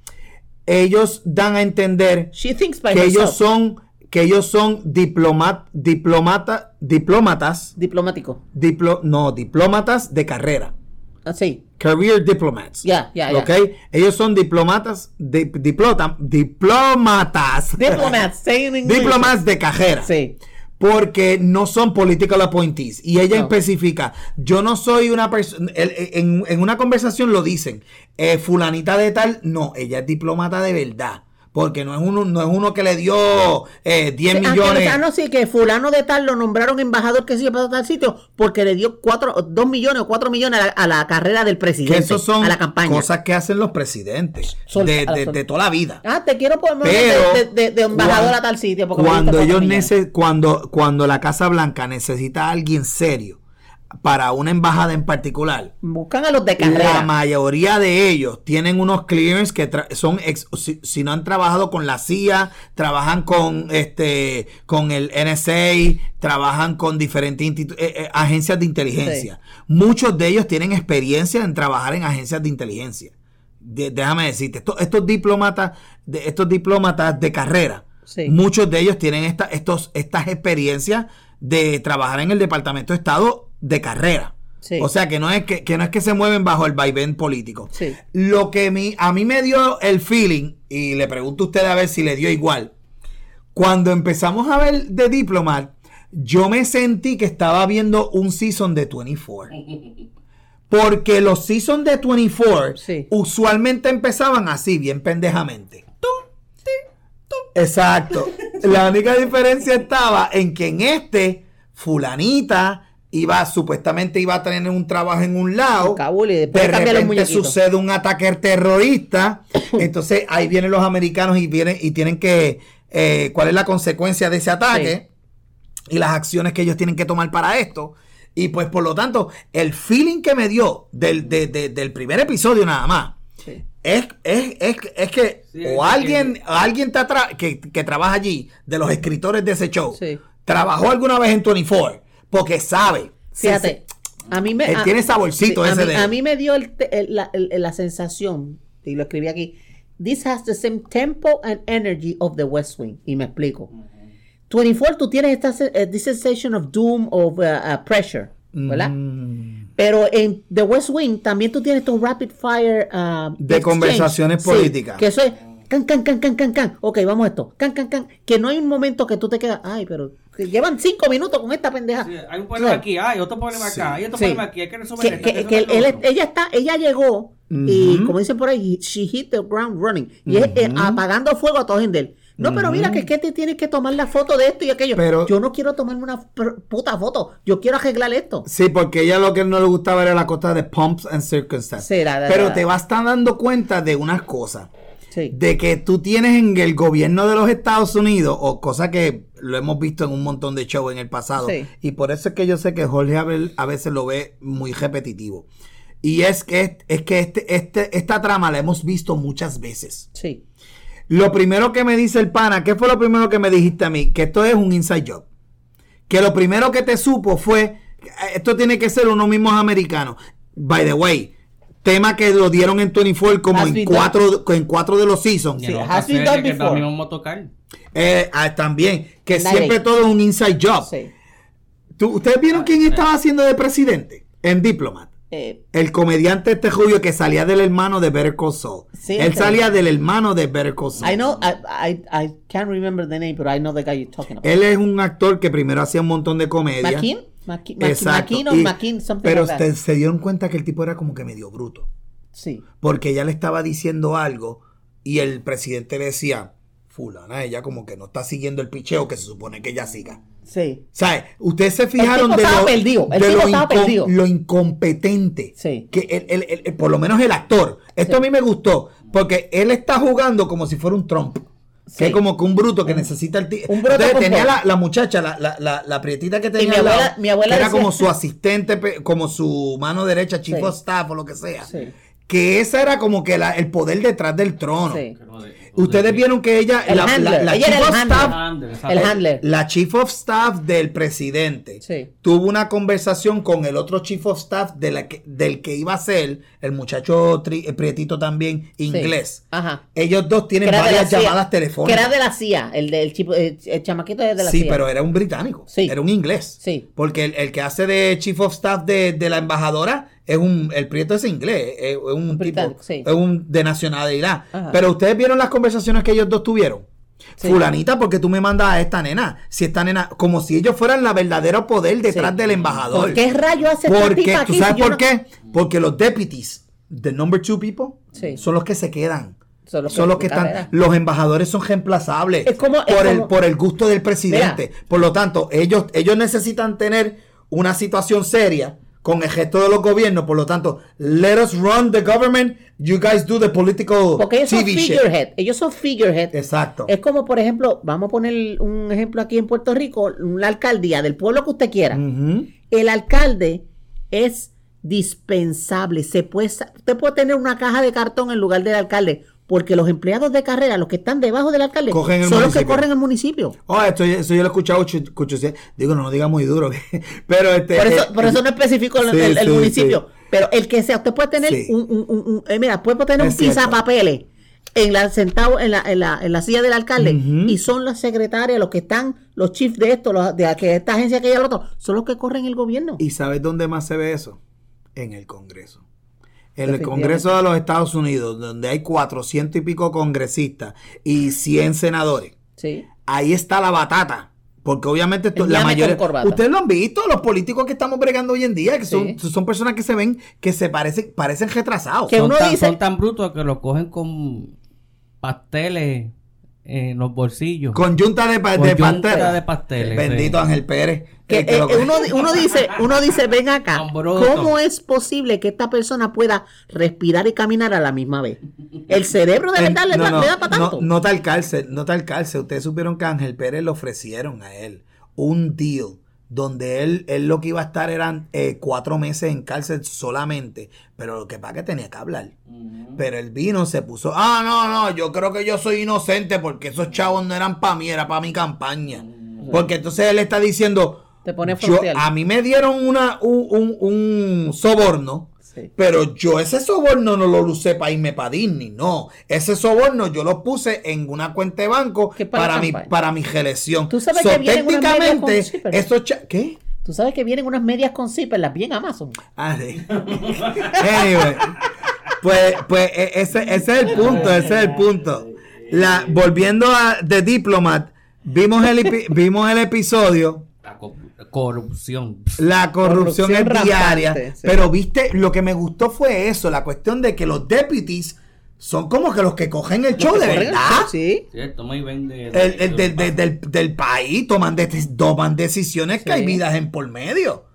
ellos dan a entender She thinks by que ellos son que ellos son diplomat, diplomata, diplomatas, Diplomático. diplo, no, diplomatas de carrera. Así. Career diplomats. Ya, ya, ya. ¿Ok? Ellos son diplomatas, di- diplota- diplomatas. Diplomats, say in English. Diplomas de carrera. Sí. Porque no son political appointees. Y ella No. especifica, yo no soy una persona, en, en una conversación lo dicen, eh, fulanita de tal, no, ella es diplomata de verdad. Porque no es uno, no es uno que le dio eh, 10 Sí, ah, que- millones. ah, no, sí, que fulano de tal lo nombraron embajador que sí para tal sitio porque le dio cuatro, dos millones o cuatro millones a la, a la carrera del presidente, que son a la campaña. cosas que hacen los presidentes Sol- de, de- toda la vida. Ah, te quiero poner Pero de, embajador cuan- a tal sitio. Porque cuando ellos cuando cuando la Casa Blanca necesita a alguien serio para una embajada en particular Buscan a los de la carrera. mayoría de ellos tienen unos clearance que son ex- si, si no han trabajado con la CIA trabajan con este con el NSA trabajan con diferentes eh, eh, agencias de inteligencia muchos de ellos tienen experiencia en trabajar en agencias de inteligencia De- déjame decirte estos, estos diplomatas de estos diplomatas de carrera Sí. muchos de ellos tienen esta, estos, estas experiencias de trabajar en el Departamento de Estado de carrera. Sí. O sea que no es que, que no es que se mueven bajo el vaivén político. Sí. Lo que mi, a mí me dio el feeling, y le pregunto a usted a ver si le dio igual, cuando empezamos a ver The Diplomat, yo me sentí que estaba viendo un season de 24. [LAUGHS] Porque los seasons de 24 Sí. usualmente empezaban así, bien pendejamente. Exacto. La única diferencia estaba en que en este, fulanita iba, supuestamente iba a tener un trabajo en un lado. Kabul y después de repente sucede un ataque terrorista. [COUGHS] entonces ahí vienen los americanos y vienen y tienen que. eh, ¿Cuál es la consecuencia de ese ataque? Y las acciones que ellos tienen que tomar para esto. Y pues por lo tanto, el feeling que me dio del, de- de- del primer episodio nada más. Sí. Es, es, es, es que Sí, es o que- alguien, alguien está tra- que, que trabaja allí, de los escritores de ese show, Sí. trabajó alguna vez en 24, porque sabe. Fíjate, a mí me. Él a- tiene saborcito a ese mí, de- a mí me dio el te- el- la, el- la sensación, y lo escribí aquí. This has the same tempo and energy of the West Wing. Y me explico. 24, tú tienes esta eh, this sensation of doom, of uh, uh, pressure, ¿verdad? Mm. Pero en The West Wing también tú tienes estos rapid fire uh, De conversaciones Sí, políticas. que eso es can, can, can, can, can, can. Ok, vamos a esto. Can, can, can. Que no hay un momento que tú te quedas, ay, pero llevan cinco minutos con esta pendeja. Sí, hay un problema Sí. aquí, hay otro problema acá, hay otro Sí. problema aquí, hay que resolver esto, que- que él- ella está, ella llegó y como dicen por ahí, she hit the ground running. Y es eh, apagando fuego a todos en él. No, pero mira que es que te tienes que tomar la foto de esto y aquello. Pero- yo no quiero tomarme una puta foto. Yo quiero arreglar esto. Sí, porque ella lo que no le gustaba era la cosa de pumps and circumstances. Sí, la- la- Pero la- te vas a estar dando cuenta de unas cosas. Sí. de que tú tienes en el gobierno de los Estados Unidos, o cosa que lo hemos visto en un montón de shows en el pasado, Sí. y por eso es que yo sé que Jorge Abel a veces lo ve muy repetitivo. Y es que, es que este, este, esta trama la hemos visto muchas veces. Sí. Lo primero que me dice el pana, ¿qué fue lo primero que me dijiste a mí? Que esto es un inside job. Que lo primero que te supo fue, esto tiene que ser unos mismos americanos. By the way, tema que lo dieron en 24 como Has en cuatro, en cuatro de los seasons. Sí, has been done que before. también vamos a tocar. Eh, ah, también, que siempre todo es un inside job. Sí. ¿Tú- ¿Ustedes vieron quién Ah, estaba haciendo de presidente? En Diplomat. Eh, El comediante este rubio que salía del hermano de Better Call Saul. Sí, Él salía del hermano de Better Call Saul. I know, I, I, I can't remember the name, but I know the guy you're talking about. Él es un actor que primero hacía un montón de comedia. McKean? Exacto. Y- pero like that. usted se dieron cuenta que el tipo era como que medio bruto. Sí. Porque ella le estaba diciendo algo y el presidente le decía, fulana, ella como que no está siguiendo el picheo que se supone que ella siga. Sí. ¿Sabes? Ustedes se fijaron tipo de, lo, perdido, el de tipo lo, estaba incom- perdido. lo incompetente. Sí. Que el- el- el- el- por lo menos el actor. Esto Sí. a mí me gustó. Porque él está jugando como si fuera un Trump. Sí. Que es como que un bruto que necesita el tío. un bruto Entonces tenía la, la muchacha, la, la, la, la prietita que tenía mi al lado, abuela- mi abuela que era como su [LAUGHS] asistente, pe- como su mano derecha, chief Sí. of staff o lo que sea. Sí. Que esa era como que la- el poder detrás del trono. Sí. Ustedes vieron que ella, El la, la- handler. la Ella chief era el of handler. staff, Handler. El handler. la chief of staff del presidente Sí. tuvo una conversación con el otro chief of staff de la que- del que iba a ser el muchacho tri- el prietito también inglés. Ajá. Ellos dos tienen Que de varias llamadas Que telefónicas. era de la CIA, el del chico, el, el chamaquito es de la sí, CIA. pero era un británico. Sí. Era un inglés. Sí. Porque el, el que hace de chief of staff de, de la embajadora es un. El prieto es inglés. Es, es un tipo. Sí. Es un de nacionalidad. Ajá. Pero ustedes vieron las conversaciones que ellos dos tuvieron. Sí. Fulanita, porque tú me mandas a esta nena. Si esta nena, como si ellos fueran la verdadera poder detrás Sí. del embajador. ¿Por qué rayo hace Porque, ¿tú sabes si por no- qué? Porque los deputies, the number two people, son los que se quedan. Son los que- Son los que están. Los embajadores son reemplazables Es como- es por, el, por el gusto del presidente. Por lo tanto, ellos, ellos necesitan tener una situación seria con el gesto de los gobiernos. Por lo tanto, let us run the government. You guys do the political Porque ellos son shit. figurehead. Ellos son figurehead. Exacto. Es como, por ejemplo, vamos a poner un ejemplo aquí en Puerto Rico, la alcaldía del pueblo que usted quiera. El alcalde es dispensable. Se puede, usted puede tener una caja de cartón en lugar del alcalde, porque los empleados de carrera, los que están debajo del alcalde, el son los que corren el municipio. Oh, esto, eso yo lo he escuchado ocho- ocho- digo, no lo diga muy duro. [LAUGHS] pero este. Por eso, eh, por eso no especifico el, sí, el- el sí, municipio. Pero el que sea, usted puede tener un, un- un- un- eh, mira, puede tener Es un cierto. papeles en la sentado en la, en la, en la silla del alcalde y son las secretarias, los que están, los chiefs de esto, los, de esta agencia que hay al otro, son los que corren el gobierno. ¿Y sabes dónde más se ve eso? En el Congreso. En el. Congreso de los Estados Unidos, donde hay 400 y pico congresistas y 100 senadores. Sí. Ahí está la batata. Porque obviamente to- El la mayoría... Ustedes lo han visto, los políticos que estamos bregando hoy en día, que son, Sí. son personas que se ven, que se parecen, parecen retrasados. Que son, uno tan, dice- son tan brutos que lo cogen con pasteles en los bolsillos. Con yunta de, pa- Con de pasteles, Bendito sí. Ángel Pérez. Que, eh, eh, uno, uno dice, uno dice, ven acá. ¿cómo es posible que esta persona pueda respirar y caminar a la misma vez? El cerebro de verdad le, no, da, no, le da para no, tanto. no tal cárcel, no tal cárcel. Ustedes supieron que a Ángel Pérez le ofrecieron a él un deal donde él, él lo que iba a estar eran eh, cuatro meses en cárcel solamente, pero lo que pasa es que tenía que hablar. Pero él vino, se puso, ah, no, no, yo creo que yo soy inocente porque esos chavos no eran para mí, era para mi campaña. Porque entonces él está diciendo, Te pone yo, a mí me dieron una, un, un- un soborno. Sí. Pero yo ese soborno no lo usé para irme para Disney, no. Ese soborno yo lo puse en una cuenta de banco para mi, para mi reelección. Tú sabes So, que vienen unas medias con técnicamente, esos ¿Qué? Tú sabes que vienen unas medias con zipper, las vi en Amazon. Ah, sí. [LAUGHS] anyway, pues, pues e- ese, ese es el punto, ese es el punto. La, volviendo a The Diplomat, vimos el, vimos el episodio. Corrupción. La corrupción, Corrupción es diaria. sí. Pero viste, lo que me gustó fue eso, la cuestión de que los deputies son como que los que cogen el show de que verdad. show, Sí. ¿Cierto? Muy bien de- El, el de- de- del, del país toman, de- toman decisiones que Sí. hay vidas en por medio.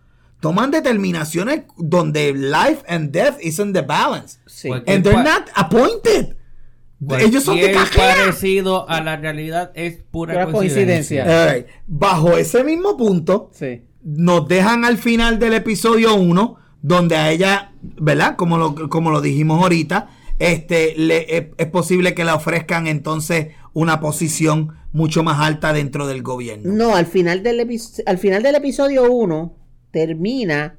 Toman determinaciones donde life and death is in the balance. Sí. And they're not appointed. Ellos son de cajera. parecido a la realidad es pura, Pura coincidencia. Bajo ese mismo punto, Sí. nos dejan al final del episodio 1, donde a ella, ¿verdad? Como lo, como lo dijimos ahorita, este, le, es, es posible que le ofrezcan entonces una posición mucho más alta dentro del gobierno. No, al final del, epi- al final del episodio 1 termina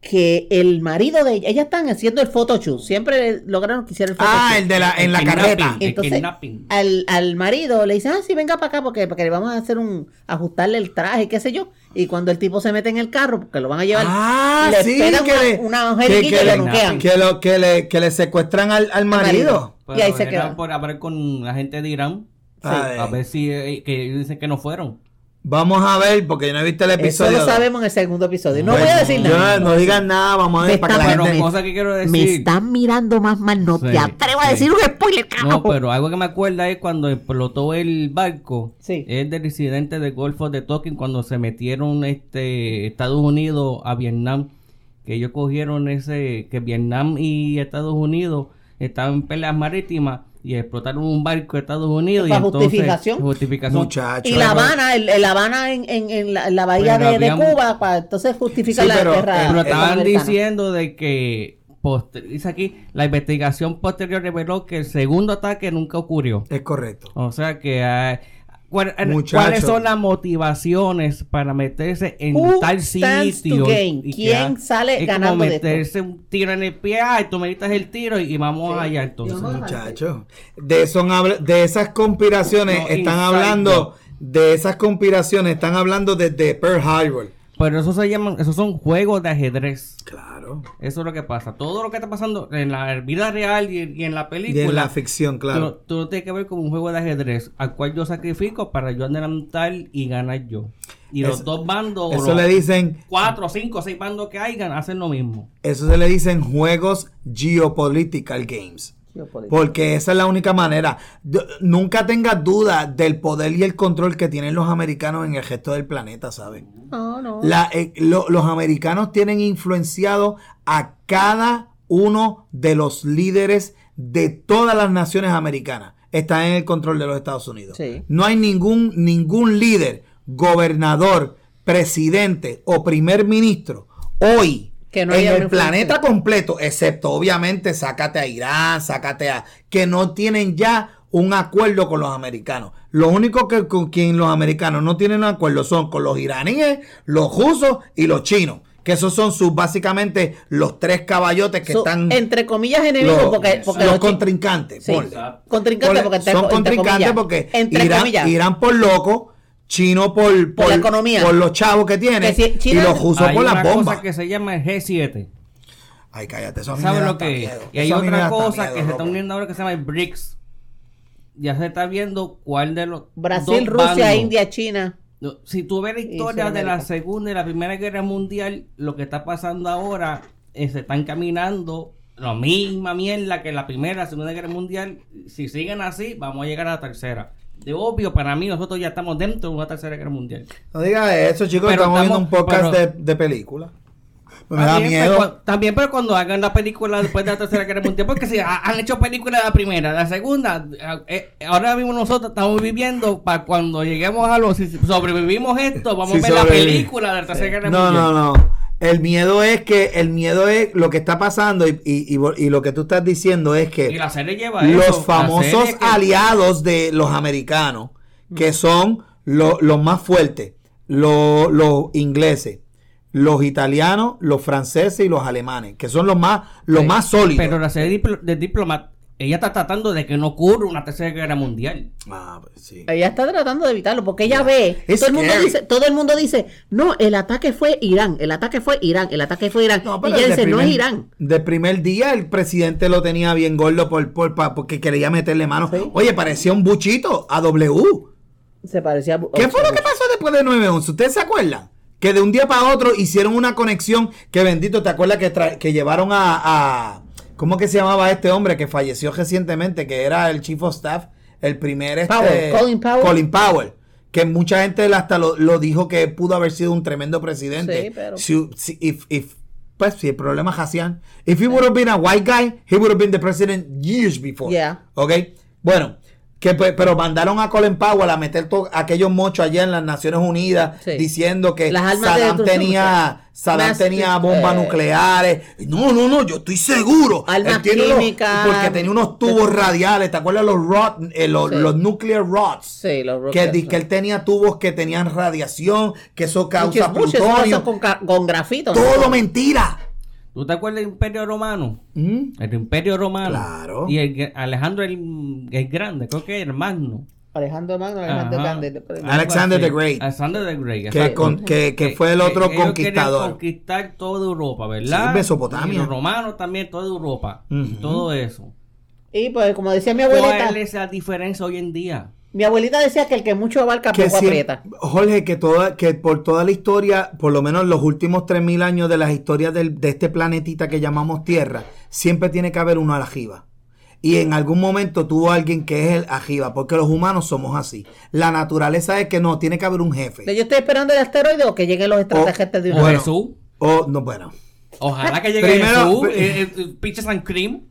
que el marido de ella, ellas están haciendo el photoshoot, siempre lograron que hiciera el photoshoot. Ah, el de la, en la carreta. El Entonces, kidnapping. al, al marido le dicen, ah, sí, venga para acá porque, porque le vamos a hacer un, ajustarle el traje, qué sé yo. Y cuando el tipo se mete en el carro, porque lo van a llevar, Ah, le sí, pegan que una, le, una que, que y le- que lo- que le, que le secuestran al, al marido. Y ahí se era queda. por hablar con la gente de Irán. Ah, A ver si eh, que ellos dicen que no fueron. Vamos a ver, porque yo no he visto el Eso episodio. lo dos. sabemos en el segundo episodio. No Pues, voy a decir nada. No, no digan nada, vamos a ver Me para que la gente. cosa que quiero decir. Me están mirando más mal, no Sí, te atrevo a decir un spoiler, No, carajo. pero algo que me acuerda es cuando explotó el barco. Sí. Es del incidente del Golfo de Tonkin cuando se metieron este Estados Unidos a Vietnam. Que ellos cogieron ese. Que Vietnam y Estados Unidos estaban en peleas marítimas y explotaron un barco de Estados Unidos. y Para entonces, justificación. justificación. Muchachos. Y La Habana, el, el La Habana en, en, en la, en la bahía Pero de, de Cuba, para entonces justificar Sí, la pero, guerra. eh, Pero estaban diciendo de que. poster- dice aquí, la investigación posterior reveló que el segundo ataque nunca ocurrió. Es correcto. O sea que hay- ¿cuál- Muchacho. ¿Cuáles son las motivaciones para meterse en Who tal sitio? y ¿Quién sale es ganando como de esto? meterse un tiro en el pie, ay, tú me quitas el tiro y, y vamos Sí. allá entonces. Muchachos, de, son de esas conspiraciones No, están hablando, de esas conspiraciones están hablando desde Pearl Harbor. Pero eso se llaman, esos son juegos de ajedrez. Claro. Eso es lo que pasa. Todo lo que está pasando en la vida real y, y en la Y película. en la ficción, claro. tú lo tienes que ver como un juego de ajedrez al cual yo sacrifico para yo adelantar y ganar yo. Y los Eso- dos bandos, Eso los le dicen, cuatro, cinco, seis bandos que hayan, hacen lo mismo. eso se le dicen juegos geopolitical games. Porque esa es la única manera. Nunca tengas duda del poder y el control que tienen los americanos en el resto del planeta, ¿saben? No, no. La- eh, lo- los americanos tienen influenciado a cada uno de los líderes de todas las naciones americanas. Están en el control de los Estados Unidos. Sí. No hay ningún, ningún líder, gobernador, presidente o primer ministro hoy Que no en el planeta completo, excepto obviamente sácate a Irán, sácate a que no tienen ya un acuerdo con los americanos. Lo único que con quien los americanos no tienen un acuerdo son con los iraníes, los rusos y los chinos, que esos son sus básicamente los tres caballotes que So, están entre comillas enemigos los, porque, porque los contrincantes. Sí. ponle. Contrincante Ponle, porque son entre contrincantes comillas. porque Entre Irán, comillas. Irán por loco, chino por, Por la economía. por los chavos que tiene Que si China- y los Hay por las una bombas. cosa que se llama el G7. Ay, cállate, eso a mí me ¿Sabes da lo que es? miedo. Y hay otra cosa miedo, que se está uniendo ahora que se llama el BRICS. Ya se está viendo cuál de los Brasil, dos Rusia, bandos. India, China. Si tú ves la historia de la. Segunda y la Primera Guerra Mundial, lo que está pasando ahora es se están caminando la misma mierda que la Primera y la Segunda Guerra Mundial. Si siguen así, vamos a llegar a la Tercera. De obvio, para mí, nosotros ya estamos dentro de una Tercera Guerra Mundial. No digas eso, chicos, Pero estamos, viendo un podcast pero- de, de película. Me da También, miedo. pero también, pero cuando hagan la película después de la tercera guerra mundial, porque si ha- han hecho película de la primera, la segunda, eh, eh, ahora mismo nosotros estamos viviendo para cuando lleguemos a los, si sobrevivimos esto, vamos a ver la película de la tercera guerra No, mundial. no, no. El miedo es que, el miedo es lo que está pasando y, y, y- y lo que tú estás diciendo es que Y la serie lleva eso. los famosos serie que- aliados de los americanos, que son lo- los más fuertes, lo- los ingleses, los italianos, los franceses y los alemanes, que son los más, los Sí, más sólidos. Pero la serie de Diplomat, ella está tratando de que no ocurra una tercera guerra mundial. Ah, pues sí. Ella está tratando de evitarlo porque ella ve, It's todo el, mundo scary. dice, todo el mundo dice, no, el ataque fue Irán, el ataque fue Irán, el ataque fue Irán. No, y pero ella desde dice, no primer- es Irán. De primer día el presidente lo tenía bien gordo por, por- pa- porque quería meterle mano. Sí. Oye, parecía un buchito a W. Se parecía a... ¿Qué fue lo que pasó después de 9-11? ¿Ustedes se acuerdan? Que de un día para otro hicieron una conexión que bendito, ¿te acuerdas que, que llevaron a, a- ¿Cómo que se llamaba este hombre que falleció recientemente? Que era el Chief of Staff, el primer... Este, Powell, Colin Powell. Colin Powell. Que mucha gente hasta lo, lo dijo que pudo haber sido un tremendo presidente. Sí, pero- Si- si- if- if pues sí, el problema racial. If he would have been a white guy, he would have been the president years before. Yeah. ¿Ok? Bueno, que, pero mandaron a Colin Powell a meter aquellos mochos allá en las Naciones Unidas Sí. diciendo que Saddam tenía, Saddam tenía bombas eh, nucleares. No, no, no, yo estoy seguro. Armas químicas. porque tenía unos tubos radiales. ¿Te acuerdas los rod, eh, los, Sí. los nuclear rods? Sí, los Que, di- que él tenía tubos que tenían radiación, que eso causa plutonio. con, con grafito. ¿no? Todo mentira. ¿Tú te acuerdas del Imperio Romano? ¿Mm? El Imperio Romano. Claro. Y el, Alejandro el, el Grande, creo que el Magno. Alejandro Magno, Alejandro Ajá. Grande. Alexander the. Great. Alexander the Great. Que, con- que, que fue el otro querían conquistador. conquistar toda Europa, ¿verdad? Sí, Mesopotamia. Y los romanos también, toda Europa. y Ujú. todo eso. Y pues, como decía mi abuelita, ¿Cuál es la diferencia hoy en día? Mi abuelita decía que el que mucho abarca, que poco siem- aprieta. Jorge, que, toda, que por toda la historia, por lo menos los últimos 3.000 años de las historias del- de este planetita que llamamos Tierra, siempre tiene que haber uno arriba. Y en algún momento tuvo alguien que es el arriba, porque los humanos somos así. La naturaleza es que no, tiene que haber un jefe. Yo estoy esperando el asteroide o que lleguen los extraterrestres de una vez. Jesús. O, no, bueno. Ojalá que llegue Primero- Jesús. eh, eh, Pinches and cream.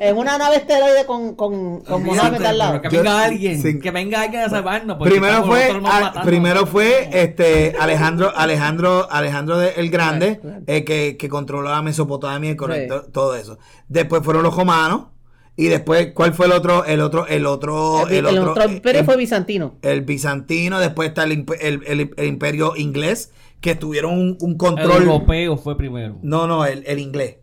En una nave asteroide con, con, con Mohammed al lado. Que Yo- venga alguien. sí. Que venga alguien a salvarnos. Primero fue, a- primero fue este Alejandro, Alejandro, Alejandro de- el Grande, Claro. eh, que, que controlaba Mesopotamia y todo eso. Después fueron los romanos. Y después, ¿cuál fue el otro? El otro, el otro, El, el otro imperio el- fue bizantino. el bizantino, después está el, el- el- el imperio inglés, que tuvieron un, un El control. europeo fue primero. No, no, el, el inglés.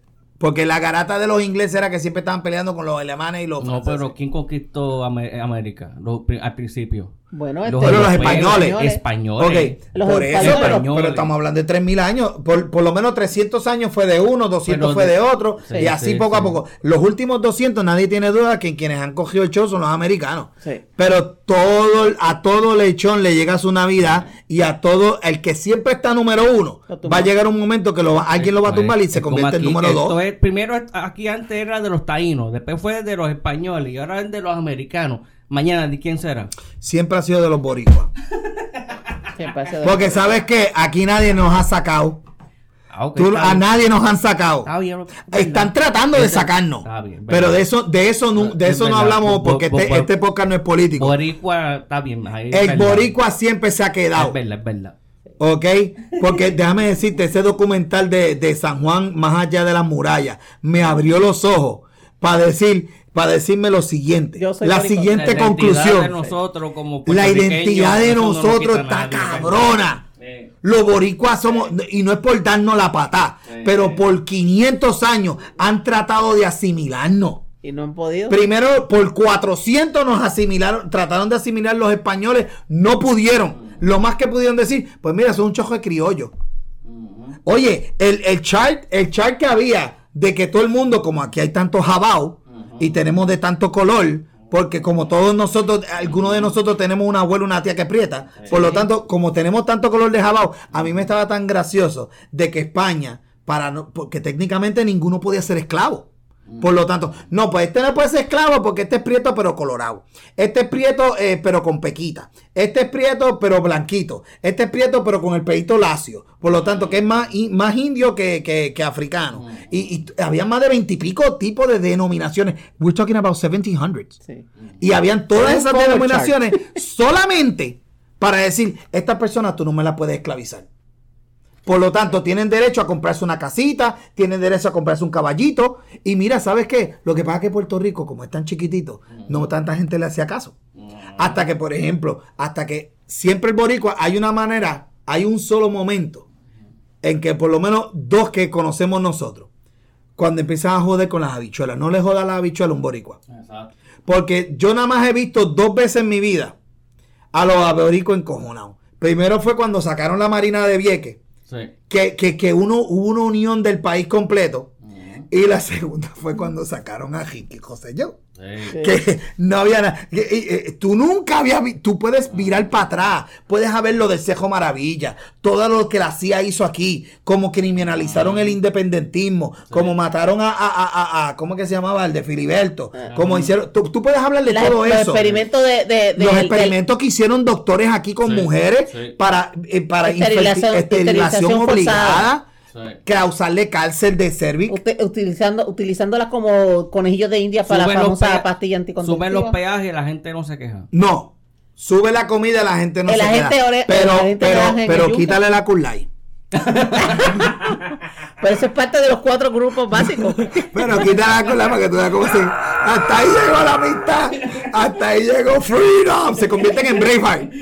Porque la garata de los ingleses era que siempre estaban peleando con los alemanes y los No, franceses. pero ¿quién conquistó América al principio? Bueno, Los este, Pero los europeos, españoles. Españoles. Ok, Los por eso, españoles. pero, Españoles. pero estamos hablando de 3.000 años. Por, por lo menos 300 años fue de uno, 200 Pero fue de- otro. Sí, y así sí, poco a poco. Los últimos 200, nadie tiene duda que quienes han cogido el show son los americanos. Sí. Pero todo, a todo lechón le llega su Navidad y a todo, el que siempre está número uno, va a llegar un momento que lo va- alguien lo va a tumbar y se convierte en número esto dos. es- primero aquí antes era de los taínos, después fue de los españoles y ahora es de los americanos. Mañana, ¿de quién será? Siempre ha sido de los boricuas. [LAUGHS] siempre hace de- Porque sabes que aquí nadie nos ha sacado. Ah, Tú- a bien. nadie nos han sacado. Está bien, Están tratando de sacarnos. está bien, pero de eso, de eso no, de Es eso no hablamos porque bo- este, bo- este podcast no es político. Boricua está bien. es El verdad. boricua siempre se ha quedado. Es verdad, es verdad. ¿Ok? Porque déjame decirte, ese documental de, de San Juan, más allá de las murallas, me abrió los ojos para decir, para decirme lo siguiente. Yo soy La siguiente La identidad conclusión. de nosotros como La identidad de no nosotros está cabrona. Los boricuas somos, y no es por darnos la patá, pero por 500 años han tratado de asimilarnos. Y no han podido. Primero, por 400 nos asimilaron, trataron de asimilar los españoles, no pudieron. Lo más que pudieron decir, pues mira, son un chojo de criollo. Oye, el, el chart, el chart que había de que todo el mundo, como aquí hay tantos jabao y tenemos de tanto color, porque como todos nosotros, algunos de nosotros tenemos una abuela, una tía que prieta, por lo tanto, como tenemos tanto color de jabao, a mí me estaba tan gracioso de que España, para no, porque técnicamente ninguno podía ser esclavo. Por lo tanto, no, pues este no puede ser esclavo porque este es prieto pero colorado. Este es prieto eh, pero con pequita. Este es prieto pero blanquito. Este es prieto pero con el pelito lacio. Por lo tanto, que es más, más indio que, que- que africano. Y, y había más de veintipico tipos de denominaciones. We're talking about 1700s. Sí. Y habían todas esas denominaciones solamente para decir, esta persona tú no me la puedes esclavizar. Por lo tanto, tienen derecho a comprarse una casita, tienen derecho a comprarse un caballito. Y mira, ¿sabes qué? Lo que pasa es que Puerto Rico, como es tan chiquitito, no tanta gente le hacía caso. Hasta que, por ejemplo, hasta que siempre el boricua, hay una manera, hay un solo momento en que por lo menos dos que conocemos nosotros, cuando empiezan a joder con las habichuelas, no le joda a las habichuelas a un boricua. Exacto. Porque yo nada más he visto dos veces en mi vida a los aboricos encojonados. Primero fue cuando sacaron la Marina de Vieques, Que, que, que uno, hubo una unión del país completo. Y la segunda fue cuando sacaron a Ricky José yo. Sí. Que no había nada. eh, Tú nunca habías Tú puedes virar para atrás. Puedes saber lo del Cejo Maravilla. Todo lo que la CIA hizo aquí. Como criminalizaron el independentismo. Como mataron a, a, a, a- a- ¿Cómo que se llamaba? El de Filiberto. Como hicieron. Tú, tú puedes hablar de todo los eso. experimentos de, de- de- los experimentos que hicieron doctores aquí con Sí, mujeres sí. para, eh, para Esterilización- inferti- esterilización esterilización obligada. Sí. causarle cáncer de cervix. Usted- utilizando, utilizándolas como conejillos de India para la Suben los famosa pastilla anticonceptiva. Suben los peajes y la gente no se queja. No. Sube la comida y la gente no El se ore- pero pero, pero yuca. quítale la Kulai. [LAUGHS] Pero eso es parte de los cuatro grupos básicos. [LAUGHS] Pero quítale la Kulai para que tú veas cómo se... Hasta ahí llegó la amistad. Hasta ahí llegó Freedom. Se convierten en Braveheart.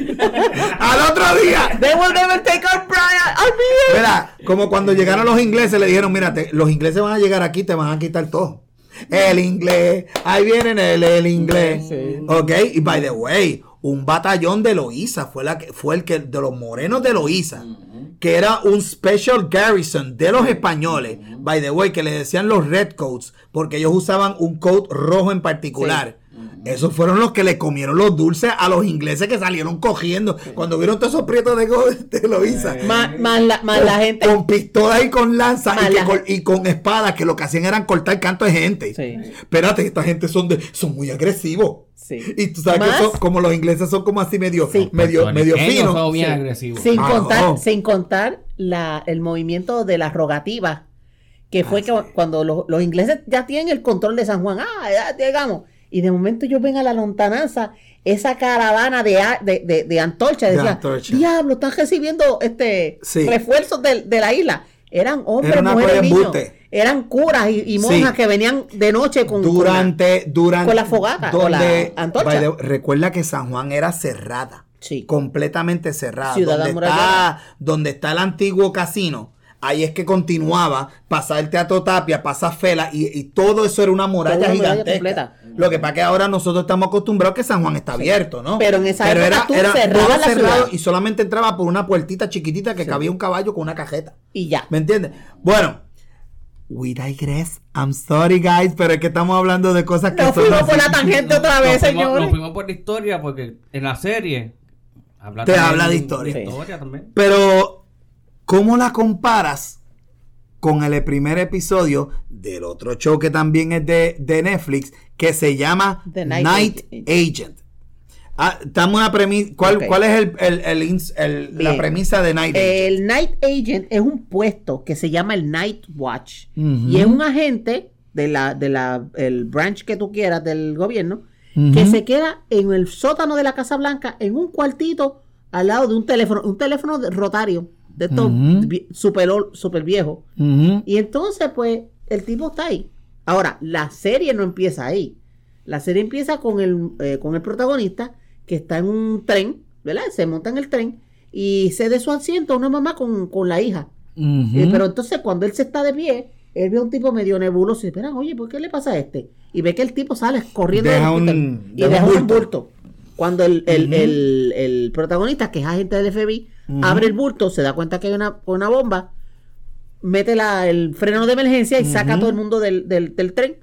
Al otro día. They will never take our Brian. Mira, como cuando llegaron los ingleses, le dijeron, mírate, los ingleses van a llegar aquí, te van a quitar todo. El inglés, ahí vienen el, el inglés. Sí. Ok, y by the way, un batallón de Loíza fue, la que, fue el que, de los morenos de Loíza, que era un special garrison de los españoles, by the way, que le decían los redcoats, porque ellos usaban un coat rojo en particular. Esos fueron los que le comieron los dulces a los ingleses que salieron cogiendo cuando vieron todos esos prietos de, go- de Loíza Más, más la, más la gente. con pistolas y con lanzas y, col- y con espadas que lo que hacían eran cortar canto de gente. Sí. Espérate, esta gente son de, son muy agresivos. Sí. Y tú sabes Más- que son, como los ingleses son como así medio, Sí. medio, medio finos. son bien Sí. agresivos. Sin Ah, contar, no. sin contar la, el movimiento de la rogativa, que fue Ah, que sí. cuando los, los ingleses ya tienen el control de San Juan, ah, ya llegamos. Y de momento ellos ven a la lontananza, esa caravana de, de, de, de antorcha, De decía, antorcha. diablo, están recibiendo este Sí. refuerzos de, de la isla. Eran hombres, Era mujeres, de niños. Eran curas y, y monjas Sí. que venían de noche con, con la- Durante, durante. con la fogata, con la donde- antorcha. the- recuerda que San Juan era cerrada. Sí. completamente cerrada. Ciudad donde amurallada. está, donde está el antiguo casino, ahí es que continuaba, pasar el Teatro Tapia, pasar Fela, y, y todo eso era una muralla una muralla gigantesca. completa. Lo que pasa es que ahora nosotros estamos acostumbrados que San Juan está abierto, ¿no? Pero en esa época tú cerrabas todo la cerrado y solamente entraba por una puertita chiquitita que cabía un caballo con una cajeta. Y ya. ¿Me entiendes? Bueno. We digress. I'm sorry, guys, pero es que estamos hablando de cosas que Nos son fuimos así. por la tangente otra Nos vez, fuimos- señores. Nos fuimos por la historia porque en la serie habla Te habla de historia. de historia también. Pero, ¿cómo la comparas con el primer episodio del otro show que también es de, de Netflix, que se llama The Night, Night Agent? Ah, dame una premisa. ¿Cuál, cuál es el, el- el la premisa de Night Agent? El Night Agent es un puesto que se llama el Night Watch. Y es un agente de la, de la, el branch que tú quieras del gobierno, que se queda en el sótano de la Casa Blanca, en un cuartito, al lado de un teléfono, un teléfono rotario, de estos Ujú. vi- super, super viejo. Y entonces, pues, el tipo está ahí. Ahora, la serie no empieza ahí. La serie empieza con el, eh, con el protagonista que está en un tren, ¿verdad? Se monta en el tren y se de su asiento una mamá con, con la hija. Eh, pero entonces, cuando él se está de pie, él ve a un tipo medio nebuloso y "Espera, oye, ¿por qué le pasa a este? Y ve que el tipo sale corriendo Deja del un- y deja un bulto. bulto. Cuando el, el- el- el protagonista, que es agente del FBI, abre el bulto, se da cuenta que hay una, una bomba, mete la, el freno de emergencia y saca a todo el mundo del, del- del tren.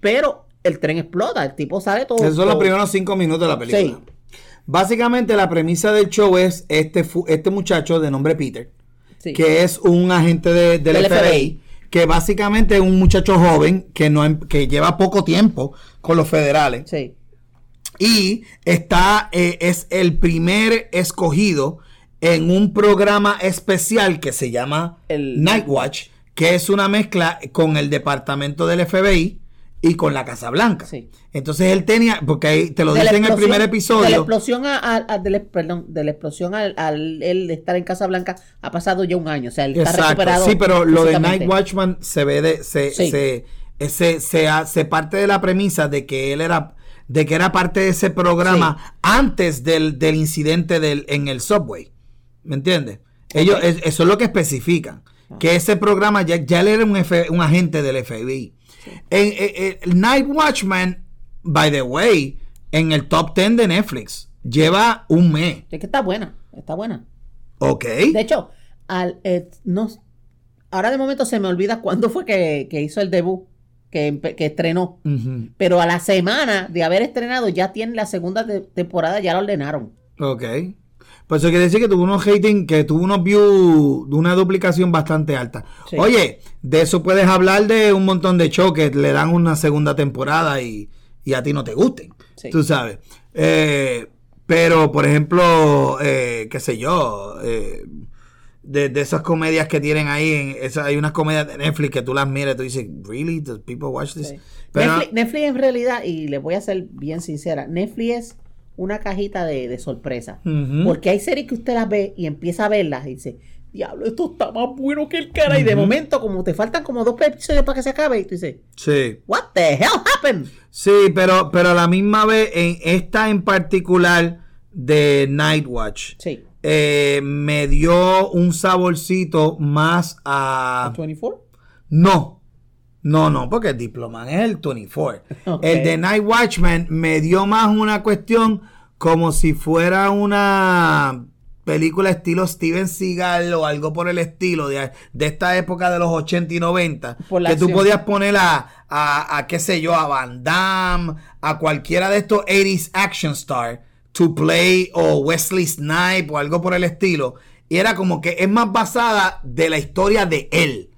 Pero el tren explota, el tipo sale todo. Esos son los primeros cinco minutos de la película. Sí. Básicamente la premisa del show es este, este muchacho de nombre Peter, Sí. que es un agente de- del, Del FBI, FBI. que básicamente es un muchacho joven que, no, em- que lleva poco tiempo con los federales. Sí. Y está, eh, es el primer escogido en un programa especial que se llama El- Night Watch, que es una mezcla con el departamento del FBI y con la Casa Blanca. Sí. Entonces él tenía, porque ahí te lo De la dice en el primer De la episodio. explosión, a, a- a- de la- perdón, de la explosión al, al él estar en Casa Blanca ha pasado ya un año. O sea, él está recuperado. Sí, pero lo de. Night Watchman se ve de, se, Sí. se, se, ha- se parte de la premisa de que él era, de que era parte de ese programa antes del, del incidente del, en el subway. ¿Me entiendes? Ellos, es- eso es lo que especifican. Que ese programa ya, ya él era un, F- un agente del FBI. En, en- en- Night Watchman, by the way, en el top 10 de Netflix, lleva un mes. Es que está buena, está buena. ¿Ok? De hecho, al, eh, no, ahora de momento se me olvida cuándo fue que, que hizo el debut, que, que estrenó. Pero a la semana de haber estrenado ya tiene la segunda te- temporada, ya la ordenaron. Ok. Pues eso quiere decir que tuvo unos hating, que tuvo unos views de una duplicación bastante alta. Sí. Oye, de eso puedes hablar de un montón de shows que le dan una segunda temporada y, y a ti no te gusten. Sí. Tú sabes. Eh, pero, por ejemplo, eh, qué sé yo, eh, de, de esas comedias que tienen ahí. En, esa- hay unas comedias de Netflix que tú las miras y tú dices, ¿really? Do people watch this? Sí. Pero, Netflix, Netflix en realidad, y les voy a ser bien sincera, Netflix es una cajita de, de sorpresa. Porque hay series que usted las ve y empieza a verlas y dice, diablo, esto está más bueno que el cara. Y de momento, como te faltan como dos episodios para que se acabe, y tú dices, sí. what the hell happened? Sí, pero, pero a la misma vez, en esta en particular de Nightwatch, Sí. eh, me dio un saborcito más a... 24? No, no, no, porque el Diploman es el 24. [LAUGHS] Ok. El de Night Watchman me dio más una cuestión como si fuera una película estilo Steven Seagal o algo por el estilo de, de esta época de los 80 y 90 Por la que tú podías poner a, a, a, qué sé yo a Van Damme a cualquiera de estos 80s action star to play o Wesley Snipe o algo por el estilo y era como que es más basada de la historia de él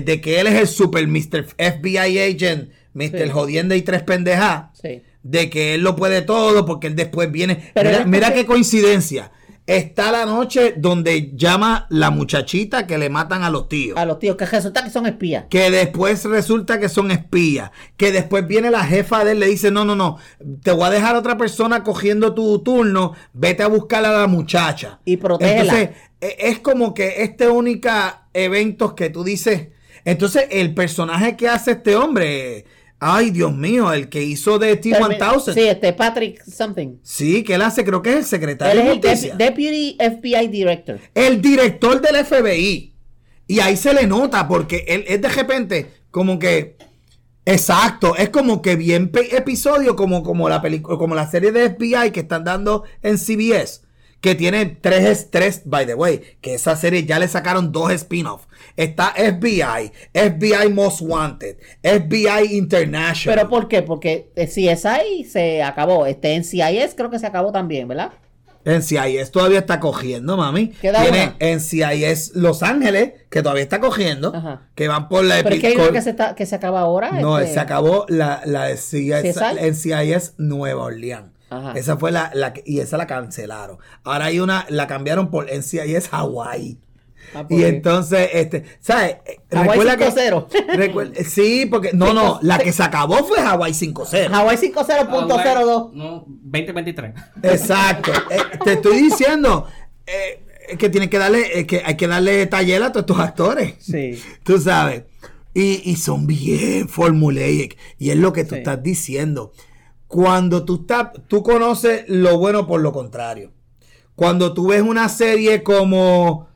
de que él es el super Mr. FBI agent Mr. Sí. Jodienda y tres pendejas Sí. de que él lo puede todo porque él después viene. Pero mira qué coincidencia. Está la noche donde llama la muchachita que le matan a los tíos. A los tíos, que resulta que son espías. Que después resulta que son espías. Que después viene la jefa de él, le dice, no, no, no, te voy a dejar a otra persona cogiendo tu turno, vete a buscar a la muchacha. Y protégela. Entonces, e- es como que este único eventos que tú dices. Entonces, el personaje que hace este hombre, ay Dios mío, el que hizo de T-1000. Sí, este Patrick something. Sí, que él hace, creo que es el Él secretario es de el dep- Deputy FBI Director. el director del FBI. Y ahí se le nota, porque él es de repente como que. Exacto, es como que bien episodio, como, como la película, como la serie de FBI que están dando en CBS. Que tiene tres, tres, by the way, que esa serie ya le sacaron dos spin-offs. Está FBI, FBI Most Wanted, FBI International. ¿Pero por qué? Porque eh, CSI se acabó. Este NCIS creo que se acabó también, ¿verdad? NCIS todavía está cogiendo, mami. Tiene una. NCIS Los Ángeles, que todavía está cogiendo. Ajá. Que van por la Pero es que hay una que se, está, que se acaba ahora. No, este, se acabó la, la de CIS, CSI. NCIS Nueva Orleans. Ajá. Esa fue la, la que- y esa la cancelaron. Ahora hay una, la cambiaron por NCIS Hawaii. Ah, ¿por Y entonces, este, ¿sabes? Eh, Recuerda que 5-0. [LAUGHS] recuerda- sí, porque no, no, [LAUGHS] la que se acabó fue Hawaii 5-0. Hawaii 50.02. No, 2023. Exacto. [LAUGHS] Eh, te estoy diciendo eh, que tiene que darle, eh, que hay que darle taller a todos estos actores. Sí. Tú sabes. Y, y son bien formulaic. Y es lo que tú Sí. estás diciendo. Cuando tú estás, tú conoces lo bueno por lo contrario. Cuando tú ves una serie como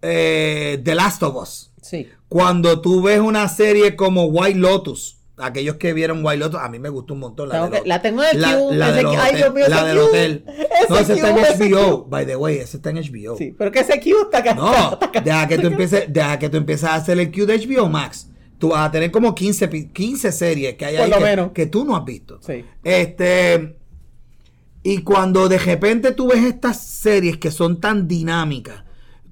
eh, The Last of Us. Sí. Cuando tú ves una serie como White Lotus. Aquellos que vieron White Lotus, a mí me gustó un montón. Tengo de que- la tengo en el la, queue, la de los queue. Ay, hotel- Dios mío, la del hotel. No, ese está en HBO. By the way, ese está en HBO. Sí. Pero que ese Q está acá. No, deja que tú empieces, deja que tú empieces a hacer el queue de HBO Max. Tú vas a tener como 15, pi- 15 series que hay Por ahí lo que, menos. que tú no has visto. Sí. Este. Y cuando de repente tú ves estas series que son tan dinámicas,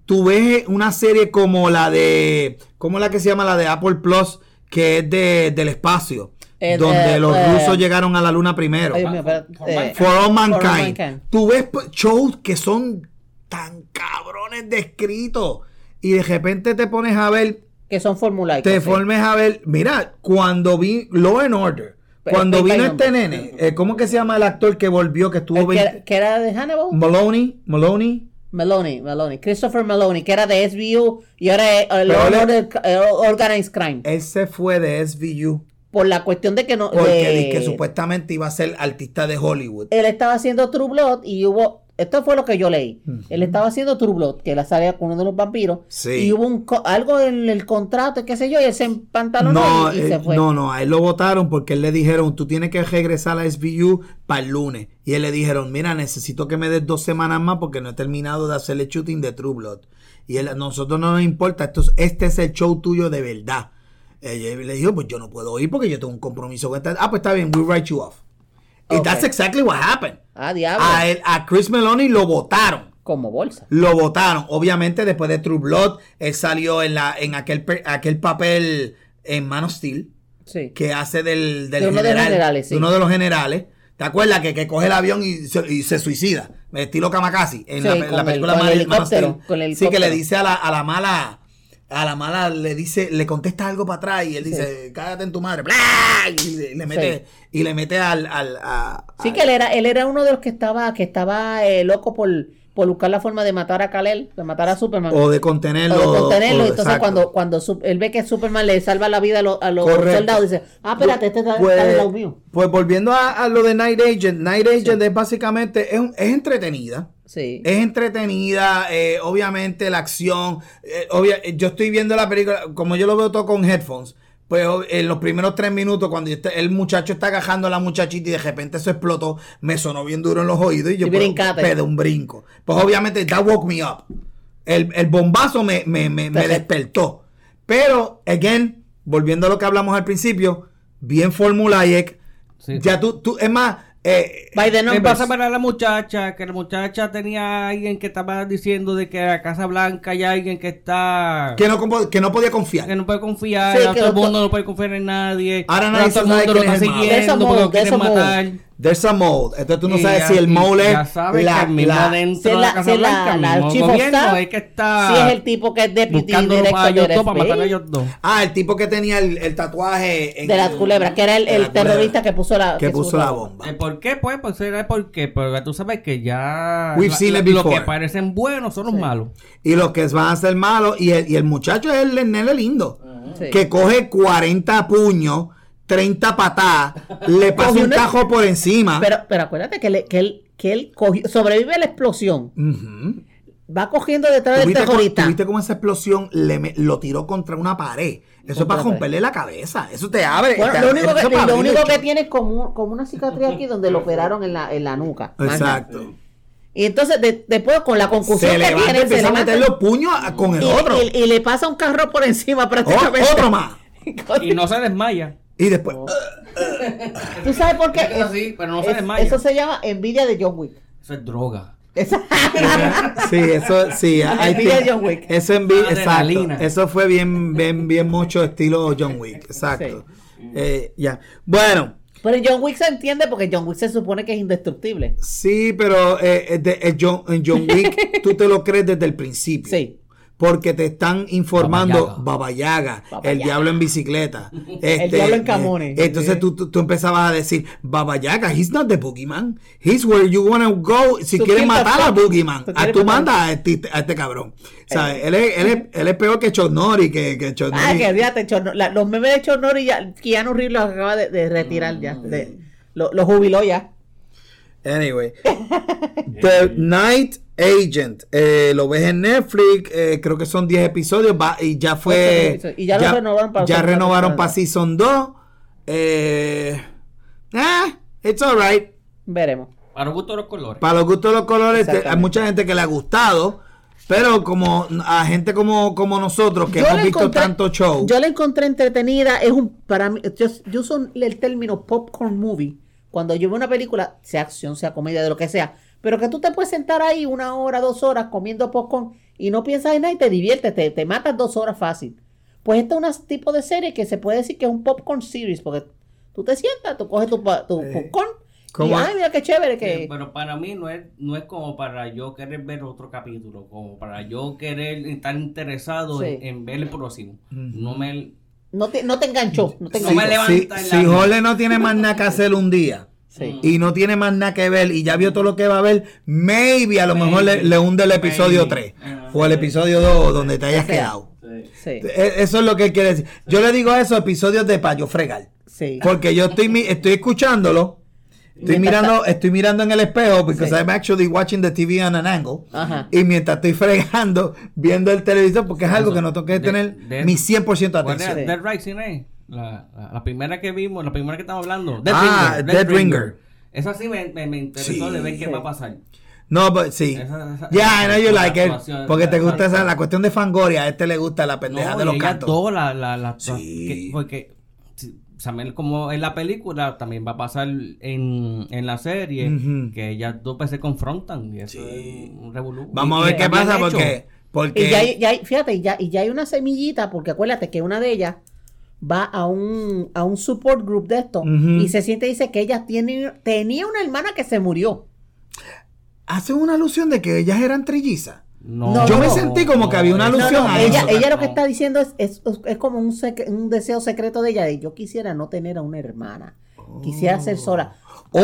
tú ves una serie como la de. ¿Cómo es la que se llama? La de Apple Plus, que es de, del espacio. Eh, donde eh, los eh, rusos llegaron a la luna primero. Mío, For- eh, For All Mankind. For All Mankind. Tú ves shows que son tan cabrones de escrito y de repente te pones a ver, que son formulaicos. te formes a ver. Mira, cuando vi Law and Order, Pero cuando vino el este nene, eh, ¿cómo que se llama el actor que volvió, que estuvo El que, 20 era- que era de Hannibal. Maloney, Maloney? Maloney, Maloney. Christopher Maloney, que era de SVU y ahora es el él- Order- eh, Organized Crime. Ese fue de SVU. Por la cuestión de que no. Porque de- que supuestamente iba a ser artista de Hollywood. él estaba haciendo True Blood y hubo. Esto fue lo que yo leí. Él estaba haciendo True Blood, que la salía con uno de los vampiros. Sí. Y hubo un co- algo en el contrato, qué sé yo, y él se empantalonó No, y, y eh, se fue. no, no, a él lo votaron porque él le dijeron, tú tienes que regresar a SVU para el lunes. Y él le dijeron, mira, necesito que me des dos semanas más porque no he terminado de hacer el shooting de True Blood. Y él, nosotros no nos importa, esto es- este es el show tuyo de verdad. Ella le dijo, pues yo no puedo ir porque yo tengo un compromiso con esta. Ah, pues está bien, we'll write you off. Y Ok. that's exactly what happened. Ah, diablo. A, él- a Chris Meloni lo votaron. Como bolsa. Lo votaron. Obviamente, después de True Blood, él salió en, la, en aquel, aquel papel en Man of Steel Sí. que hace del, del De uno de general, generales, sí. de uno de los generales. ¿Te acuerdas que, que coge el avión y se, y se suicida? estilo Kamakasi, en Sí, la, con la el- película con el helicóptero, con el Sí, que le dice a la, a la mala, a la mala le dice, le contesta algo para atrás y él dice, cágate en tu madre, ¡bla! y le, le mete, y le mete al, al a- Sí, que él era, él era uno de los que estaba, que estaba eh, loco por, por buscar la forma de matar a Kal-El, de matar a Superman. o de contenerlo. O de contenerlo. o- Entonces, exacto. cuando, cuando su- él ve que Superman le salva la vida a, los- a los Correcto. soldados, dice: Ah, espérate, este está, Pues- está lado mío. Pues volviendo a, a lo de Night Agent, Night Agent es básicamente, es, es entretenida. Sí. Es entretenida, eh, obviamente la acción. eh, obvia- yo estoy viendo la película, como yo lo veo todo con headphones. Pues en los primeros tres minutos, cuando el muchacho está agajando a la muchachita y de repente eso explotó, me sonó bien duro en los oídos y yo Y pues, pedí un brinco. Pues obviamente, that woke me up. El, el bombazo me, me, me, me despertó. Pero, again, volviendo a lo que hablamos al principio, bien formulaic. Sí. Ya tú, tú, es más, eh, By the ¿Qué numbers. pasa para la muchacha? Que la muchacha tenía a alguien que estaba diciendo de que a Casa Blanca hay alguien que está... que, no, que no podía confiar. que no puede confiar, Sí, que todo el lo- mundo no puede confiar en nadie. Ahora nadie todo el mundo lo es está malo. De eso siguiendo porque lo quieren modo. There's a mold. Entonces tú no Y sabes ya- si el Ya sabes la- la- dentro Si de es la la, Casa si es la, Blanca, gobierno es que está si es el tipo que es deputy buscando director a ellos del dos para matar a ellos dos. Ah, el tipo que tenía el, el tatuaje en- de las culebras, que era el, terrorista que puso la, que puso la bomba. ¿El ¿Por qué? Pues, pues era. Porque tú sabes que ya We've la- seen it lo que parecen buenos son los malos. Y los que van a ser malos. Y el, y el muchacho es el nene lindo. Que coge 40 puños, 30 patadas, le pasa un tajo por encima. Pero, pero acuérdate que, le- que él, que él cogió, sobrevive a la explosión, va cogiendo detrás del ¿Tuviste, cómo, terrorista. tuviste cómo esa explosión le me- lo tiró contra una pared? Eso es para romperle la cabeza. Eso te abre. Bueno, te- lo único que, lo único tiene es como, como una cicatriz aquí donde lo operaron en la, en la nuca. Exacto. Y entonces de- después con la concusión Se que levanta tiene, se a meter los puños con el y, otro. y- y le pasa un carro por encima O- prácticamente. otro más. [LAUGHS] Y no se desmaya. Y después. [LAUGHS] ¿Tú sabes por qué? Eso sí, pero no se Es- eso se llama envidia de John Wick. Eso es droga. [LAUGHS] Sí, eso, sí. Envidia de John Wick. Eso, envi- Adrenalina. exacto. Eso fue bien, bien, bien mucho estilo John Wick. Exacto. Eh, ya. Bueno, Pero John Wick se entiende porque John Wick se supone que es indestructible. sí, pero eh, eh, de- eh, John, en John Wick [LAUGHS] tú te lo crees desde el principio. Sí. Porque te están informando Baba Baba Yaga, el Yaga. diablo en bicicleta. [LAUGHS] Este, diablo en eh, camones. entonces tú, tú, tú empezabas a decir, Baba Yaga, he's not the boogeyman. He's where you wanna go. Si Tú quieres matar a boogeyman, tú a tú matar- mandas a este, a este cabrón. O sea, él, es, él, es, él es peor que Chonori, que, que Chonori. Ah, que fíjate, Chorno- la- los memes de Chornori ya, Keanu Reeves los acaba de, de retirar ya. de- lo, lo jubiló ya. Anyway, [LAUGHS] The Night Agent, eh, lo ves en Netflix, eh, creo que son 10 episodios va, y ya fue. Y ya lo renovaron para Ya renovaron para Season 2. Eh, ah, it's alright. Veremos. Para gusto de los colores. Para los gustos de los colores, te- hay mucha gente que le ha gustado, pero como a gente como, como nosotros que Yo hemos visto encontré- tanto show. Yo la encontré entretenida. Es un para mí. Yo, yo uso el término popcorn movie cuando yo veo una película, sea acción, sea comedia, de lo que sea. Pero que tú te puedes sentar ahí una hora, dos horas comiendo popcorn y no piensas en nada y te diviertes, te, te matas dos horas fácil. Pues esta es un tipo de serie que se puede decir que es un popcorn series porque tú te sientas, tú coges tu, tu Eh, popcorn y ay, mira qué chévere que... Eh, pero para mí no es, no es como para yo querer ver otro capítulo, como para yo querer estar interesado Sí. en, en ver el próximo. No me No te, no te enganchó, no te No si, me enganchó. si, si. Jorge no tiene más nada que hacer un día. Sí. y no tiene más nada que ver y ya vio todo lo que va a ver, maybe a lo mejor le, le hunde el episodio Maybe. 3 Ah, o el episodio 2 donde te hayas quedado. Sí, E- Eso es lo que él quiere decir. Yo le digo eso episodios de payo fregar. sí. Porque yo estoy mi- estoy escuchándolo, estoy mirando, estoy mirando en el espejo because Sí. I'm actually watching the TV on an angle. Ajá. Y mientras estoy fregando, viendo el televisor, porque es algo que no tengo que tener de- mi 100% de ¿Cuál era? atención. Dead Rising, ¿eh? La, la, la primera que vimos, la primera que estamos hablando. Ah, Dead Ringer. Esa sí me, me, me interesó Sí. de ver qué Sí. va a pasar. No, pero sí. Esa- esa- Ya, I know you like it. Porque te gusta esa, la cuestión de Fangoria. A este le gusta la pendeja No, de los cantos. la, la, la- Sí. que- porque sí, también como en la película también va a pasar en, en la serie que ellas dos pues, se confrontan y eso Sí. es un revolú. Vamos a ver qué pasa hecho. porque. porque Y ya hay, ya hay- fíjate, y ya, y ya hay una semillita, porque acuérdate que una de ellas va a un, a un support group de esto y se siente y dice que ella tiene, tenía una hermana que se murió. hacen una alusión de que ellas eran trillizas. No, Yo me sentí como que había una alusión no, a ella, eso. ella lo que está diciendo es, es, es como un, un deseo secreto de ella. de yo quisiera no tener a una hermana. Quisiera ser sola. O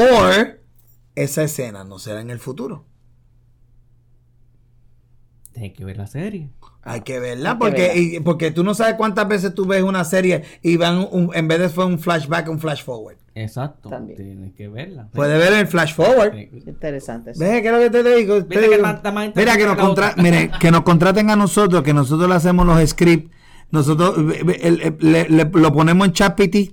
esa escena no será en el futuro. Tienes que ver la serie. Hay que verla Hay que porque, verla. y- porque tú no sabes cuántas veces tú ves una serie y van un- en vez de fue un flashback, un flash forward. Exacto. También. Tienes que verla. Puedes ver el flash forward. Sí. Interesante. eso. ¿Ves qué es lo que te digo? Te Viste que más- está más Mira, que nos, contra- mire, que nos contraten a nosotros, que nosotros le hacemos los scripts. Nosotros el- el- le- le- lo ponemos en chat PT,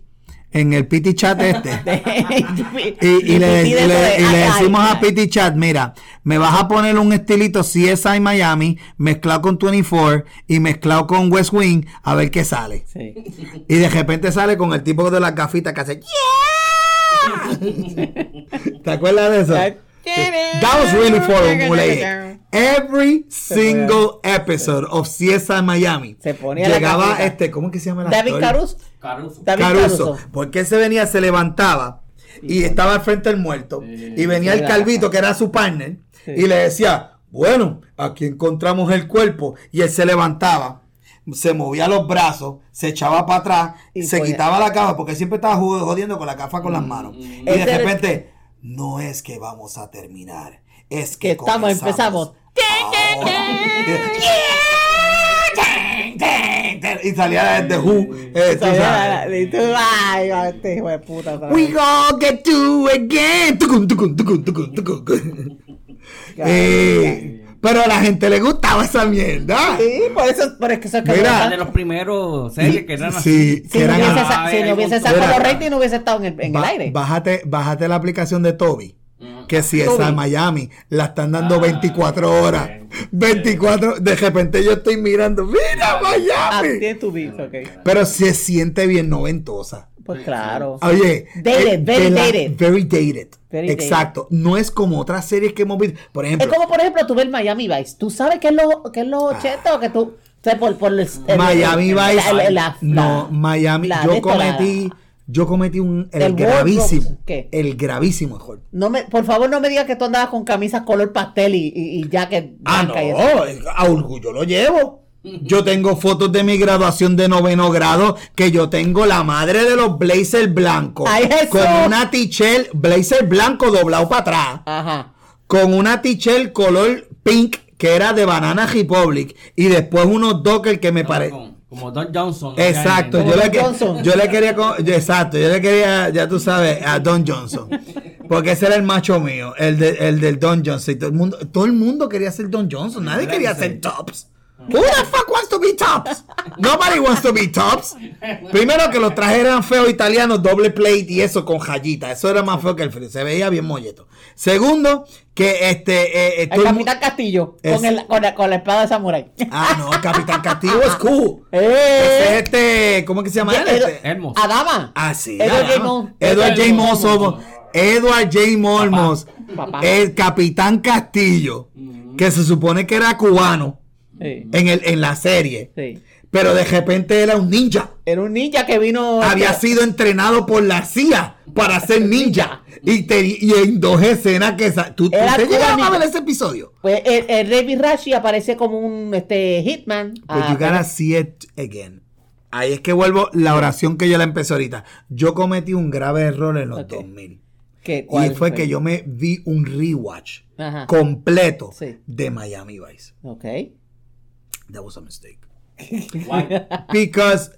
en el PT chat este. [LAUGHS] Y, y le, y le- y le decimos a PT Chat, mira, me vas a poner un estilito CSI Miami mezclado con 24 y mezclado con West Wing a ver qué sale. Sí. Y de repente sale con el tipo de las gafitas que hace ¡Yeah! ¿Te acuerdas de eso? That was really formulaic. Every single episode of CSI Miami Se ponía la llegaba este, ¿cómo que se llama el David? Caruso. Caruso. David Caruso, Caruso. porque él se venía, se levantaba y estaba al frente del muerto y venía el calvito que era su partner y le decía, bueno, aquí encontramos el cuerpo y él se levantaba, se movía los brazos, se echaba para atrás, Y se quitaba la gafa porque siempre estaba jod- jodiendo con la gafa con las manos y de Ese era- repente, no es que vamos a terminar, es que, Que estamos, empezamos. [LAUGHS] ahora". y salía de Who, eh, tú sabes. Y tú, ay, este hijo de puta. We gonna get to again. Eh, pero a la gente le gustaba esa mierda. Sí, por eso, por eso es que Mira. Era de los primeros series que eran Sí, así. Si que no hubiese, a- sa- si no hubiese sacado los ratings, no hubiese estado en el, en el aire. Bájate, bájate la aplicación de Toby. Que si esa en Miami la están dando Ah, 24 horas. 24, de repente yo estoy mirando, mira Miami. tu beat. Pero se siente bien noventosa. Pues claro. Oye, Dated, eh, very la- dated. Very dated. Very dated. Exacto. No es como otras series que hemos visto. Por ejemplo, Es como, por ejemplo, tú ves Miami Vice. ¿Tú sabes qué es los qué es los 80 o que tú... O sea, por, por el- el- Miami el- Vice. la- no, Miami. la yo cometí. Yo cometí un. El, El gravísimo. ¿qué? El gravísimo error. No me, por favor, no me digas que tú andabas con camisas color pastel y, y, y jacket Ah, blanca y eso. no. A orgullo lo llevo. Yo [LAUGHS] tengo fotos de mi graduación de noveno grado que yo tengo la madre de los blazer blancos. ¡Ay, Jesús! con una tichel blazer blanco doblado para atrás. Ajá. con una t-shirt color pink que era de Banana Republic y después unos dockers que me parece Como, Don Johnson. Exacto, yo le, Don que- Johnson. yo le quería yo- exacto, yo le quería, ya tú sabes, a Don Johnson. [LAUGHS] Porque ese era el macho mío, el, de- el del Don Johnson. Y todo el mundo, todo el mundo quería ser Don Johnson, nadie quería ser Tops. Who the fuck wants to be Tops? Nobody wants to be Tops. Primero que los trajes eran feos italianos, doble plate y eso con jayita. Eso era más feo que el frío, se veía bien molleto. Segundo, que este eh, eh, El el Capitán Castillo Es- con, el, con, la, con la espada de samurái. Ah, no, Capitán Castillo es cool. [LAUGHS] Ese ¡Eh! es este, ¿cómo que se llama él? Este- Hermoso. Adama. Ah, sí. Edward J. Mon- Edward J. Edward. El Capitán Castillo, que se supone que era cubano Sí. en, el, en la serie, sí. pero de repente era un ninja. Era un ninja que vino. Había sido entrenado por la CIA para ser [LAUGHS] ninja. Y, te- y en dos escenas que... ¿Tú, tú Era te llegaron a ver ese episodio? Pues el, el Rey Rashi aparece como un este, hitman. But Ah, you gotta see it again. Ahí es que vuelvo la oración que yo la empecé ahorita. Yo cometí un grave error en los Ok. 2000. ¿qué- Y fue que yo me vi un rewatch Ajá. completo Sí. de Miami Vice. Ok. That was a mistake. [LAUGHS] Why? Because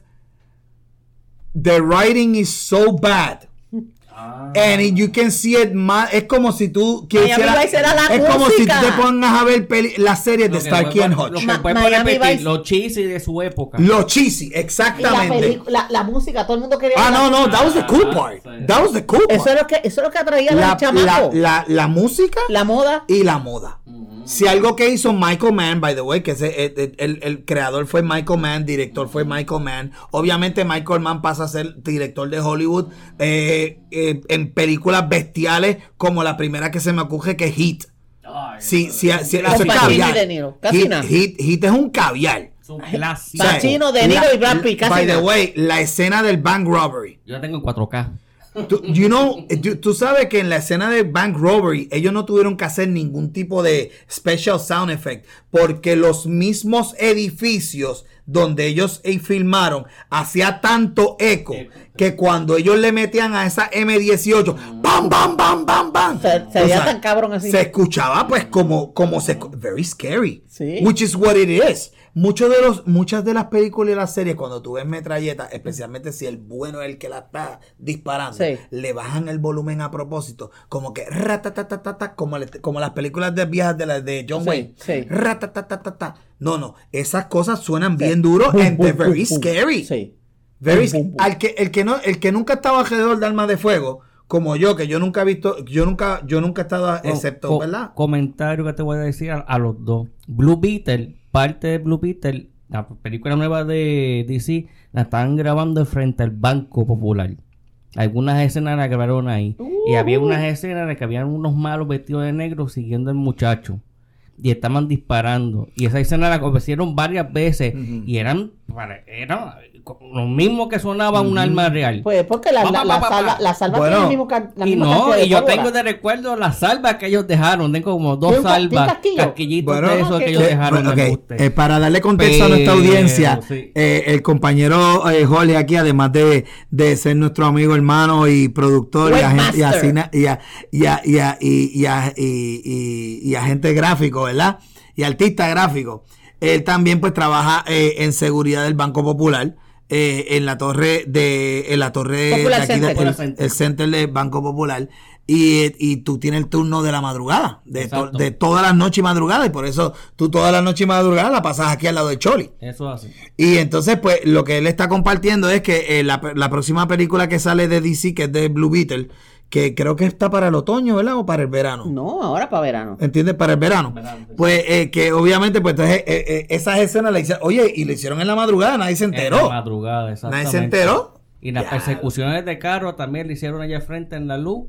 the writing is so bad. Ah. And you can see it ma- Es como si tú quisieras. Vice era la es como si tú música. te pongas a ver peli- las series de Starkey and Lo Hutch. los cheesy de su época. Lo cheesy, Y la, exactamente. la, la música, todo el mundo quería. Ah, no, no, that was the cool Ah, part. That was the cool part. Eso es lo que, eso es lo que atraía a la, los chamacos. la, la, la música La moda. y la moda. Si algo que hizo Michael Mann, by the way, que ese, el, el- el creador fue Michael Mann, director fue Michael Mann. Obviamente Michael Mann pasa a ser director de Hollywood eh, eh, en películas bestiales como la primera que se me ocurre que es Hit. Ay, Sí, sí, sí, eso es caviar. Hit, nada. Hit- Hit es un caviar. Sea, Pacino, De Niro y Brad Pitt, casi By the way, la escena del bank robbery. Yo la tengo en 4K. Tú, you know, tú, tú sabes que en la escena de Bank Robbery ellos no tuvieron que hacer ningún tipo de special sound effect porque los mismos edificios donde ellos eh, filmaron hacía tanto eco que cuando ellos le metían a esa M18, ¡bam, bam, bam, bam, bam! Se- se O veía sea, tan cabrón así. Se escuchaba pues como, como se... Very scary. Sí. Which is what it is. Muchos de los, muchas de las películas y las series, cuando tú ves metralletas, especialmente si el bueno es el que la está disparando, Sí. le bajan el volumen a propósito, como que ratatatatata, como, le- como las películas de viejas de, las de John Sí, Wayne. sí. Ratatatatata. No, no, esas cosas suenan bien duro Boom, and boom, they're very boom, scary. Sí. Very al que el que no el que nunca ha estado alrededor de armas de fuego como yo que yo nunca he visto yo nunca yo nunca he estado No, excepto co- verdad Comentario que te voy a decir a, a los dos. Blue Beetle, parte de Blue Beetle, la película nueva de DC, la están grabando frente al Banco Popular. Algunas escenas las grabaron ahí. Y había unas escenas en las que habían unos malos vestidos de negro siguiendo al muchacho. Y estaban disparando. Y esa escena la hicieron varias veces. Y eran, para- eran lo mismo que sonaba un arma real. Pues porque la, Pa, la, pa, la pa, pa, salva, la salva Bueno, tiene el mismo la y misma no, cantidad de y yo pólvora. tengo de recuerdo las salvas que ellos dejaron. Tengo como dos ¿Tiene un ca- tiene salvas, casquillo? casquillitos Bueno, de esos que que- ellos Eh, dejaron. bueno, eh, para darle contexto a nuestra audiencia, sí. eh, el compañero eh, Jorge aquí, además de, de ser nuestro amigo, hermano y productor y, agente, y, asina- y, a- y, a- y, a- y, y a- y- y- y agente gráfico, ¿verdad? Y artista gráfico. Él también pues trabaja eh, en seguridad del Banco Popular. Eh, en la torre de en la torre Popular de aquí de- el, Center. el center del Banco Popular y, y tú tienes el turno de la madrugada de, to- de todas las noches y madrugada y por eso tú todas las noches y madrugada la pasas aquí al lado de Choli Eso así. y entonces pues lo que él está compartiendo es que eh, la, la próxima película que sale de DC que es de Blue Beetle que creo que está para el otoño ¿verdad? o para el verano No, ahora para verano. ¿Entiendes? Para el verano. Verano, sí. Pues eh, que obviamente, pues entonces eh, eh, esas escenas la hicieron, oye, y lo hicieron en la madrugada, nadie se En la enteró. madrugada, exactamente. Nadie se enteró. Y las Ya. persecuciones de carro también le hicieron allá frente en la luz.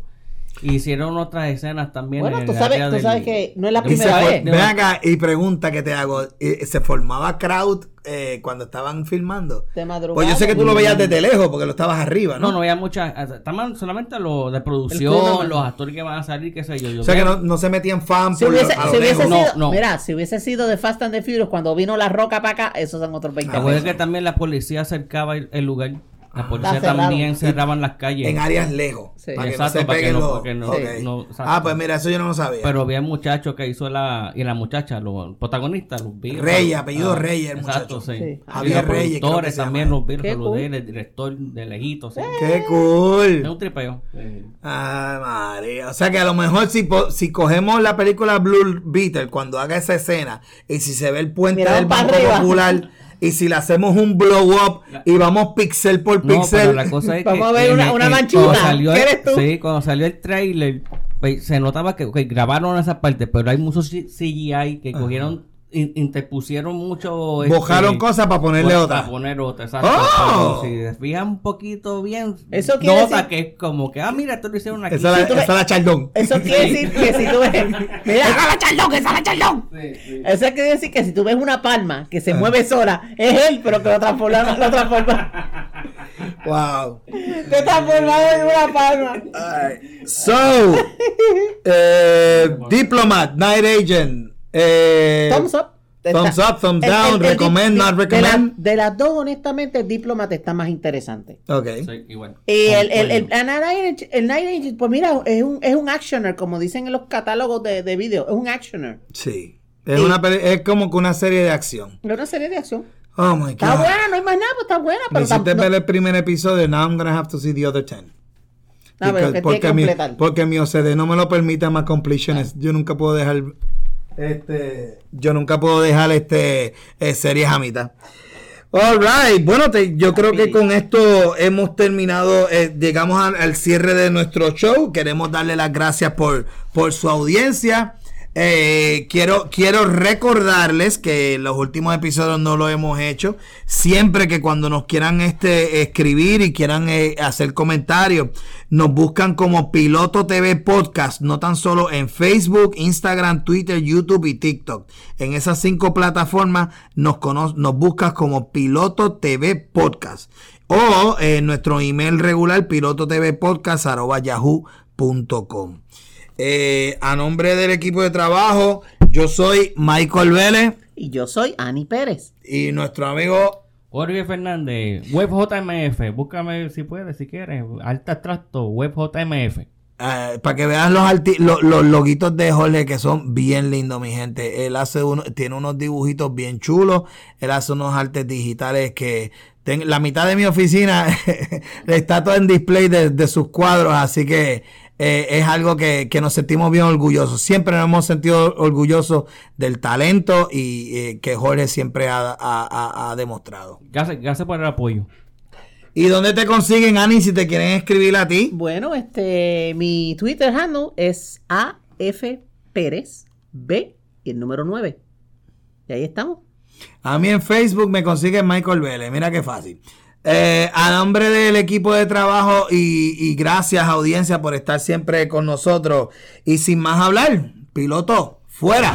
Hicieron otras escenas también. Bueno, en tú sabes, tú del- sabes que no es la primera vez. ven acá y pregunta que te hago, eh, ¿se formaba crowd eh, cuando estaban filmando? De madrugada. Pues yo sé que tú lo veías desde lejos porque lo estabas arriba, ¿no? No, no había muchas. Estaban solamente los de producción, crew, los actores que van a salir, qué sé yo. yo O sea que no, no se metían fan Si por hubiese, lo- a lo si hubiese lejos. No, sido, no. mira, si hubiese sido de Fast and the Furious cuando vino la roca para acá, esos son otros 20 Ah, Recuerda pesos. que también la policía cercaba el, el lugar. La policía Está cerrado. también cerraban las calles. En áreas lejos. Sí. Para que Exacto, no se para que no- los. no- no, exacto. ah, pues mira, eso yo no lo sabía. Pero había muchachos que hizo la. Y la muchacha, los protagonistas, los vi. Reyes, apellido Ah, Reyes, el Exacto, muchacho. sí. Sí. Los Reyes, se también los Qué los cool. de él, el director de lejitos. sí. Qué Es cool. un tripeo. Ah, María. O sea que a lo mejor si, si cogemos la película Blue Beetle cuando haga esa escena y si se ve el puente del Banco arriba. Popular [LAUGHS] y si le hacemos un blow up y vamos pixel por No, pixel. pero la cosa es [LAUGHS] que. Vamos a ver en una- una en- manchita. cuando salió ¿Qué el- eres tú? Sí, cuando salió el trailer, pues, se notaba que grabaron esa parte, pero hay muchos CGI que cogieron, interpusieron mucho. este, Bojaron cosas para ponerle Para otra. poner otra, exacto. ¡Oh! Si te fijas un poquito bien, Eso quiere nota decir- que es como que, ah, mira, esto lo hicieron aquí. Esa es la, tú ves- la chaldón. Eso [LAUGHS] quiere decir que si tú ves. Mira, ¡Esa es la chaldón! ¡Esa es la chaldón! eso quiere decir que si tú ves una palma que se mueve sola, es él, pero que lo transforma. Lo transforma. Wow. Te transforma en una palma. Alright. So, eh, Diplomat, Night Agent. Eh, Thumbs up. Thumbs up, thumbs el- down, el- el recommend, not de- De, la- recommend. de las dos, honestamente, el Diplomat está más interesante. Ok. Sí, igual. Y el, el, el, Night Agent- el Night Agent, pues mira, es un, es un actioner, como dicen en los catálogos de, de video, es un actioner. Sí. Es, una es como que una serie de acción. Es una serie de acción. Oh my God. Está buena, no hay más nada, pues está buena, Me pero tam- ver no- el primer episodio. Now I'm gonna have to see the other 10. No, pero que tiene que mi, completar. porque mi OCD no me lo permite más completions. Yo nunca puedo dejar este yo nunca puedo dejar este eh, series a mitad. All right. Bueno, te- yo creo que con esto hemos terminado, eh, llegamos al, al cierre de nuestro show. Queremos darle las gracias por, por su audiencia. Eh, quiero, quiero recordarles que los últimos episodios no lo hemos hecho. Siempre que cuando nos quieran este, escribir y quieran eh, hacer comentarios, nos buscan como Piloto TV Podcast, no tan solo en Facebook, Instagram, Twitter, YouTube y TikTok. En esas cinco plataformas nos, nos buscas como Piloto TV Podcast. O en nuestro email regular, pilototvpodcast.yahoo.com. Eh, a nombre del equipo de trabajo, yo soy Michael Vélez. Y yo soy Ani Pérez. Y nuestro amigo Jorge Fernández, WebJMF. Búscame si puedes, si quieres. Alta extracto, WebJMF. Eh, para que vean los, los, loguitos de Jorge que son bien lindos, mi gente. Él hace uno, tiene unos dibujitos bien chulos. Él hace unos artes digitales que la mitad de mi oficina [LAUGHS] está todo en display de sus cuadros, así que eh, es algo que, nos sentimos bien orgullosos. Siempre nos hemos sentido orgullosos del talento y eh, que Jorge siempre ha, demostrado. Gracias, gracias por el apoyo. ¿Y dónde te consiguen, Ani, si te quieren escribir a ti? Bueno, este, mi Twitter handle es AF Pérez B y el número 9. Y ahí estamos. A mí en Facebook me consiguen Michael Vélez. Mira qué fácil. Eh, a nombre del equipo de trabajo y, gracias audiencia por estar siempre con nosotros. Y sin más hablar, piloto, fuera.